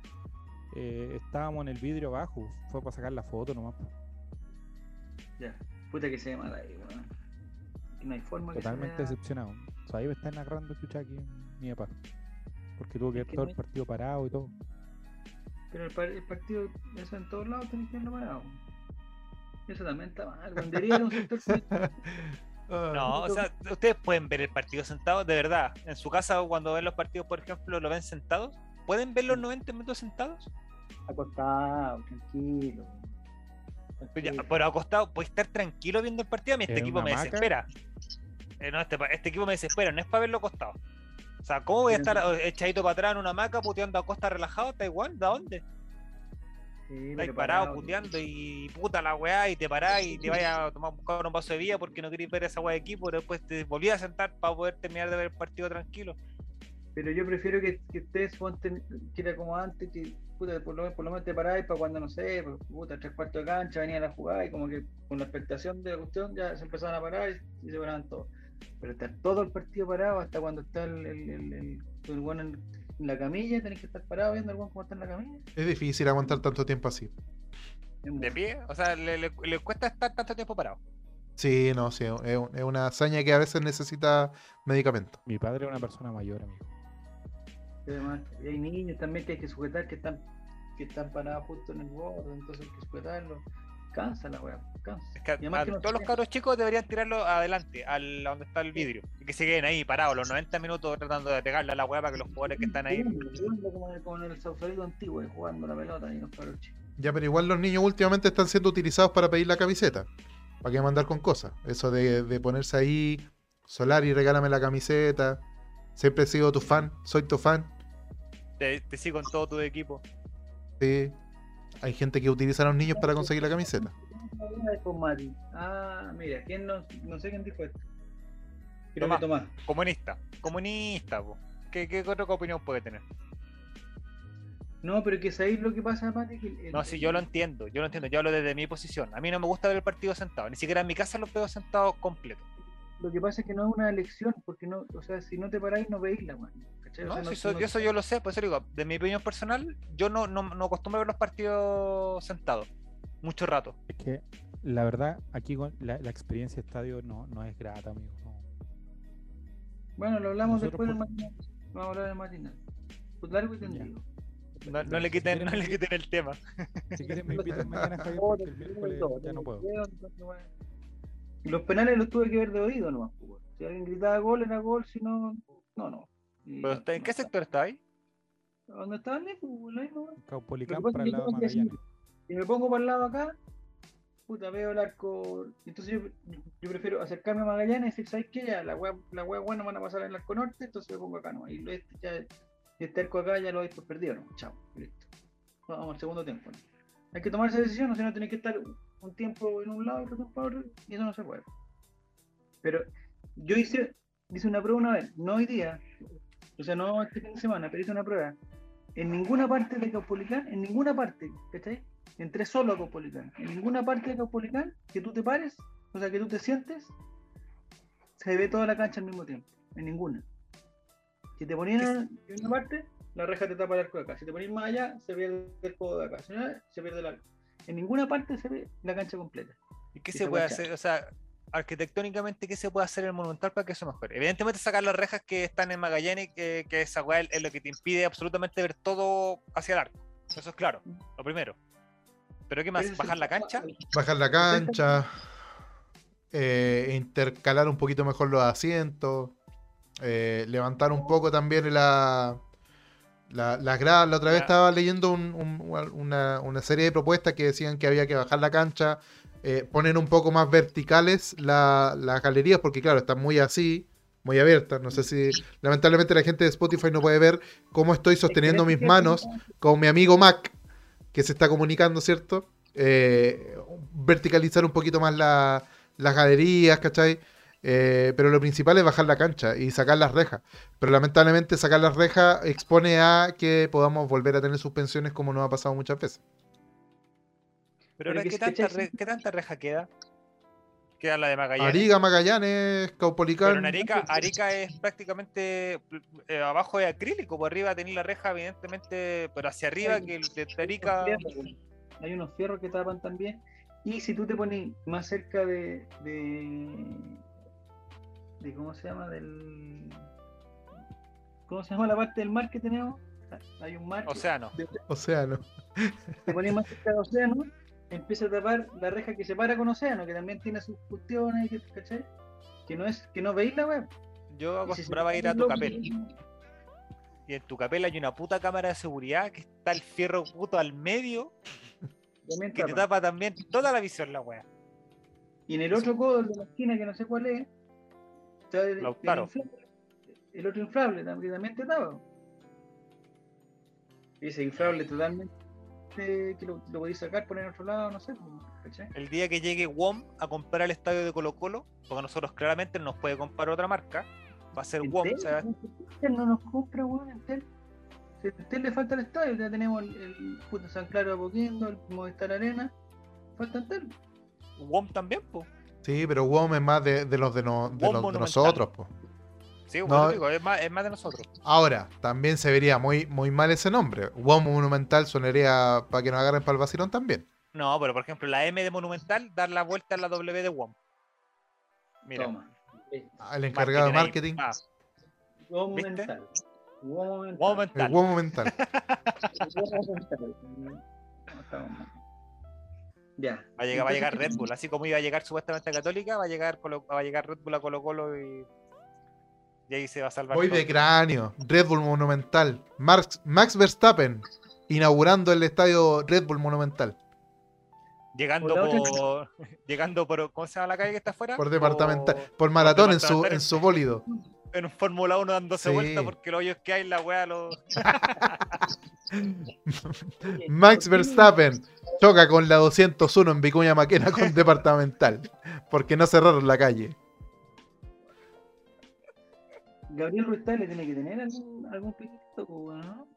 eh, estábamos en el vidrio abajo. Fue para sacar la foto nomás. Ya. Puta que se ve mal ahí, weón. No hay forma que se Totalmente decepcionado. O sea, ahí me está narrando escuchar aquí mi papá. Porque tuvo que ver todo no el partido parado y todo. Pero el, par- el partido, eso en todos lados tenés que verlo parado. Eso también está mal. haber un sector político. Ah, No, o sea, ustedes pueden ver el partido sentados, de verdad. En su casa, cuando ven los partidos, por ejemplo, lo ven sentados. ¿Pueden ver los 90 minutos sentados? acostado, tranquilo. Pero, pero acostado, puedes estar tranquilo viendo el partido. A mí este equipo me desespera. Eh, no, este, este equipo me desespera, no es para verlo acostado. O sea, ¿cómo voy a estar eh, echadito para atrás en una hamaca puteando a costa relajado? ¿Está igual? ¿De dónde? Sí, Estáis pero parado parado, puteando y puta la weá y te parás y te vayas a tomar buscar un vaso de vía porque no queréis ver esa weá de equipo, pero después te volví a sentar para poder terminar de ver el partido tranquilo. Pero yo prefiero que, que ustedes ponten, que era como antes, que puta, por, lo, menos- por lo menos te paráis para cuando, no sé, pues, puta, tres cuartos de cancha, venían a jugar y como que con la expectación de la cuestión ya se empezaban a parar y, y se paraban todos. Pero estar todo el partido parado hasta cuando está el, el, el, el- el weón en, en la camilla, tenés que estar parado viendo al weón cómo está en la camilla. Es difícil aguantar tanto tiempo así. De pie, o sea, le, le- le cuesta estar tanto tiempo parado. Sí, no, sí, es, es una hazaña que a veces necesita medicamento. Mi padre es una persona mayor, amigo. Y además, y hay niños también que hay que sujetar que están, que están parados justo en el borde, entonces hay que sujetarlos. Cansa la weá, cansa. Es que Y además a que no todos los cabros chicos deberían tirarlo adelante, al, a donde está el vidrio. Y que se queden ahí parados los 90 minutos tratando de pegarle a la weá para que los jugadores que están ahí. Como, como en el Sausalito antiguo, jugando la pelota y los cabros chicos. Ya, pero igual los niños últimamente están siendo utilizados para pedir la camiseta. ¿Para qué mandar con cosas? Eso de, de ponerse ahí, solar y regálame la camiseta. Siempre he sido tu fan, soy tu fan. Te, te sigo en todo tu equipo. Sí. Hay gente que utiliza a los niños para conseguir la camiseta. Ah, mira, ¿quién no, no sé quién dijo esto? Creo Tomás. que Tomás. Comunista. Comunista, po. ¿Qué, qué otra opinión puede tener? No, pero que sabéis lo que pasa, Mati. Que el- No, si yo lo entiendo, yo lo entiendo, yo hablo desde mi posición. A mí no me gusta ver el partido sentado, ni siquiera en mi casa los veo sentados completos. Lo que pasa es que no es una elección, porque no, o sea, si no te paráis, no veis la weá. ¿cachai? O No, sea, si no- eso, no- eso yo lo sé, por eso digo, de mi opinión personal, yo no, no, no acostumbro a ver los partidos sentados, mucho rato. Es que la verdad, aquí con la, la experiencia de estadio no, no es grata, amigo. no. Bueno, lo hablamos Nosotros después del matinal. Vamos a hablar del matinal. Pues largo y tendido. No, no le quiten, no le quiten el tema. Si quieres me invitan mañana, Javier, porque el miércoles ya no puedo. Los penales los tuve que ver de oído nomás. pues. Si alguien gritaba gol, era gol, si no, no, no. Y- Pero está- ¿En qué sector está ahí? ¿Dónde estaba el nomás. Caupolicán para el lado que Magallanes. Si me pongo para el lado acá, puta, veo el arco. Entonces yo, yo prefiero acercarme a Magallanes y decir, ¿sabes qué? Ya, la wea, la wea buena van a pasar en el arco norte, entonces me pongo acá nomás. Y este, ya, este arco acá ya lo por perdido, ¿no? Chao, listo. Vamos al segundo tiempo. ¿no? Hay que tomar esa decisión, o sea, no tenés que estar un tiempo en un lado y otro tiempo en otro, y eso no se puede. Pero yo hice, hice una prueba una vez, no hoy día, o sea, no este fin de semana, pero hice una prueba. En ninguna parte de Caupolicán, en ninguna parte, ¿cachai? Entré solo a Caupolicán. En ninguna parte de Caupolicán que tú te pares, o sea, que tú te sientes, se ve toda la cancha al mismo tiempo. En ninguna. Si te ponían en en una parte, la reja te tapa el arco de acá. Si te ponías más allá, se pierde el codo de acá. Si no, se pierde el arco. En ninguna parte se ve la cancha completa. ¿Y qué Y se se puede hacer? O sea, arquitectónicamente, ¿qué se puede hacer en el Monumental para que eso mejore? Evidentemente sacar las rejas que están en Magallanes, que, que esa weá es lo que te impide absolutamente ver todo hacia el arco. Eso es claro, lo primero. ¿Pero qué más? ¿Bajar la cancha? Bajar la cancha, eh, intercalar un poquito mejor los asientos, eh, levantar un poco también la, la, las gradas. La otra vez Ya. estaba leyendo un- un- una, una serie de propuestas que decían que había que bajar la cancha, eh, poner un poco más verticales la- las galerías, porque claro, están muy así, muy abiertas. No sé si lamentablemente la gente de Spotify no puede ver cómo estoy sosteniendo mis manos con mi amigo Mac, que se está comunicando, ¿cierto? Eh, verticalizar un poquito más la- las galerías, ¿cachai? Eh, pero lo principal es bajar la cancha y sacar las rejas. Pero lamentablemente sacar las rejas expone a que podamos volver a tener suspensiones como nos ha pasado muchas veces. Pero Pero que ¿qué tanta, re- ¿qué tanta reja queda? Queda la de Magallanes. Ariga, Magallanes, Pero Caupolicán. en Arica, Arica es prácticamente eh, abajo de acrílico, por arriba tenéis la reja, evidentemente, pero hacia arriba que el de Arica. Hay unos fierros que tapan también. Y si tú te pones más cerca de, de, de ¿cómo se llama? Del ¿cómo se llama la parte del mar que tenemos? Hay un mar. que- Océano. de- Océano. te pones más cerca del océano, empieza a tapar la reja que separa con océano, que también tiene sus cuestiones, que- ¿cachai? Que no es, que no veis la web. Yo acostumbraba a ir a Tucapel. Y en Tucapel hay una puta cámara de seguridad que está el fierro puto al medio. Que te tapa. también toda la visión la wea. Y en el otro codo, de la esquina, que no sé cuál es, el, el Lautaro. inflable, el otro inflable también, también te. Y ese inflable totalmente que lo, lo podéis sacar, poner en otro lado, no sé. ¿cachai? El día que llegue WOM a comprar el estadio de Colo Colo, porque nosotros claramente no nos puede comprar otra marca, va a ser WOM. O sea, Entel no nos compra, weón, Entel. Si a Entel le falta el estadio, ya tenemos el, el puto San Claro Apoquindo, el Movistar Arena, falta Entel. WOM también, pues. Sí, pero WOM es más de, de los de, no- de WOM los de Monumental. nosotros, po. Sí, No. digo, es, más, es más de nosotros. Ahora, también se vería muy, muy mal ese nombre. WOM Monumental sonaría para que nos agarren para el vacilón también. No, pero por ejemplo, la M de Monumental, dar la vuelta a la W de WOM. Mira, Toma. El encargado de marketing. Ah, Huevo ¿Viste? mental. Huevo mental. WOM El Mental. WOM Monumental. Ya. Va a llegar, va a llegar Red Bull, así como iba a llegar supuestamente a Católica, va a llegar, Colo- va a llegar Red Bull a Colo Colo y, y ahí se va a salvar. Voy todo. de cráneo. Red Bull Monumental. Max, Max Verstappen inaugurando el estadio Red Bull Monumental. Llegando Por llegando por, ¿cómo se llama la calle que está afuera? Por departamental. Por- Por maratón en su, en su bólido. En un Fórmula 1 dándose Sí. vuelta porque los hoyos que hay, la wea lo. Max ¿por qué Verstappen choca con la 201 en Vicuña Maquena con departamental. Porque no cerraron la calle. Gabriel Ruiz le tiene que tener algún, algún piquito, ¿no?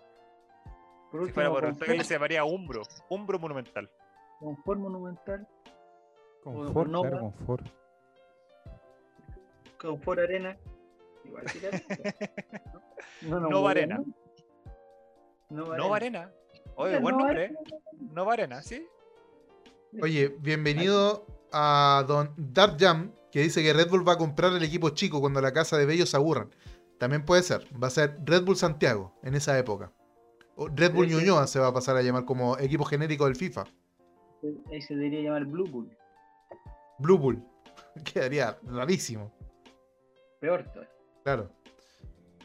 Por Si fuera último, por él se llamaría Umbro. Umbro Monumental. confort monumental, Confort, claro, confort arena. Igual que la- no, Nova huele, Arena. ¿no? Nova Nova Arena. Arena. Oye, buen nombre. ¿eh? Nova Arena, ¿sí? Oye, bienvenido a Don Dark Jam, que dice que Red Bull va a comprar el equipo chico cuando la casa de Bello se aburran. También puede ser. Va a ser Red Bull Santiago en esa época. O Red Bull. Ñuñoa se va a pasar a llamar como equipo genérico del FIFA. Ahí se debería llamar Blue Bull. Blue Bull. Quedaría rarísimo. Peor todavía. Claro.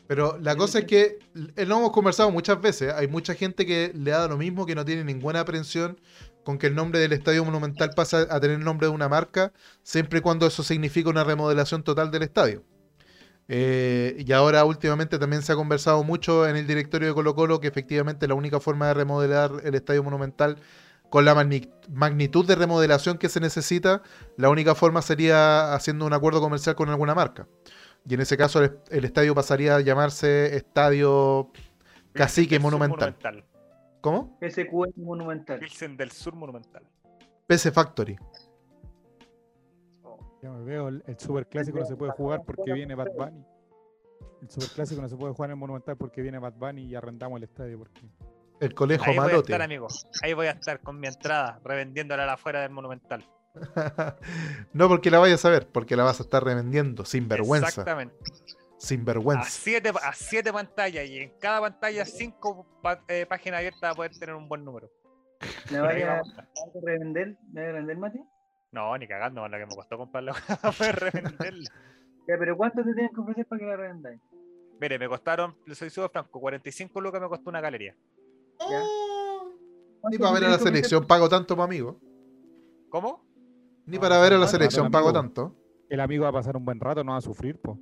Pero la cosa es que eh, lo hemos conversado muchas veces. Hay mucha gente que le da lo mismo, que no tiene ninguna aprensión con que el nombre del estadio monumental pase a tener el nombre de una marca, siempre y cuando eso significa una remodelación total del estadio. Eh, y ahora últimamente también se ha conversado mucho en el directorio de Colo Colo que efectivamente la única forma de remodelar el estadio monumental con la magni- magnitud de remodelación que se necesita, la única forma sería haciendo un acuerdo comercial con alguna marca. Y en ese caso el, el estadio pasaría a llamarse Estadio Cacique Sur Monumental. ¿Cómo? SQM monumental. Pilsen del Sur Monumental. PC Factory. Ya me veo, el, el super clásico no se puede jugar porque viene Bad Bunny. El super clásico no se puede jugar en el Monumental porque viene Bad Bunny y arrendamos el estadio. Porque... El conejo Ahí voy a estar, amigo. Ahí voy a estar con mi entrada, revendiéndola afuera del Monumental. no porque la vayas a ver, porque la vas a estar revendiendo. Sin vergüenza. Exactamente. Sin A vergüenza. siete, a siete pantallas y en cada pantalla cinco pa- eh, páginas abiertas para poder tener un buen número. ¿La Por ahí vaya vamos a a revender? ¿La vaya a revender, Mati? No, ni cagando, la que me costó comprarla para revenderla. Ya, pero ¿cuánto te tienen que ofrecer para que la revendáis? Mire, me costaron, le soy súper franco, 45 lucas me costó una galería. ¿Ya? Ni ¿Cuánto para ver a la selección pago tanto, mi amigo. ¿Cómo? Ni No, para ver a la selección pago tanto. El amigo va a pasar un buen rato, no va a sufrir, po.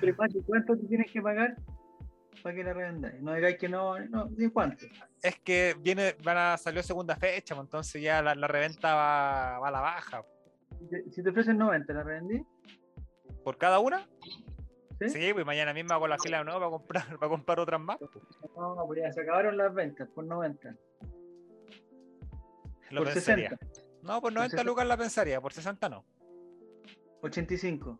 Pero, Mati, ¿cuánto te tienes que pagar para que la revendáis? No digáis que no, no, ¿de cuánto? Es que viene, van a salió segunda fecha, pues, entonces ya la, la reventa va, va a la baja. Si te, ofrecen 90, ¿la revendí? ¿Por cada una? ¿Sí? Sí, pues mañana mismo hago la fila de nuevo para comprar, para comprar otras más. No, pues ya se acabaron las ventas por 90. Lo por pensaría. 60. No, por 90 60. lucas la pensaría, por 60 no. 85.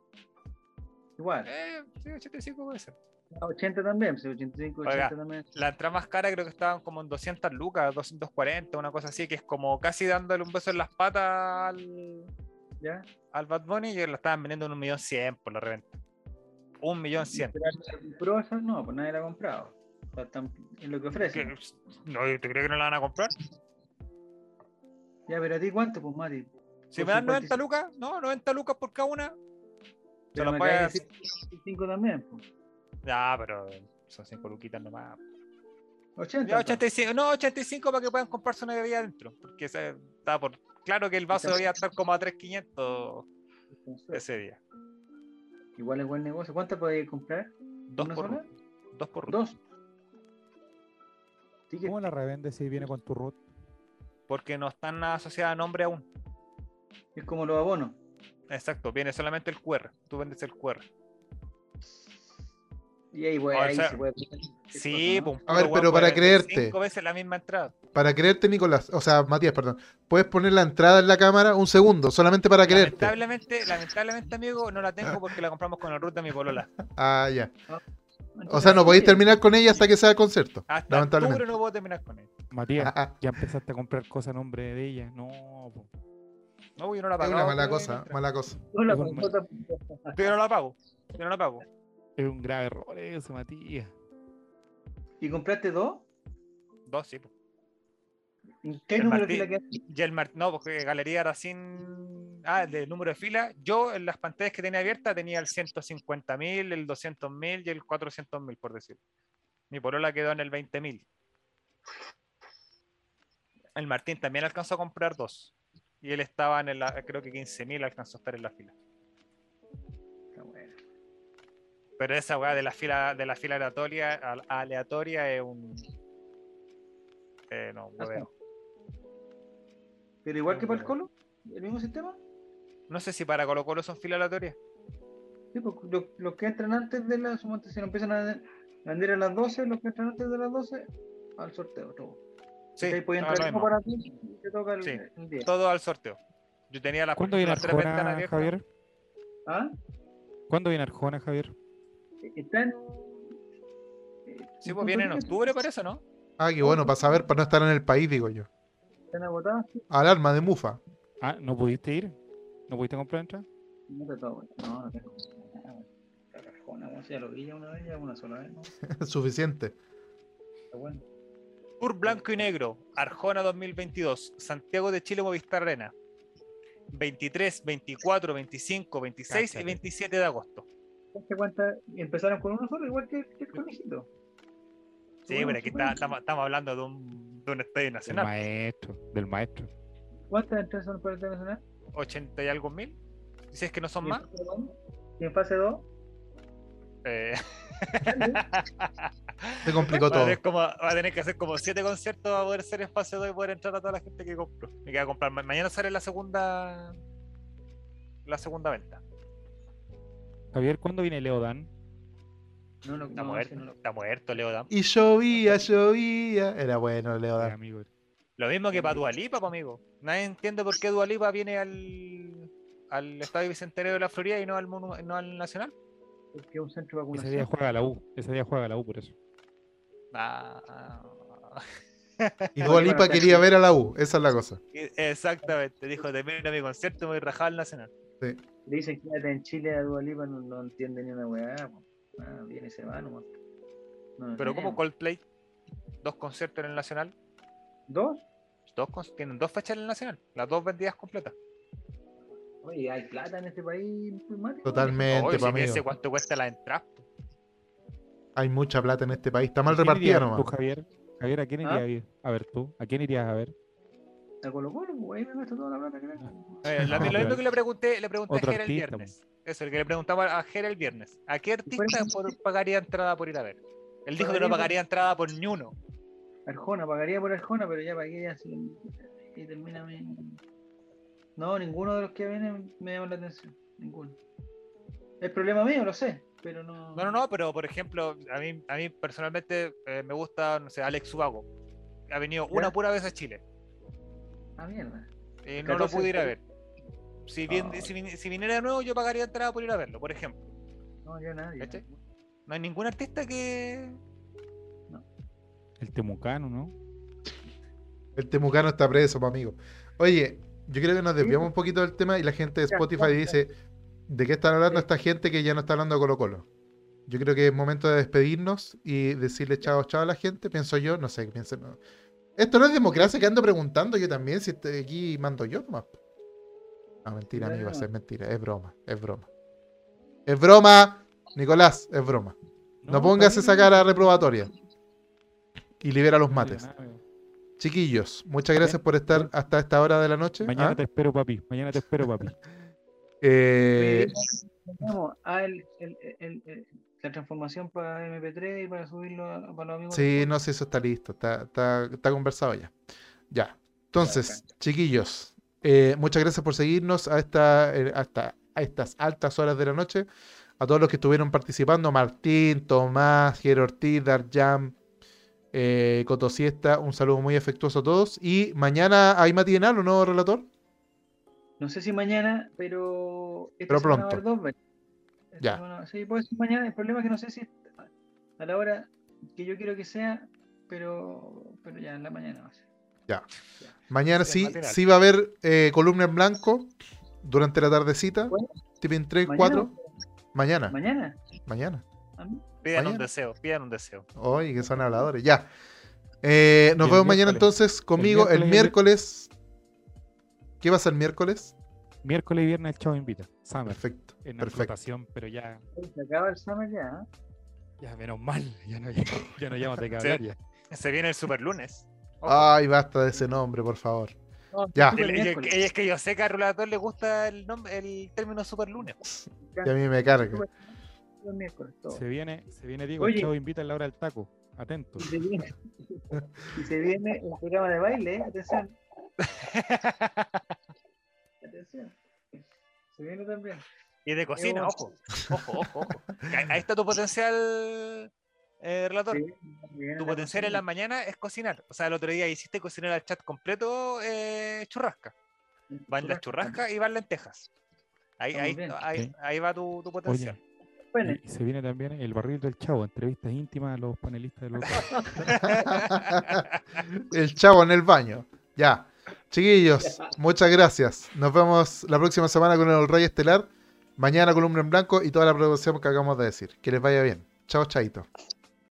Igual. Eh, sí, 85 puede ser. Ah, 80 también, sí, 85, 80 Oiga. también. La entrada más cara creo que estaban como en 200 lucas, 240, una cosa así, que es como casi dándole un beso en las patas al, ¿Ya? al Bad Bunny y la estaban vendiendo en un millón cien por la reventa. Un millón cien. Pero ¿la compró esa? No, pues nadie la ha comprado. O sea, en lo que ofrecen. ¿Qué? No, ¿te crees que no la van a comprar? Ya, pero a ti cuánto, pues Mati. Si Por me dan 90 55. lucas, no, 90 lucas por cada una. Se Pero las me voy a acabas de decir 5 también, pues. Ya, pero son 5 luquitas nomás. 80. Ya, entonces. 85, no, 85 para que puedan comprarse una bebida adentro. Porque se- está por. Claro que el vaso debía estar como a 3.500 Entonces, ese día. Igual es buen negocio. ¿Cuántas podéis comprar? Dos ¿Una por uno. Dos por uno. Dos. ¿Cómo la revende si viene con tu root? Porque no están asociadas a nombre aún. Es como los abonos. Exacto, viene solamente el QR. Tú vendes el QR. Y ahí, pues, O ahí sea, se puede. Sí, cosa, ¿no? pues, A ver, pero para creerte. Cinco veces la misma entrada. Para creerte, Nicolás, o sea, Matías, perdón, puedes poner la entrada en la cámara un segundo, solamente para creerte. Lamentablemente, lamentablemente, amigo, no la tengo porque la compramos con el root de mi polola. Ah, ya. O sea, no podéis terminar con ella hasta que sea el concierto. Hasta Lamentablemente. octubre no puedo terminar con él. Matías, Ah, ah. ya empezaste a comprar cosas a nombre de ella. No, po. No, yo no la Es pago. una mala cosa, mala cosa. es Yo no la pago. Yo no la pago. es un grave error eso, Matías. ¿Y compraste dos? Dos, sí. pues. ¿En qué El número de fila? Y el Mar- no, porque Galería era sin. Ah, de número de fila. Yo en las pantallas que tenía abiertas tenía el 150.000, el 200.000 y el 400.000, por decir. Mi polola quedó en el 20.000. El Martín también alcanzó a comprar dos. Y él estaba en el, creo que 15.000 alcanzó a estar en la fila. Pero esa weá de la fila, de la fila aleatoria, al- aleatoria es un. Eh, no, hueveo. Pero igual que para el. Colo, el mismo sistema. No sé si para Colo Colo son fila aleatoria. Sí, pues, los, los que entran antes de las, suponte, si no empiezan a vender a las 12, los que entran antes de las 12, al sorteo, todo. Sí, Ahí puede no, entrar lo uno mismo. para ti y te toca el, Sí. el 10. todo al sorteo. Yo tenía la ¿Cuándo viene las tres ventanas Arjona. Javier? ¿Ah? ¿Cuándo viene Arjona, Javier? Está en. Sí, pues viene en octubre, parece, ¿no? Ah, qué bueno, para saber, para no estar en el país, digo yo. Están agotadas. Alarma de Mufa. Ah, ¿no pudiste ir? ¿No pudiste comprar entrada? No. No, no tengo. La Arjona, bueno, si ya lo vi ya una vez, ya una sola vez, ¿no? Suficiente. Está bueno. Tour blanco y negro, Arjona 2022, Santiago de Chile, Movistar Arena. 23, 24, 25, 26 y Cáchate. 27 de agosto. ¿Te cuenta? Empezaron con uno solo, igual que, que el conejito. Sí, Bueno, pero aquí está- estamos, estamos hablando de un, de un estadio Del nacional. maestro, del maestro. ¿Cuántas entradas son para el internacional? 80 y algo mil. Si es que no son ¿Y en más. fase dos? ¿Y en fase 2? eh, Se complicó va, a todo. como- va a tener que hacer como 7 conciertos para poder ser en fase 2 y poder entrar a toda la gente que compró. Me queda comprar. ma- Mañana sale la segunda. La segunda venta. Javier, ¿cuándo viene Leodan? No, Está no, muerto. sí, no lo- Está muerto, Leo Dam. Y llovía, llovía. Era bueno, Leo. Dan. amigo. Lo mismo que para Dualipa, amigo. Nadie entiende por qué Dualipa viene al, al Estadio Bicentenario de la Florida y no al, no al Nacional. Porque es un centro de Ese día vacunación. juega la U. Ese día juega la U, por eso. Ah, Y Dua Lipa quería ver a la U, esa es la cosa. Exactamente. Dijo, termina mi concierto, me voy a rajar al Nacional. Le dicen quédate en Chile a Dualipa, no, no entiende ni una weá. Ah, viene y se va nomás. No Pero como. Coldplay, dos conciertos en el Nacional. ¿Dos? Dos, con- tienen dos fechas en el Nacional, las dos vendidas completas. Oye, hay plata en este país. Totalmente, Oye, pa' si piense amigo. cuánto cuesta la entrada. Hay mucha plata en este país. Está mal ¿A quién repartida nomás. tú, Javier? Javier, ¿a quién ¿Ah? irías a ir? A ver tú. ¿A quién irías a ver? A Colo Colo, pues ahí me gasto toda la plata que tengo. Eh, No, lo pero mismo que le pregunté, le pregunté a Jera el viernes. Eso, el que le preguntaba a Jera el viernes. ¿A qué artista por- pagaría entrada por ir a ver? Él dijo que Pagaría no por- pagaría entrada por ni uno. Arjona, pagaría por Arjona, pero ya pagué así. Y termina mi. No, ninguno de los que vienen me llama la atención. Ninguno. Es problema mío, lo sé, pero no. No, no, no, pero por ejemplo, a mí, a mí personalmente eh, me gusta, no sé, Alex Subago. Ha venido ¿Ya? una pura vez a Chile Ah, mierda. y no lo 14 pude ir a ver. Si, bien, Ah. si, vin- si viniera de nuevo, yo pagaría entrada por ir a verlo, por ejemplo. No, yo nadie. No hay ningún artista que. El Temucano, ¿no? El temucano está preso, pa' amigo. Oye, yo creo que nos desviamos un poquito del tema y la gente de Spotify dice, ¿de qué están hablando esta gente que ya no está hablando de Colo Colo? Yo creo que es momento de despedirnos y decirle chao, chao a la gente, pienso yo, no sé, piensen. no. Esto no es democracia que ando preguntando yo también, si estoy aquí mando yo nomás. No, mentira, amigo, es mentira, es broma, es broma. Es broma, Nicolás, es broma. No, pongas está esa cara reprobatoria. y libera los No mates. Chiquillos, muchas gracias por estar hasta esta hora de la noche. Mañana ¿ah? te espero, papi. Mañana te espero, papi. Eh, Vamos a el, el- el- el- la transformación para MP3 y para subirlo a- para los amigos. sí, no sé, eso está listo, está, está, está conversado ya. Ya. Entonces, chiquillos, eh, muchas gracias por seguirnos a, esta, eh, hasta a estas altas horas de la noche. A todos los que estuvieron participando, Martín, Tomás, Jero Ortiz, Dark Jam, eh, Coto Siesta, un saludo muy afectuoso a todos. Y mañana hay matinal, ¿o no, relator? No sé si mañana, pero. esta a pronto. haber dos veces. Esta Ya. semana- sí, puede ser mañana. El problema es que no sé si a la hora que yo quiero que sea, pero, pero ya en la mañana va a ser. Mañana Sí, el sí, va a haber eh, columna en blanco durante la tardecita. ¿Cuándo? Tipping 3, ¿Mañana? 4. Mañana, ¿Mañana? mañana. ¿A mí? Pidan un deseo, pidan un deseo. Oye, que son habladores. Ya. Eh, nos el vemos mañana entonces conmigo el miércoles miércoles. ¿Qué va a ser miércoles? Miércoles y viernes el chavo invita. Summer. Perfecto. En perfecto. pero ya, Se acaba el summer ya. ¿eh? ya menos mal. Ya no, ya no llamo Sí. hablar ya. Se viene el super lunes. Ay, basta de ese nombre, por favor. No, Ya. El- el- es que yo sé que a Rulator le gusta el, nombre, el término super lunes. Y a mí me carga. Se viene, se viene Diego, Oye. el chavo invita en la hora del taco. Atento. Y se viene, y se viene el programa de baile, ¿eh? atención. Atención. Se viene también. Y de cocina, ojo. Ojo, ojo, ojo. Ahí está tu potencial, eh, relator. Sí, Tu potencial en la mañana es cocinar. O sea, el otro día hiciste cocinar al chat completo eh, churrasca. Van las churrascas y van lentejas. Ahí, ahí, ahí, Sí. ahí va tu, tu potencial. Bueno, Y, y se viene también el barril del chavo, entrevistas íntimas a los panelistas de los el chavo en el baño. Ya. Chiquillos, muchas gracias. Nos vemos la próxima semana con el Rey Estelar. Mañana columna en blanco y toda la producción que acabamos de decir. Que les vaya bien. Chao, chaito.